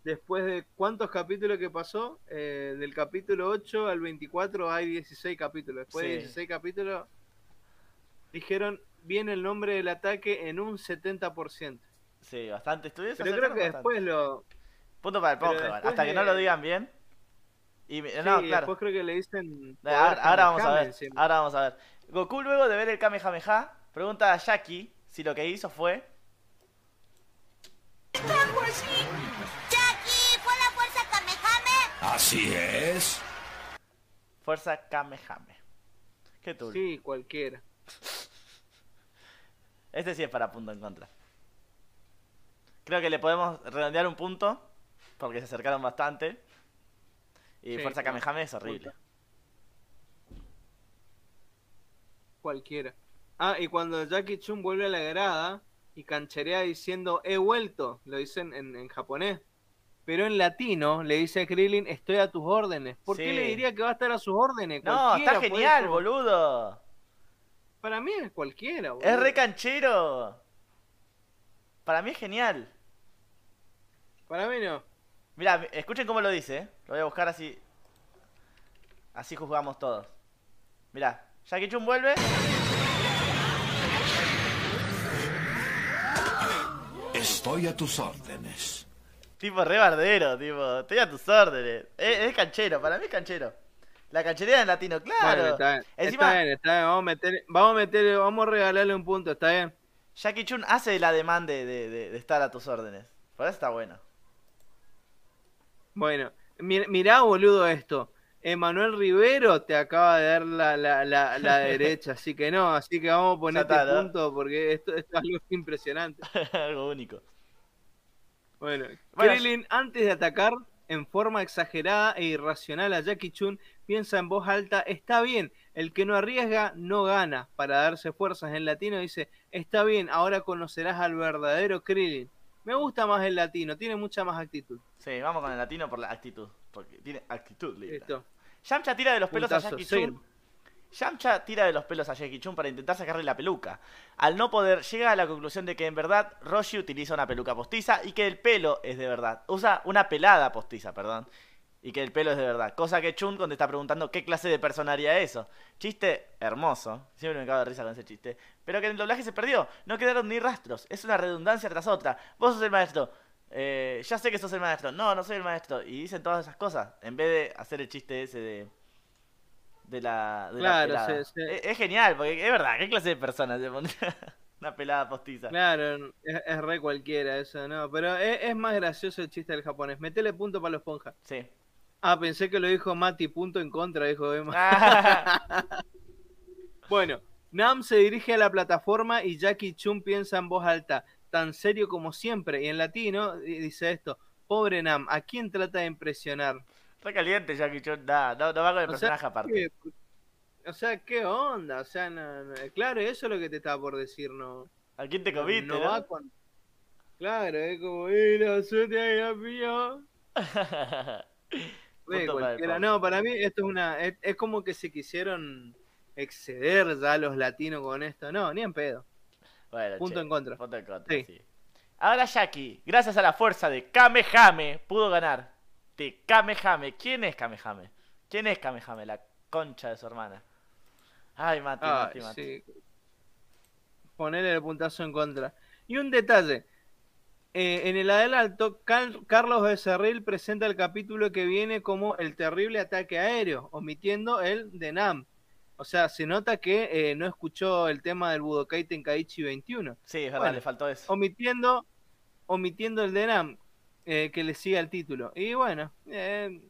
S2: Después de cuántos capítulos que pasó, eh, del capítulo 8 al 24 hay 16 capítulos. Después de
S3: Sí.
S2: 16 capítulos, dijeron, viene el nombre del ataque en un 70%.
S3: Sí, bastante. Estuvieron
S2: Pero creo que después lo...
S3: Punto para el Pokémon. Hasta que no lo digan bien. Y, me-
S2: sí,
S3: no, claro.
S2: después creo que le dicen...
S3: Ahora, vamos a ver.
S2: encima.
S3: Ahora vamos a ver. Goku, luego de ver el Kamehameha, pregunta a Jackie si lo que hizo fue.
S6: Jackie, ¿fue la fuerza Kamehame?
S5: Así es.
S3: Fuerza Kamehame. Qué tú.
S2: Sí, cualquiera.
S3: Este sí es para punto en contra. Creo que le podemos redondear un punto. Porque se acercaron bastante. Y
S2: Sí,
S3: Fuerza
S2: claro.
S3: Kamehame es horrible.
S2: Cualquiera. Ah, y cuando Jackie Chun vuelve a la grada y cancherea diciendo he vuelto, lo dicen en, en japonés. pero en latino le dice a Krillin, estoy a tus órdenes. ¿Por qué le diría que va a estar a sus órdenes?
S3: No,
S2: Cualquiera
S3: está genial,
S2: ser-
S3: boludo.
S2: Para mí es cualquiera, boludo.
S3: Es re canchero. Para mí es genial.
S2: Para mí no.
S3: Mira, escuchen cómo lo dice, ¿eh? Lo voy a buscar así. Así juzgamos todos. Mira, Jackie Chun vuelve.
S5: Estoy a tus órdenes.
S3: Tipo re bardero, tipo, estoy a tus órdenes. Es, es canchero, para mí es canchero. La canchería en latino, claro.
S2: Bueno, está bien.
S3: Encima,
S2: Está bien, está bien. Vamos a meter, vamos a meter, vamos a regalarle un punto, está bien.
S3: Jackie Chun hace la demanda de, de- de estar a tus órdenes. Por eso está bueno.
S2: Bueno, mi- mirá, boludo, esto. Emanuel Rivero te acaba de dar la, la, la, la derecha, así que no, así que vamos a ponerte
S3: está, ¿no?
S2: punto porque esto, esto es algo impresionante.
S3: Algo único.
S2: Bueno,
S3: Bueno,
S2: Krillin, antes de atacar en forma exagerada e irracional a Jackie Chun, piensa en voz alta, está bien, el que no arriesga no gana. Para darse fuerzas en latino dice, está bien, ahora conocerás al verdadero Krillin. Me gusta más el latino, tiene mucha más actitud.
S3: Sí, vamos con el latino por la actitud. Porque tiene actitud, linda.
S2: Listo.
S3: Yamcha tira de los pelos a
S2: Puntazo,
S3: Jackie
S2: sí.
S3: Chun. Yamcha tira de los pelos a Jackie Chun para intentar sacarle la peluca. Al no poder, llega a la conclusión de que en verdad Roshi utiliza una peluca postiza y que el pelo es de verdad. Usa una pelada postiza, perdón. Y que el pelo es de verdad. Cosa que Chun cuando está preguntando qué clase de persona haría eso. Chiste hermoso. Siempre me cago de risa con ese chiste. Pero que en el doblaje se perdió. No quedaron ni rastros. Es una redundancia tras otra. Vos sos el maestro. Eh, ya sé que sos el maestro. No, no soy el maestro. Y dicen todas esas cosas. En vez de hacer el chiste ese de. De la. De
S2: Claro,
S3: la pelada.
S2: se- se-
S3: Es, es genial, porque es verdad. ¿Qué clase de persona se pondría una pelada postiza?
S2: Claro, es, es re cualquiera eso, ¿no? Pero es, es más gracioso el chiste del japonés. Metele punto para la esponja.
S3: Sí.
S2: Ah, pensé que lo dijo Mati, punto en contra, dijo Emma.
S3: Ah,
S2: Bueno, Nam se dirige a la plataforma y Jackie Chun piensa en voz alta, tan serio como siempre, y en latino di- dice esto, pobre Nam, ¿a quién trata de impresionar?
S3: Re caliente Jackie Chun. Nah, no, no va con el
S2: O sea,
S3: personaje aparte.
S2: ¿qué- o sea, ¿qué onda? O sea, no- no- claro, eso es lo que te estaba por decir, ¿no?
S3: ¿A quién te comiste,
S2: no
S3: no?
S2: va con... Claro, es como, ¡eh, la suerte ahí la cualquiera. No, para mí esto es una. Es, es como que se quisieron exceder ya los latinos con esto. No, ni en pedo.
S3: Bueno,
S2: Punto
S3: che,
S2: en contra.
S3: Punto en contra,
S2: Sí.
S3: sí. Ahora Jackie, gracias a la fuerza de Kamehame, pudo ganar. De Kamehame. ¿Quién es Kamehame? ¿Quién es Kamehame? La concha de su hermana. Ay, Mati,
S2: Ay,
S3: Mati, Mati.
S2: sí. Ponerle el puntazo en contra. Y un detalle. Eh, en el adelanto, Car- Carlos Becerril presenta el capítulo que viene como el terrible ataque aéreo, omitiendo el de Nam. O sea, se nota que eh, no escuchó el tema del Budokai Tenkaichi 21.
S3: Sí, es verdad,
S2: Bueno,
S3: le faltó eso.
S2: omitiendo omitiendo el de Nam eh, que le siga el título y bueno eh,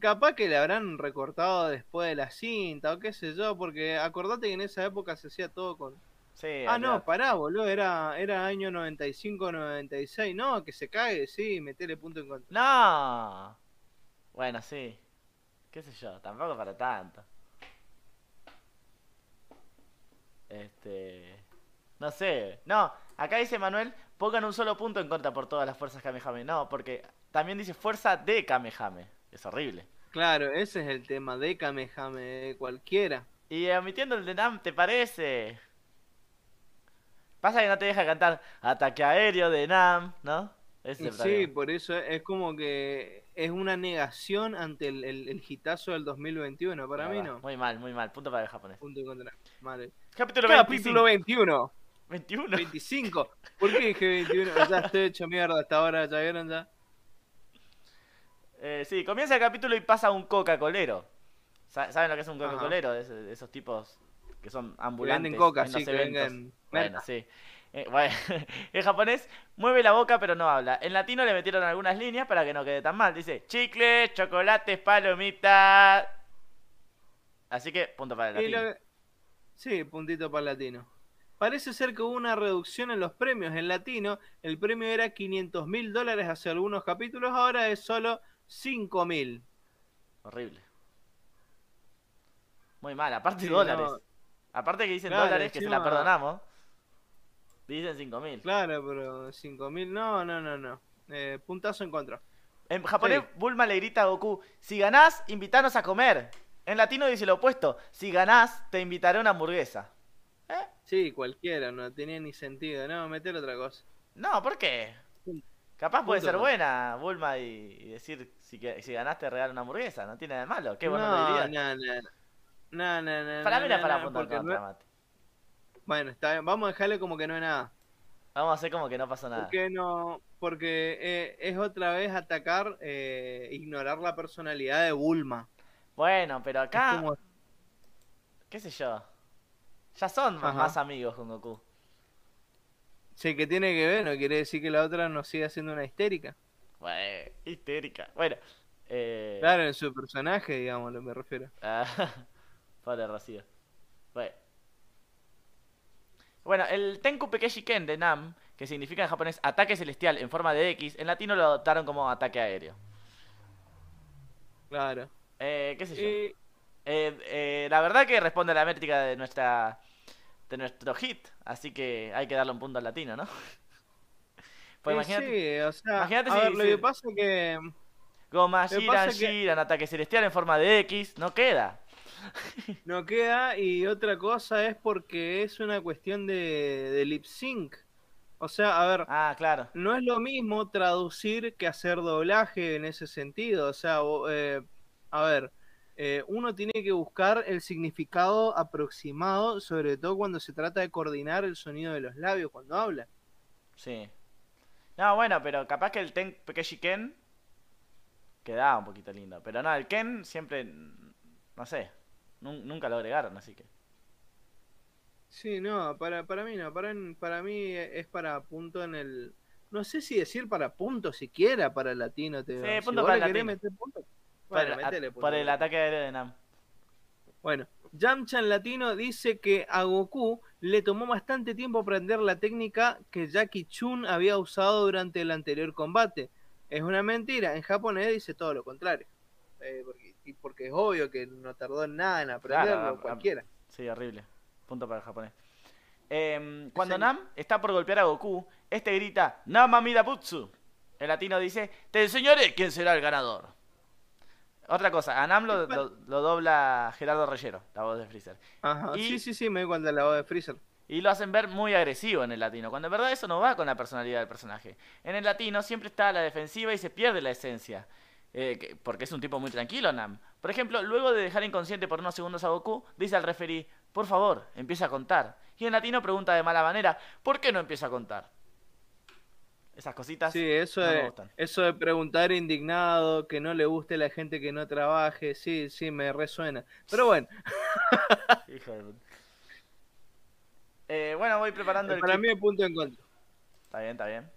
S2: capaz que le habrán recortado después de la cinta o qué sé yo porque acordate que en esa época se hacía todo con
S3: Sí,
S2: ah no pará boludo era era año 95 96 no que se cague sí metele punto en contra
S3: No. Bueno, sí. Qué sé yo, tampoco para tanto. Este. No sé. No, acá dice Manuel, pongan un solo punto en contra por todas las fuerzas Kamehame. No, porque también dice fuerza de Kamehame. Es horrible.
S2: claro ese es el tema de Kamehame de cualquiera
S3: Y omitiendo el de Nam, ¿te parece? Pasa que no te deja cantar ataque aéreo de Nam, ¿no?
S2: Sí por eso es como que es una negación ante el, el, el hitazo del 2021 para mí no
S3: Muy mal, muy mal. Punto para el japonés.
S2: punto contra Vale.
S3: Capítulo
S2: Capítulo
S3: 25.
S2: 21.
S3: 21.
S2: 25. ¿Por qué dije 21? Ya estoy hecho mierda hasta ahora, ¿ya vieron ya?
S3: Eh, sí, comienza el capítulo y pasa un Coca-Colero. Sa- ¿Saben lo que es un. Coca-Colero? Esos tipos que son
S2: Que
S3: ambulantes.
S2: venden coca,
S3: en
S2: sí, que vengan
S3: Bueno, sí. Eh, bueno, en japonés mueve la boca pero no habla. En latino le metieron algunas líneas para que no quede tan mal. Dice chicle, chocolates, palomitas. Así que punto para el latino.
S2: lo- Sí, puntito para el latino. Parece ser que hubo una reducción en los premios. En latino, el premio era 500 mil dólares hace algunos capítulos, ahora es solo 5 mil.
S3: Horrible. Muy mal, aparte
S2: Sí,
S3: dólares.
S2: no.
S3: Aparte que dicen
S2: Claro,
S3: dólares, que se la perdonamos. Dicen 5000.
S2: Claro, pero 5 mil, no, no, no, no. Eh, puntazo en contra.
S3: En japonés,
S2: Sí.
S3: Bulma le grita a Goku, si ganás, invítanos a comer. En latino dice lo opuesto, si ganás, te invitaré a una hamburguesa. ¿Eh?
S2: Sí, cualquiera, no tenía ni sentido. No, meter otra cosa.
S3: No, ¿por qué?
S2: Punto.
S3: Capaz puede
S2: Punto
S3: ser
S2: no.
S3: buena, Bulma, y, y decir, si, que- si ganaste, te regalo una hamburguesa. No tiene nada de malo. Qué bueno
S2: no, no, no, no, no, no,
S3: Para mí era para en
S2: porque
S3: contra,
S2: no-
S3: Mate.
S2: Bueno, está bien, vamos a dejarle como que no es nada.
S3: Vamos a hacer como que no pasó nada.
S2: ¿Por qué no? Porque eh, es otra vez atacar, eh, ignorar la personalidad de Bulma.
S3: Bueno, pero acá,
S2: como-
S3: qué sé yo. Ya son
S2: Ajá.
S3: más amigos con Goku.
S2: Sí, que tiene que ver, no quiere decir que la otra no siga siendo una histérica.
S3: Bueno, histérica. Bueno, eh...
S2: Claro, en su personaje, digamos, me refiero.
S3: Ah, Pobre Rocío. Bueno. El Tenku Pekeshi Ken de Nam, que significa en japonés ataque celestial en forma de X, en latino lo adoptaron como ataque aéreo.
S2: Claro.
S3: Eh, qué sé yo.
S2: Y,
S3: Eh, eh, la verdad que responde a la métrica de nuestra de nuestro hit, así que hay que darle un punto al latino, ¿no? Pues imagínate,
S2: sí, o sea,
S3: imagínate
S2: a
S3: si-
S2: ver, lo
S3: si-
S2: que pasa que...
S3: Goma, Shiran,
S2: pasa que-
S3: Shiran, ataque celestial en forma de X, no queda.
S2: No queda y otra cosa es porque es una cuestión de, de lip sync. O sea, a ver,
S3: Ah, claro.
S2: no es lo mismo traducir que hacer doblaje en ese sentido. O sea, eh, a ver, eh, uno tiene que buscar el significado aproximado, sobre todo cuando se trata de coordinar el sonido de los labios cuando habla.
S3: Sí. No, bueno, pero capaz que el Ten Pekeshi Ken quedaba un poquito lindo. Pero no, el Ken siempre, no sé, nunca lo agregaron, así que.
S2: Sí, no, para, para mí no, para, para mí es para punto en el... No sé si decir para punto siquiera para el latino.
S3: Sí,
S2: si
S3: punto para latino.
S2: meter punto, bueno,
S3: el,
S2: punto.
S3: por el ataque aéreo de Nam.
S2: Bueno, Yamcha en latino dice que a Goku le tomó bastante tiempo aprender la técnica que Jackie Chun había usado durante el anterior combate. Es una mentira, en japonés dice todo lo contrario. Eh, porque, y porque es obvio que no tardó en nada en aprenderlo,
S3: Claro, a-
S2: cualquiera.
S3: Sí, horrible. Punto para el japonés. Em, cuando
S2: Sí.
S3: Nam está por golpear a Goku, este grita Nama Midabutsu. El latino dice, te enseñaré quién será el ganador. Otra cosa, a Nam lo, lo- lo dobla Gerardo Reyero, la voz de Freezer.
S2: Ajá,
S3: y-
S2: sí, sí, sí, me di cuenta de la voz de Freezer.
S3: Y lo hacen ver muy agresivo en el latino, cuando en verdad eso no va con la personalidad del personaje. En el latino siempre está a la defensiva y se pierde la esencia. Eh, que- porque es un tipo muy tranquilo, Nam. Por ejemplo, luego de dejar inconsciente por unos segundos a Goku, dice al referí, por favor, empieza a contar. Y en latino pregunta de mala manera, ¿por qué no empieza a contar? Esas cositas
S2: Sí, eso,
S3: no me
S2: de,
S3: gustan.
S2: eso de preguntar indignado, que no le guste la gente que no trabaje, sí, sí, me resuena. Pero bueno,
S3: Hijo de puta. Eh, bueno, voy preparando el
S2: para
S3: clip.
S2: mí es punto en contra.
S3: Está bien, está bien.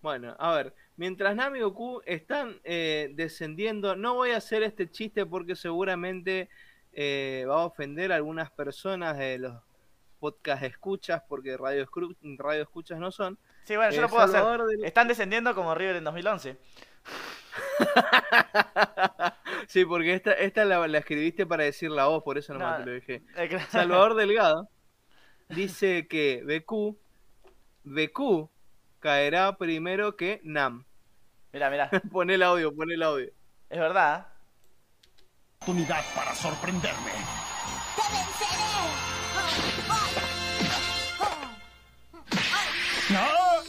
S2: Bueno, a ver, mientras Nami y Goku están eh, descendiendo, no voy a hacer este chiste porque seguramente eh, va a ofender a algunas personas de los podcast escuchas, porque radio, escru- radio escuchas no son.
S3: Sí, bueno, yo
S2: Eh,
S3: lo puedo
S2: Salvador
S3: hacer.
S2: del-
S3: Están descendiendo como River en 2011.
S2: sí, porque esta, esta la, la escribiste para decir la voz, por eso nomás
S3: No,
S2: te lo dije.
S3: Eh, claro.
S2: Salvador Delgado dice que BQ, BQ caerá primero que Nam.
S3: Mira, mira,
S2: Pon el audio, pon el audio.
S3: es verdad.
S7: oportunidad para sorprenderme.
S6: ¡Te venceré!
S7: ¡No!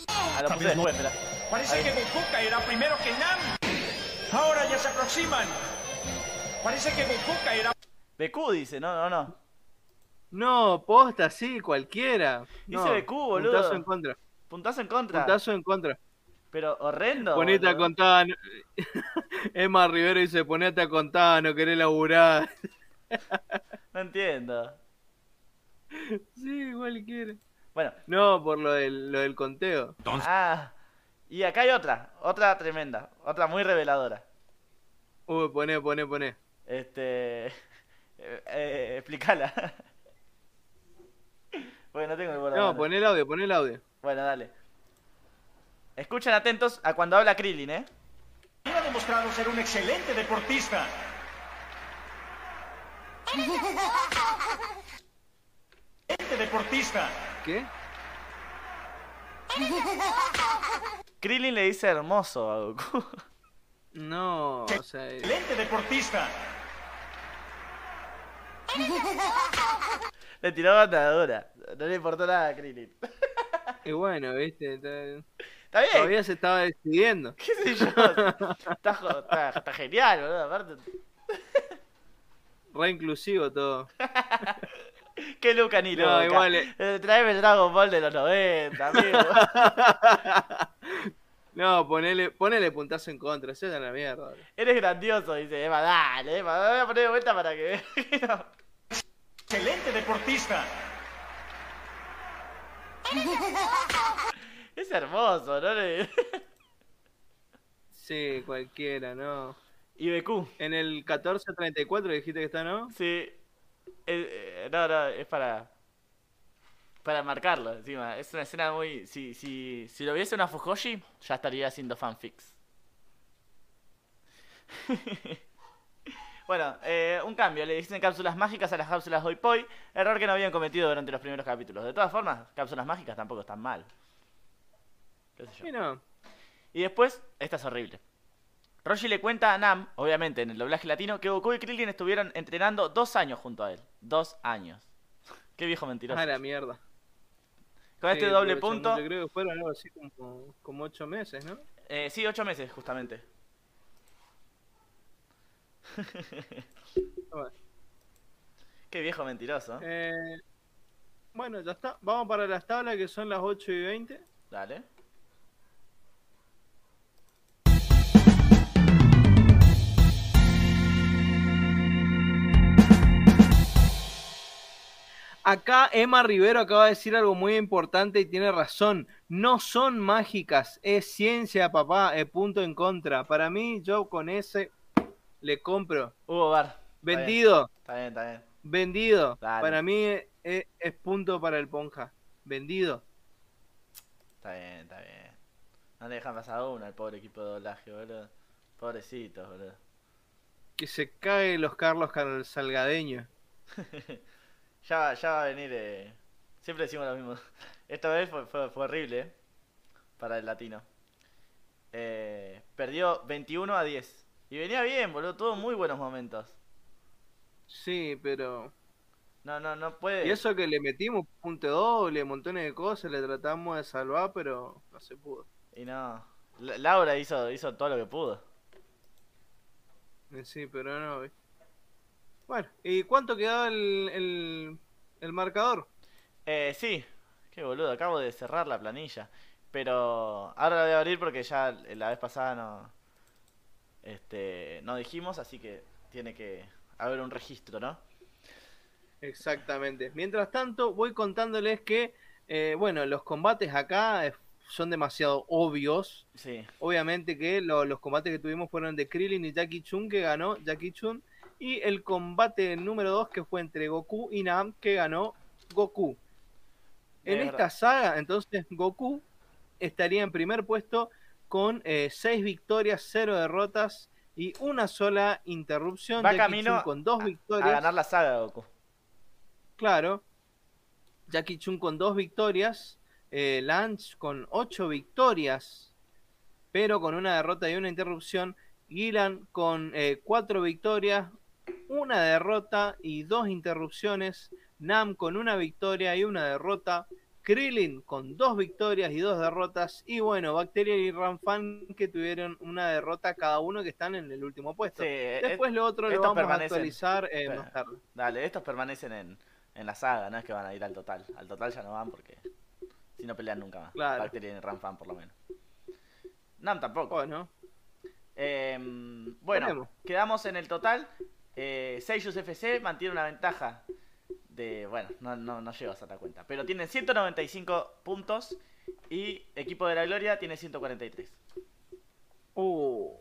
S3: Ah, lo puse después, espera.
S8: Parece que Goku caerá primero que Nam. Ahora ya se aproximan. Parece que Goku caerá.
S3: BQ dice, no, no, no.
S2: No, posta, sí, cualquiera.
S3: Dice
S2: No,
S3: BQ, boludo.
S2: Puntazo en contra.
S3: Puntazo en contra.
S2: Puntazo en contra.
S3: Pero horrendo.
S2: Ponete a contar. Emma Rivero dice, ponete a contar, no querés laburar.
S3: No entiendo.
S2: Sí, cualquiera.
S3: Bueno,
S2: No, por lo del, lo del conteo.
S3: ah. Y acá hay otra, otra tremenda, otra muy reveladora.
S2: Uy, poné, poné, poné.
S3: Este. eh, eh, explícala. Porque no tengo memoria.
S2: No, poné el audio, poné el audio.
S3: Bueno, dale. Escuchen atentos a cuando habla Krillin, ¿eh?
S8: Ha demostrado ser un excelente deportista. Este deportista.
S2: ¿Qué?
S3: Krillin le dice hermoso a Goku.
S2: No, o sea,
S8: Excelente deportista.
S3: Le tiró batadura. No le importó nada a Krillin.
S2: y bueno, viste, está-
S3: Está bien.
S2: todavía se estaba decidiendo.
S3: ¿Qué sé yo? Está, jo- está- está genial, boludo. Aparte,
S2: Re inclusivo todo.
S3: qué Luca ni
S2: No, igual, eh.
S3: Eh, Traeme el Dragon Ball de los 90, amigo.
S2: No, ponele, ponele puntazo en contra, se da la mierda.
S3: Eres grandioso, dice Eva. Dale. Me voy a poner de vuelta para que veas.
S8: Excelente deportista.
S3: Es hermoso, ¿no?
S2: Sí, cualquiera, ¿no?
S3: Y BQ.
S2: En el 1434 dijiste que está, ¿no?
S3: Sí. Eh, eh, no, no, es para. Para marcarlo, encima. Es una escena muy. Si, si, si lo viese una Fujoshi, ya estaría haciendo fanfics. bueno, eh, un cambio. Le dicen cápsulas mágicas a las cápsulas Hoi Poi. Error que no habían cometido durante los primeros capítulos. De todas formas, cápsulas mágicas tampoco están mal. ¿Qué sé yo?
S2: Sí, no.
S3: Y después, esta es horrible. Roshi le cuenta a Nam, obviamente en el doblaje latino, que Goku y Krillin estuvieron entrenando dos años junto a él. Dos años. Qué viejo mentiroso.
S2: Ah, la mierda.
S3: Con este doble punto,
S2: mucho, creo que fueron algo así como, como ocho meses, ¿no?
S3: eh, sí, ocho meses justamente. Qué viejo mentiroso.
S2: eh, bueno, ya está. Vamos para las tablas que son las 8 y 20.
S3: Dale.
S2: Acá Emma Rivero acaba de decir algo muy importante y tiene razón. No son mágicas, es ciencia, papá. Es punto en contra. Para mí, yo con ese le compro.
S3: Hugo Bar. Está bien,
S2: Vendido,
S3: Está bien, está bien.
S2: vendido.
S3: Dale.
S2: Para mí es, es punto para el Ponja. Vendido.
S3: Está bien, está bien. No le dejan pasar uno al pobre equipo de doblaje, boludo. Pobrecitos, boludo.
S2: Que se cae los Carlos Salgadeños.
S3: Ya, ya va a venir. eh, Siempre decimos lo mismo. Esta vez fue, fue, fue horrible eh, para el latino. Eh, perdió 21 a 10. Y venía bien, boludo. Tuvo muy buenos momentos.
S2: Sí, pero.
S3: No, no, no puede.
S2: Y eso que le metimos punto doble, montones de cosas, le tratamos de salvar, pero no se pudo.
S3: Y no. La- Laura hizo, hizo todo lo que pudo.
S2: Eh, Sí, pero no. ¿viste? Bueno, ¿y cuánto quedaba el, el, el marcador?
S3: Eh, sí. Qué boludo. Acabo de cerrar la planilla. Pero ahora la voy a abrir porque ya la vez pasada no. Este. No dijimos, así que tiene que haber un registro, ¿no?
S2: Exactamente. Mientras tanto, voy contándoles que, eh, bueno, los combates acá eh, son demasiado obvios.
S3: Sí.
S2: Obviamente que lo- los combates que tuvimos fueron de Krillin y Jackie Chun, que ganó Jackie Chun. Y el combate número 2, que fue entre Goku y Nam, que ganó Goku. En
S3: Es
S2: esta saga, entonces, Goku estaría en primer puesto con 6 victorias, 0 derrotas y una sola interrupción.
S3: Va camino
S2: Chun con dos
S3: A
S2: victorias.
S3: ganar la saga, Goku.
S2: Claro. Jackie Chun con dos victorias. eh, Lance con ocho victorias. Pero con una derrota y una interrupción. Gilan con eh, cuatro victorias. Una derrota y dos interrupciones. Nam con una victoria y una derrota. Krillin con dos victorias y dos derrotas. Y bueno, Bacteria y Ranfan que tuvieron una derrota cada uno que están en el último puesto.
S3: Sí, eh,
S2: Después lo otro lo vamos a actualizar eh,
S3: Pero-
S2: más tarde.
S3: Dale, estos permanecen en, en la saga, no es que van a ir al total. Al total ya no van porque si no pelean nunca más.
S2: Claro.
S3: Bacteria y Ramfan por lo menos. Nam tampoco.
S2: Bueno.
S3: Em, bueno, quedamos en el total. Eh, Seiyus FC mantiene una ventaja de. Bueno, no, no, no llego a la cuenta. Pero tienen 195 puntos y Equipo de la Gloria tiene 143.
S2: Uh,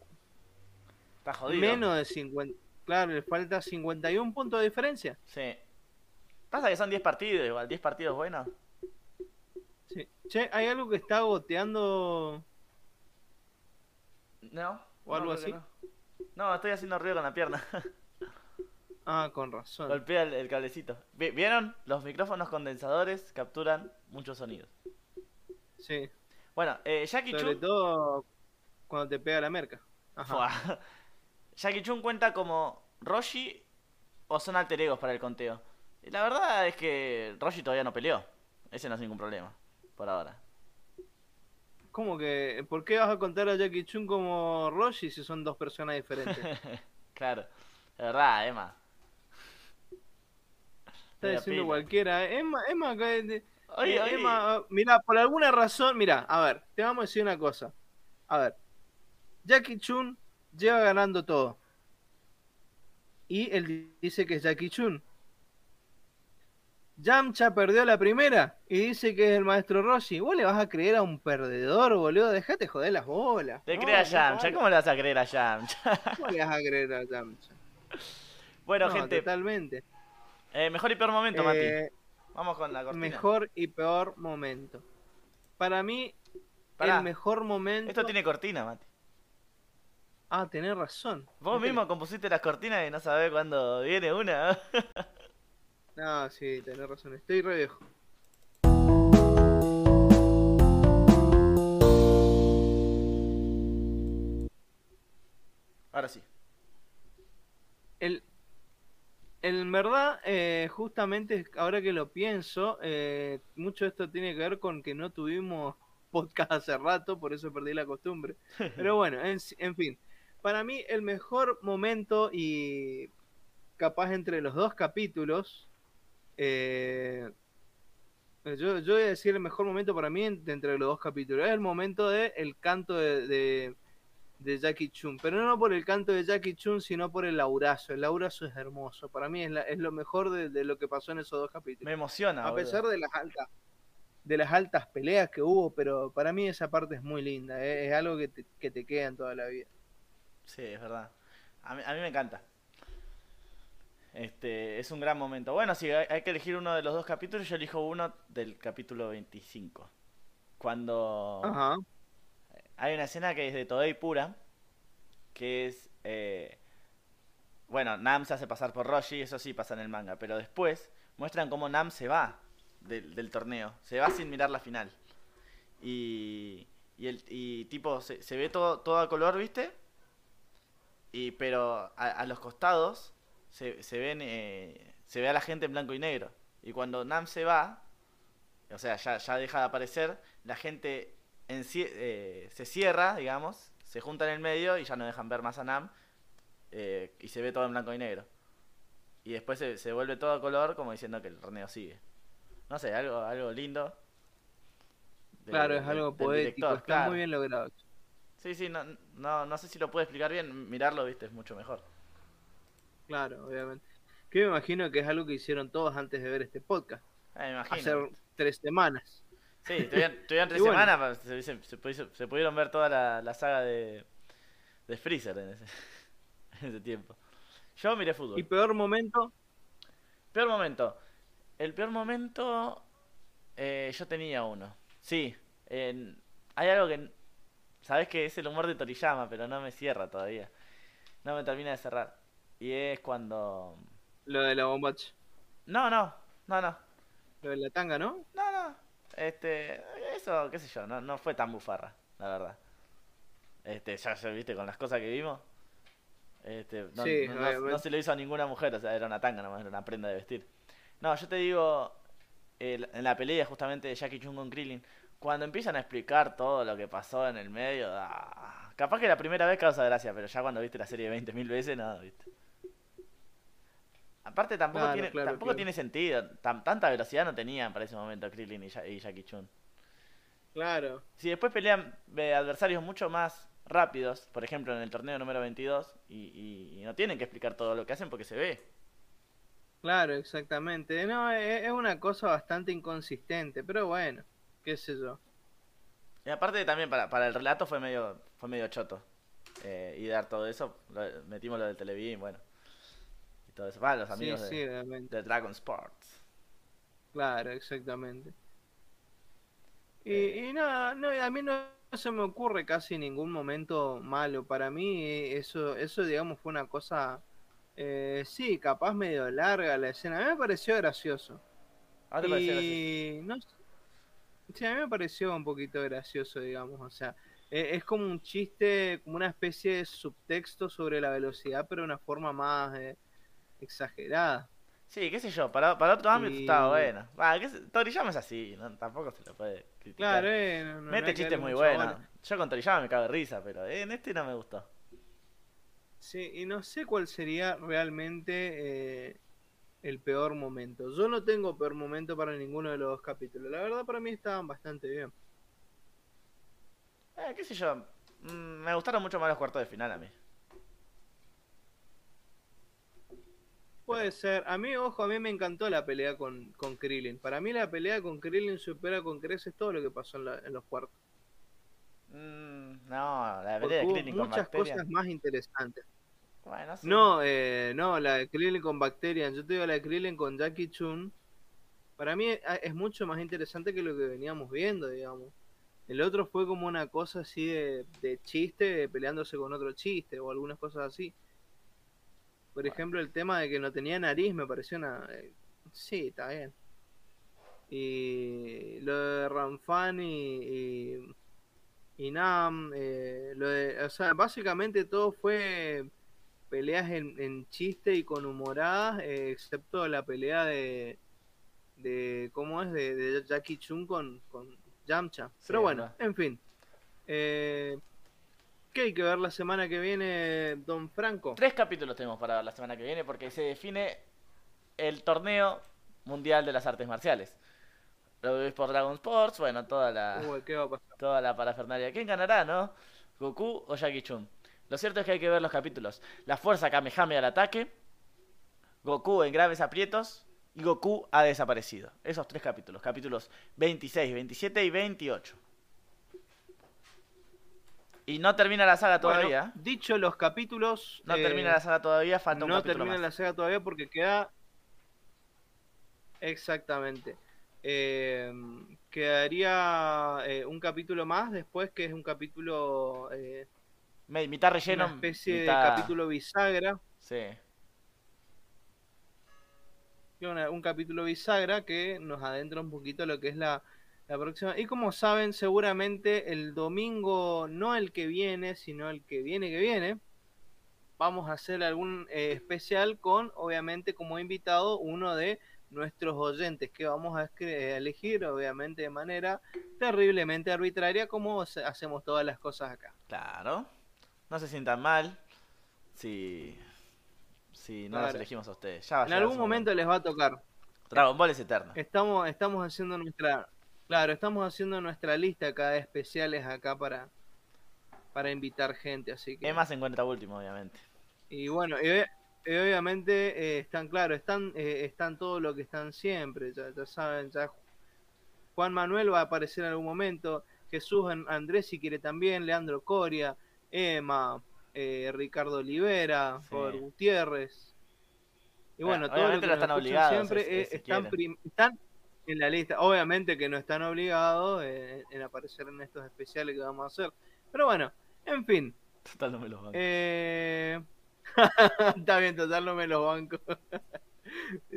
S3: Está jodido.
S2: menos de 50. Claro, le falta 51 puntos de diferencia.
S3: Sí. Pasa que son 10 partidos, igual, 10 partidos buenos.
S2: Sí. Che, ¿hay algo que está goteando?
S3: ¿No?
S2: ¿O algo así?
S3: No. No, estoy haciendo ruido con la pierna.
S2: Ah, con razón.
S3: Golpea el, el cablecito. Vi- ¿Vieron? Los micrófonos condensadores capturan muchos sonidos.
S2: Sí.
S3: Bueno, eh, Jackie
S2: Sobre
S3: Chun.
S2: todo cuando te pega la merca. Ajá.
S3: Fua. Jackie Chun cuenta como Roshi o son alter egos para el conteo. Y la verdad es que Roshi todavía no peleó. Ese no es ningún problema. Por ahora.
S2: ¿Cómo que? ¿Por qué vas a contar a Jackie Chun como Roshi si son dos personas diferentes?
S3: claro. De verdad, Emma.
S2: Está diciendo cualquiera. Eh,
S3: oye.
S2: es más, mira, por alguna razón, mira, a ver, te vamos a decir una cosa. A ver, Jackie Chun lleva ganando todo. Y él dice que es Jackie Chun. Yamcha perdió la primera y dice que es el maestro Roshi. ¿Vos le vas a creer a un perdedor, boludo? Dejate joder las bolas.
S3: Te
S2: No,
S3: creas
S2: no
S3: Yamcha. ¿Cómo le vas a creer a Yamcha?
S2: ¿Cómo le vas a creer a Yamcha?
S3: bueno,
S2: No,
S3: gente.
S2: Totalmente.
S3: Eh, mejor y peor momento, Mati.
S2: Eh,
S3: Vamos con la cortina.
S2: mejor y peor momento. Para mí,
S3: Pará.
S2: el mejor momento.
S3: Esto tiene cortina, Mati.
S2: Ah, tenés razón.
S3: Vos mismo compusiste las cortinas y no sabés cuándo viene una.
S2: No, sí, tenés razón. Estoy re viejo.
S3: Ahora sí.
S2: El, en verdad, eh, justamente ahora que lo pienso, eh, mucho de esto tiene que ver con que no tuvimos podcast hace rato, por eso perdí la costumbre. Pero bueno, en, en fin, para mí el mejor momento y capaz entre los dos capítulos, eh, yo, yo voy a decir el mejor momento para mí entre los dos capítulos, es el momento del el canto de, de, de Jackie Chun, pero no por el canto de Jackie Chun, sino por el laurazo. El laurazo es hermoso, para mí es, la- es lo mejor de, de lo que pasó en esos dos capítulos.
S3: Me emociona.
S2: A
S3: boludo.
S2: pesar de las altas de las altas peleas que hubo, pero para mí esa parte es muy linda, eh, es algo que te, que te queda en toda la vida.
S3: Sí, es verdad. A mí, a mí me encanta. Este, es un gran momento. Bueno, si hay, hay que elegir uno de los dos capítulos, yo elijo uno del capítulo 25. Cuando
S2: Ajá.
S3: Hay una escena que es de Toei pura, que es... eh, bueno, Nam se hace pasar por Roshi, eso sí pasa en el manga, pero después muestran cómo Nam se va del, torneo, se va sin mirar la final. Y, y, el, y tipo, se, ve todo, a color, ¿viste? Y, pero a, los costados se, ven eh, se ve a la gente en blanco y negro. Y cuando Nam se va, o sea, ya deja de aparecer, la gente en eh, se cierra, digamos, se junta en el medio y ya no dejan ver más a Nam. eh, y se ve todo en blanco y negro. Y después se, se vuelve todo a color como diciendo que el torneo sigue. No sé, algo, algo lindo. de-
S2: Claro, es algo poético,
S3: director,
S2: está
S3: claro.
S2: muy bien logrado.
S3: Sí, sí, no, no, no sé si lo puedo explicar bien. Mirarlo, viste, es mucho mejor.
S2: Claro, obviamente. Que me imagino que es algo que hicieron todos antes de ver este podcast,
S3: Eh, me imagino.
S2: hace tres semanas.
S3: Sí, tuvieron, tuvieron tres
S2: bueno.
S3: semanas, pero se, se- se pudi- se pudieron ver toda la, la saga de, de Freezer en ese, en ese tiempo. Yo miré fútbol.
S2: Y peor momento,
S3: Peor momento. El peor momento, eh, yo tenía uno. Sí, hay algo que... Sabes que es el humor de Toriyama, pero no me cierra todavía. No me termina de cerrar. Y es cuando...
S2: lo de la bombacha,
S3: No, no, no, no.
S2: lo de la tanga, ¿no?
S3: No, no. Este, eso, qué sé yo, no, no fue tan bufarra, la verdad. Este, ya, ya viste, con las cosas que vimos. Este, no,
S2: Sí,
S3: no- se lo hizo a ninguna mujer, o sea, era una tanga nomás, era una prenda de vestir. No, yo te digo, el- en la pelea justamente de Jackie Chun con Krillin, cuando empiezan a explicar todo lo que pasó en el medio, ah, capaz que la primera vez causa gracia, pero ya cuando viste la serie 20.000 veces, no, viste. Aparte tampoco,
S2: Claro,
S3: tiene,
S2: claro,
S3: tampoco
S2: claro.
S3: tiene sentido, tan- tanta velocidad no tenían para ese momento Krillin y, Ja- y Jackie Chun.
S2: Claro,
S3: Si después pelean eh, adversarios mucho más rápidos, por ejemplo en el torneo número 22, y, y- y no tienen que explicar todo lo que hacen porque se ve.
S2: claro, exactamente. No, es, es una cosa bastante inconsistente, pero bueno, qué sé yo.
S3: Y aparte también para, para el relato fue medio fue medio choto. eh, y dar todo eso, lo- metimos lo del Televín, bueno. Todo eso. Los
S2: Sí,
S3: amigos
S2: sí,
S3: de, de Dragon Sports.
S2: Claro, exactamente. Y,
S3: Eh.
S2: y nada, no, a mí no se me ocurre casi ningún momento malo. Para mí eso, eso digamos, fue una cosa, eh, sí, capaz medio larga la escena. A mí me pareció gracioso.
S3: ¿Ahora te pareció gracioso?
S2: Y no, Sí, a mí me pareció un poquito gracioso, digamos. O sea, e- es como un chiste, como una especie de subtexto sobre la velocidad, pero de una forma más eh, exagerada.
S3: Sí, qué sé yo, para, para otro ámbito
S2: Y-
S3: estaba bueno. Sé- Toriyama es así, ¿no? tampoco se lo puede criticar.
S2: Claro, eh, no- no-
S3: Mete chistes muy buenos. Yo con Toriyama me cago de risa, pero en este no me gustó.
S2: Sí, y no sé cuál sería realmente eh, el peor momento. Yo no tengo peor momento para ninguno de los dos capítulos. La verdad, para mí estaban bastante bien.
S3: Eh, qué sé yo, mm, me gustaron mucho más los cuartos de final a mí.
S2: Puede ser. A mí, ojo, a mí me encantó la pelea con, con Krillin. Para mí la pelea con Krillin supera con creces todo lo que pasó en, la- en los cuartos.
S3: Mm, no, la
S2: Porque
S3: pelea de Krillin con
S2: muchas cosas más interesantes.
S3: Bueno, sí.
S2: No, eh, no, la de Krillin con Bacterian. Yo te digo la de Krillin con Jackie Chun. Para mí es, es mucho más interesante que lo que veníamos viendo, digamos. El otro fue como una cosa así de, de chiste, peleándose con otro chiste o algunas cosas así. Por ejemplo, el tema de que no tenía nariz me pareció una... eh, sí, está bien. Y lo de Ranfan y, y, y Nam, eh, lo de, o sea, básicamente todo fue peleas en, en chiste y con humoradas, eh, excepto la pelea de, de ¿cómo es? De, de Jackie Chun con, con Yamcha. Pero bueno,
S3: verdad.
S2: en fin. Eh, ¿Qué hay que ver la semana que viene, Don Franco?
S3: Tres capítulos tenemos para la semana que viene porque se define el torneo mundial de las artes marciales. Lo ves por Dragon Sports, bueno, toda la,
S2: Uy, ¿qué va a pasar?
S3: toda la parafernalia. ¿Quién ganará, no? ¿Goku o Jackie Chun? Lo cierto es que hay que ver los capítulos. La fuerza Kamehameha al ataque, Goku en graves aprietos y Goku ha desaparecido. Esos tres capítulos, capítulos 26, 27 y 28. Y no termina la saga
S2: Bueno,
S3: todavía.
S2: dicho los capítulos...
S3: no
S2: eh,
S3: termina la saga todavía, falta un
S2: no
S3: capítulo
S2: termina
S3: más.
S2: la saga todavía porque queda exactamente Eh, quedaría eh, un capítulo más después que es un capítulo
S3: mitad relleno,
S2: una especie
S3: mitad-
S2: de capítulo bisagra
S3: Sí.
S2: una- un capítulo bisagra que nos adentra un poquito a lo que es la, la próxima y como saben seguramente el domingo no el que viene sino el que viene que viene vamos a hacer algún eh, especial con obviamente como invitado uno de nuestros oyentes que vamos a a elegir obviamente de manera terriblemente arbitraria como hacemos todas las cosas acá
S3: Claro. No se sientan mal si, si no los
S2: Claro.
S3: elegimos a ustedes. Ya va a
S2: en algún momento les va a tocar
S3: Dragon Ball es eterno.
S2: Estamos, estamos haciendo nuestra, claro, estamos haciendo nuestra lista acá de especiales acá para, para invitar gente, así que.
S3: Emma se encuentra último, obviamente.
S2: Y bueno, y, obvia- y obviamente eh, están, claro, están, eh, están todo lo que están siempre, ya, ya saben, ya Juan Manuel va a aparecer en algún momento, Jesús An- Andrés si quiere también, Leandro Coria, Emma, eh, Ricardo Olivera,
S3: Sí.
S2: Robert Gutiérrez. Y bueno,
S3: Eh,
S2: todo lo
S3: obviamente
S2: que
S3: están obligados,
S2: siempre
S3: es-
S2: eh,
S3: es si
S2: están en la lista. Obviamente que no están obligados eh, en aparecer en estos especiales que vamos a hacer. Pero bueno, en fin.
S3: Total, no me los banco.
S2: Eh... Está bien, total, no me los banco.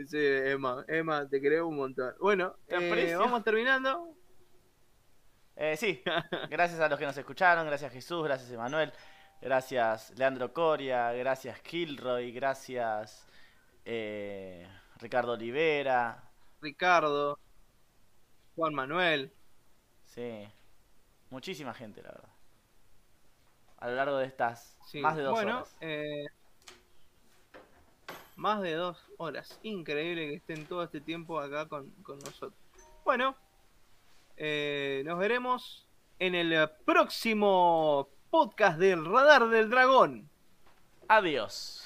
S2: Sí, Emma, Emma, te creo un montón. Bueno, eh, vamos terminando.
S3: Eh, sí, gracias a los que nos escucharon, gracias Jesús, gracias Emanuel, gracias Leandro Coria, gracias Kilroy, gracias eh, Ricardo Olivera,
S2: Ricardo, Juan Manuel.
S3: sí, muchísima gente, la verdad. A lo largo de estas
S2: Sí,
S3: más de dos
S2: bueno,
S3: horas.
S2: eh, más de dos horas. Increíble que estén todo este tiempo acá con, con nosotros. Bueno, eh, nos veremos en el próximo podcast del Radar del Dragón.
S3: Adiós.